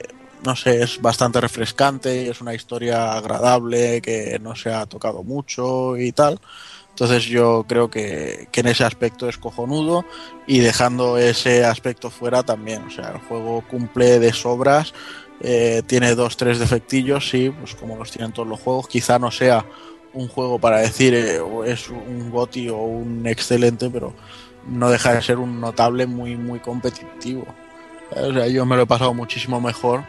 no sé, es bastante refrescante es una historia agradable que no se ha tocado mucho y tal. Entonces yo creo que, que en ese aspecto es cojonudo y dejando ese aspecto fuera también. O sea, el juego cumple de sobras eh, tiene dos, tres defectillos, sí, pues como los tienen todos los juegos. Quizá no sea un juego para decir eh, es un GOTI o un excelente, pero no deja de ser un notable muy, muy competitivo. O sea, yo me lo he pasado muchísimo mejor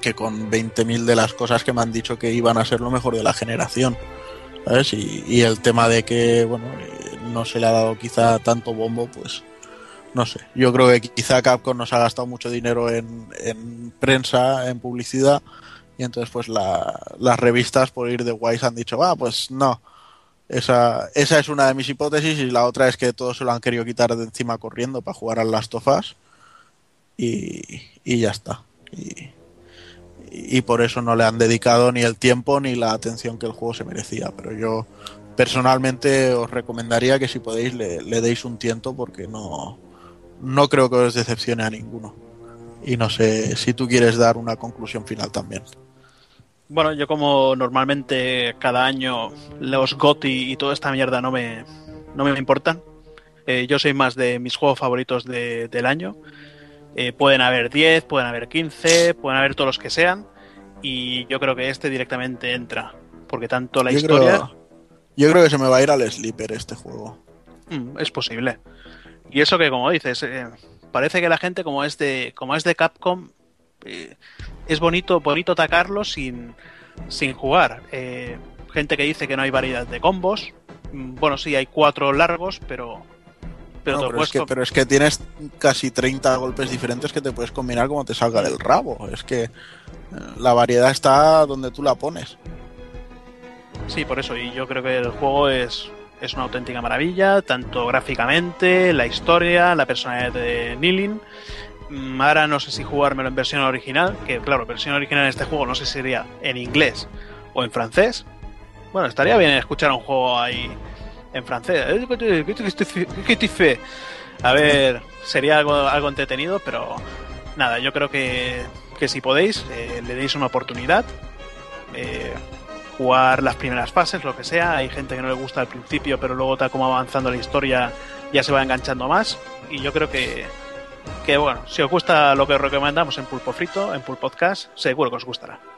que con 20.000 de las cosas que me han dicho que iban a ser lo mejor de la generación. ¿sabes? Y, y el tema de que, bueno, eh, no se le ha dado quizá tanto bombo, pues no sé, yo creo que quizá Capcom nos ha gastado mucho dinero en, en prensa, en publicidad, y entonces pues la- las revistas por ir de Wise han dicho, ah, pues no. Esa, esa es una de mis hipótesis y la otra es que todos se lo han querido quitar de encima corriendo para jugar al Last of Us y, y ya está. Y, y por eso no le han dedicado ni el tiempo ni la atención que el juego se merecía. Pero yo personalmente os recomendaría que si podéis le, le deis un tiento porque no, no creo que os decepcione a ninguno. Y no sé si tú quieres dar una conclusión final también. Bueno, yo como normalmente cada año los GOTI y toda esta mierda no me, no me importan. Eh, yo soy más de mis juegos favoritos de- del año. Eh, pueden haber 10, pueden haber 15, pueden haber todos los que sean. Y yo creo que este directamente entra. Porque tanto la yo, historia creo, yo creo que se me va a ir al sleeper este juego. mm, es posible. Y eso que como dices, eh, parece que la gente como es de, como es de Capcom, eh, es bonito, bonito atacarlo sin, sin jugar. Eh, gente que dice que no hay variedad de combos. Mm, Bueno, sí, hay cuatro largos, pero. Pero No, pero, es que, pero es que tienes casi 30 golpes diferentes que te puedes combinar como te salga del rabo. Es que la variedad está donde tú la pones. Sí, por eso. Y yo creo que el juego es, es una auténtica maravilla, tanto gráficamente, la historia, la personalidad de Nilin. Mm, Ahora no sé si jugármelo en versión original, que claro, versión original en este juego no sé si sería en inglés o en francés. Bueno, estaría bien escuchar un juego ahí en francés. ¿Qué te fue? A ver, sería algo, algo entretenido, pero nada, yo creo que, que si podéis, eh, le deis una oportunidad. Eh, jugar las primeras fases, lo que sea. Hay gente que no le gusta al principio, pero luego tal como va avanzando la historia ya se va enganchando más. Y yo creo que, que bueno, si os gusta lo que os recomendamos en Pulpo Frito, en Pulp Podcast, seguro que os gustará.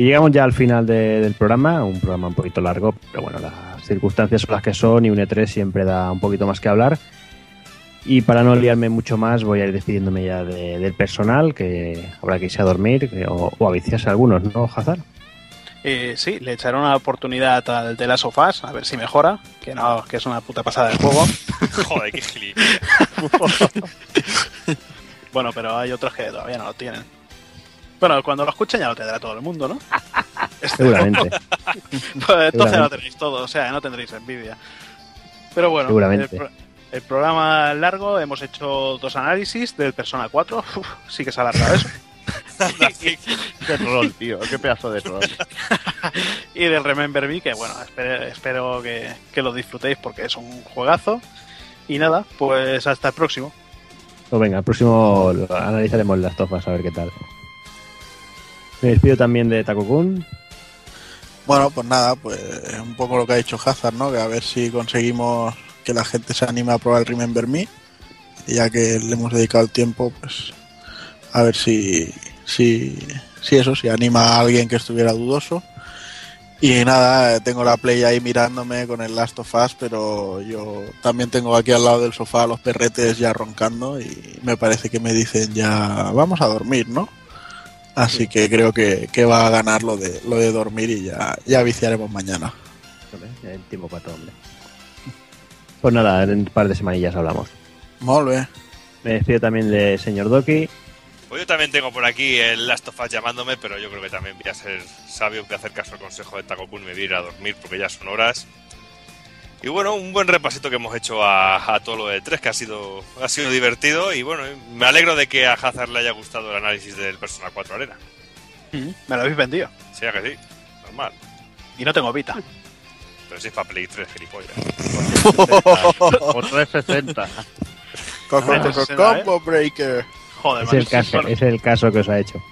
Y llegamos ya al final de- del programa, un programa un poquito largo, pero bueno, las circunstancias son las que son y un E3 siempre da un poquito más que hablar. Y para no liarme mucho más, voy a ir despidiéndome ya de- del personal, que habrá que irse a dormir o, o a viciarse algunos, ¿no, Hazard? Eh, sí, le echaré una oportunidad al de las sofás, a ver si mejora, que no, que es una puta pasada de juego. Joder, qué gili. bueno, pero hay otros que todavía no lo tienen. Bueno, cuando lo escuchen ya lo tendrá todo el mundo, ¿no? Seguramente. Pues entonces Seguramente. lo tenéis todo, o sea, no tendréis envidia. Pero bueno, Seguramente. El, el programa largo, hemos hecho dos análisis del Persona 4. Uf, sí que se ha alargado eso. Qué rol, tío. Qué pedazo de rol. y del Remember Me, que bueno, espero, espero que, que lo disfrutéis porque es un juegazo. Y nada, pues hasta el próximo. Pues venga, el próximo lo analizaremos las tofas a ver qué tal. Me despido también de Takokun. Bueno, pues nada, pues un poco lo que ha dicho Hazard, ¿no? Que a ver si conseguimos que la gente se anime a probar el Remember Me. Ya que le hemos dedicado el tiempo, pues a ver si, si, si eso, si anima a alguien que estuviera dudoso. Y nada, tengo la Play ahí mirándome con el Last of Us, pero yo también tengo aquí al lado del sofá a los perretes ya roncando y me parece que me dicen ya vamos a dormir, ¿no? Así que creo que, que va a ganar lo de, lo de dormir y ya, ya viciaremos mañana. Hombre, El tiempo para todo, hombre. Pues nada, en un par de semanillas hablamos. Molve. Me despido también de señor Doki. Pues yo también tengo por aquí el Last of Us llamándome, pero yo creo que también voy a ser sabio, voy a hacer caso al consejo de Takokun y me voy a ir a dormir porque ya son horas. Y bueno, un buen repasito que hemos hecho a, a todo lo de 3, que ha sido, ha sido divertido. Y bueno, me alegro de que a Hazard le haya gustado el análisis del Persona 4 Arena. Me lo habéis vendido. Sea que sí, normal. Y no tengo Vita. Pero si es para Play 3, gilipollas. O 360. Coco, Ah, coco, ese no, ¿eh? combo breaker. Joder, Es el, caso, es el caso que os ha hecho.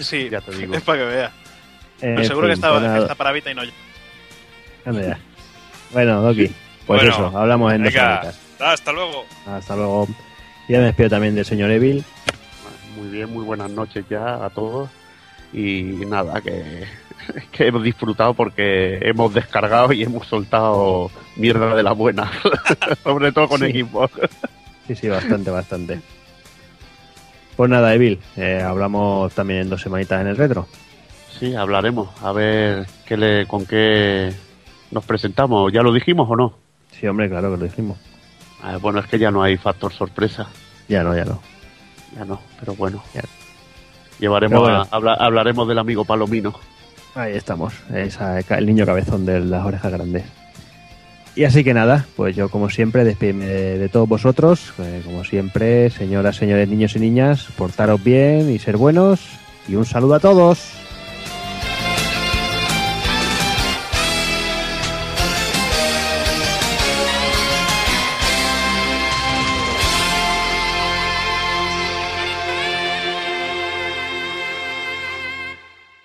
Sí, ya te digo. es para que veas. En Pero seguro que fin, está, que está para Vita y no yo. anda ya. Bueno, Doki, pues Bueno, eso, hablamos en dos Venga, semanitas. hasta luego. Hasta luego. Y ya me despido también del señor Evil. Muy bien, muy buenas noches ya a todos. Y nada, que, que hemos disfrutado porque hemos descargado y hemos soltado mierda de la buena. Sobre todo con Sí. equipos. Sí, sí, bastante, bastante. Pues nada, Evil, eh, hablamos también en dos semanitas en el retro. Sí, hablaremos. A ver qué le, con qué nos presentamos. ¿Ya lo dijimos o no? Sí, hombre, claro que lo dijimos. Ah, bueno, es que ya no hay factor sorpresa. Ya no, ya no. Ya no, pero bueno. Ya. Llevaremos Pero bueno. a- habla- hablaremos del amigo Palomino. Ahí estamos, esa- el niño cabezón de las orejas grandes. Y así que nada, pues yo como siempre despídeme de, de todos vosotros, eh, como siempre, señoras, señores, niños y niñas, portaros bien y ser buenos y un saludo a todos.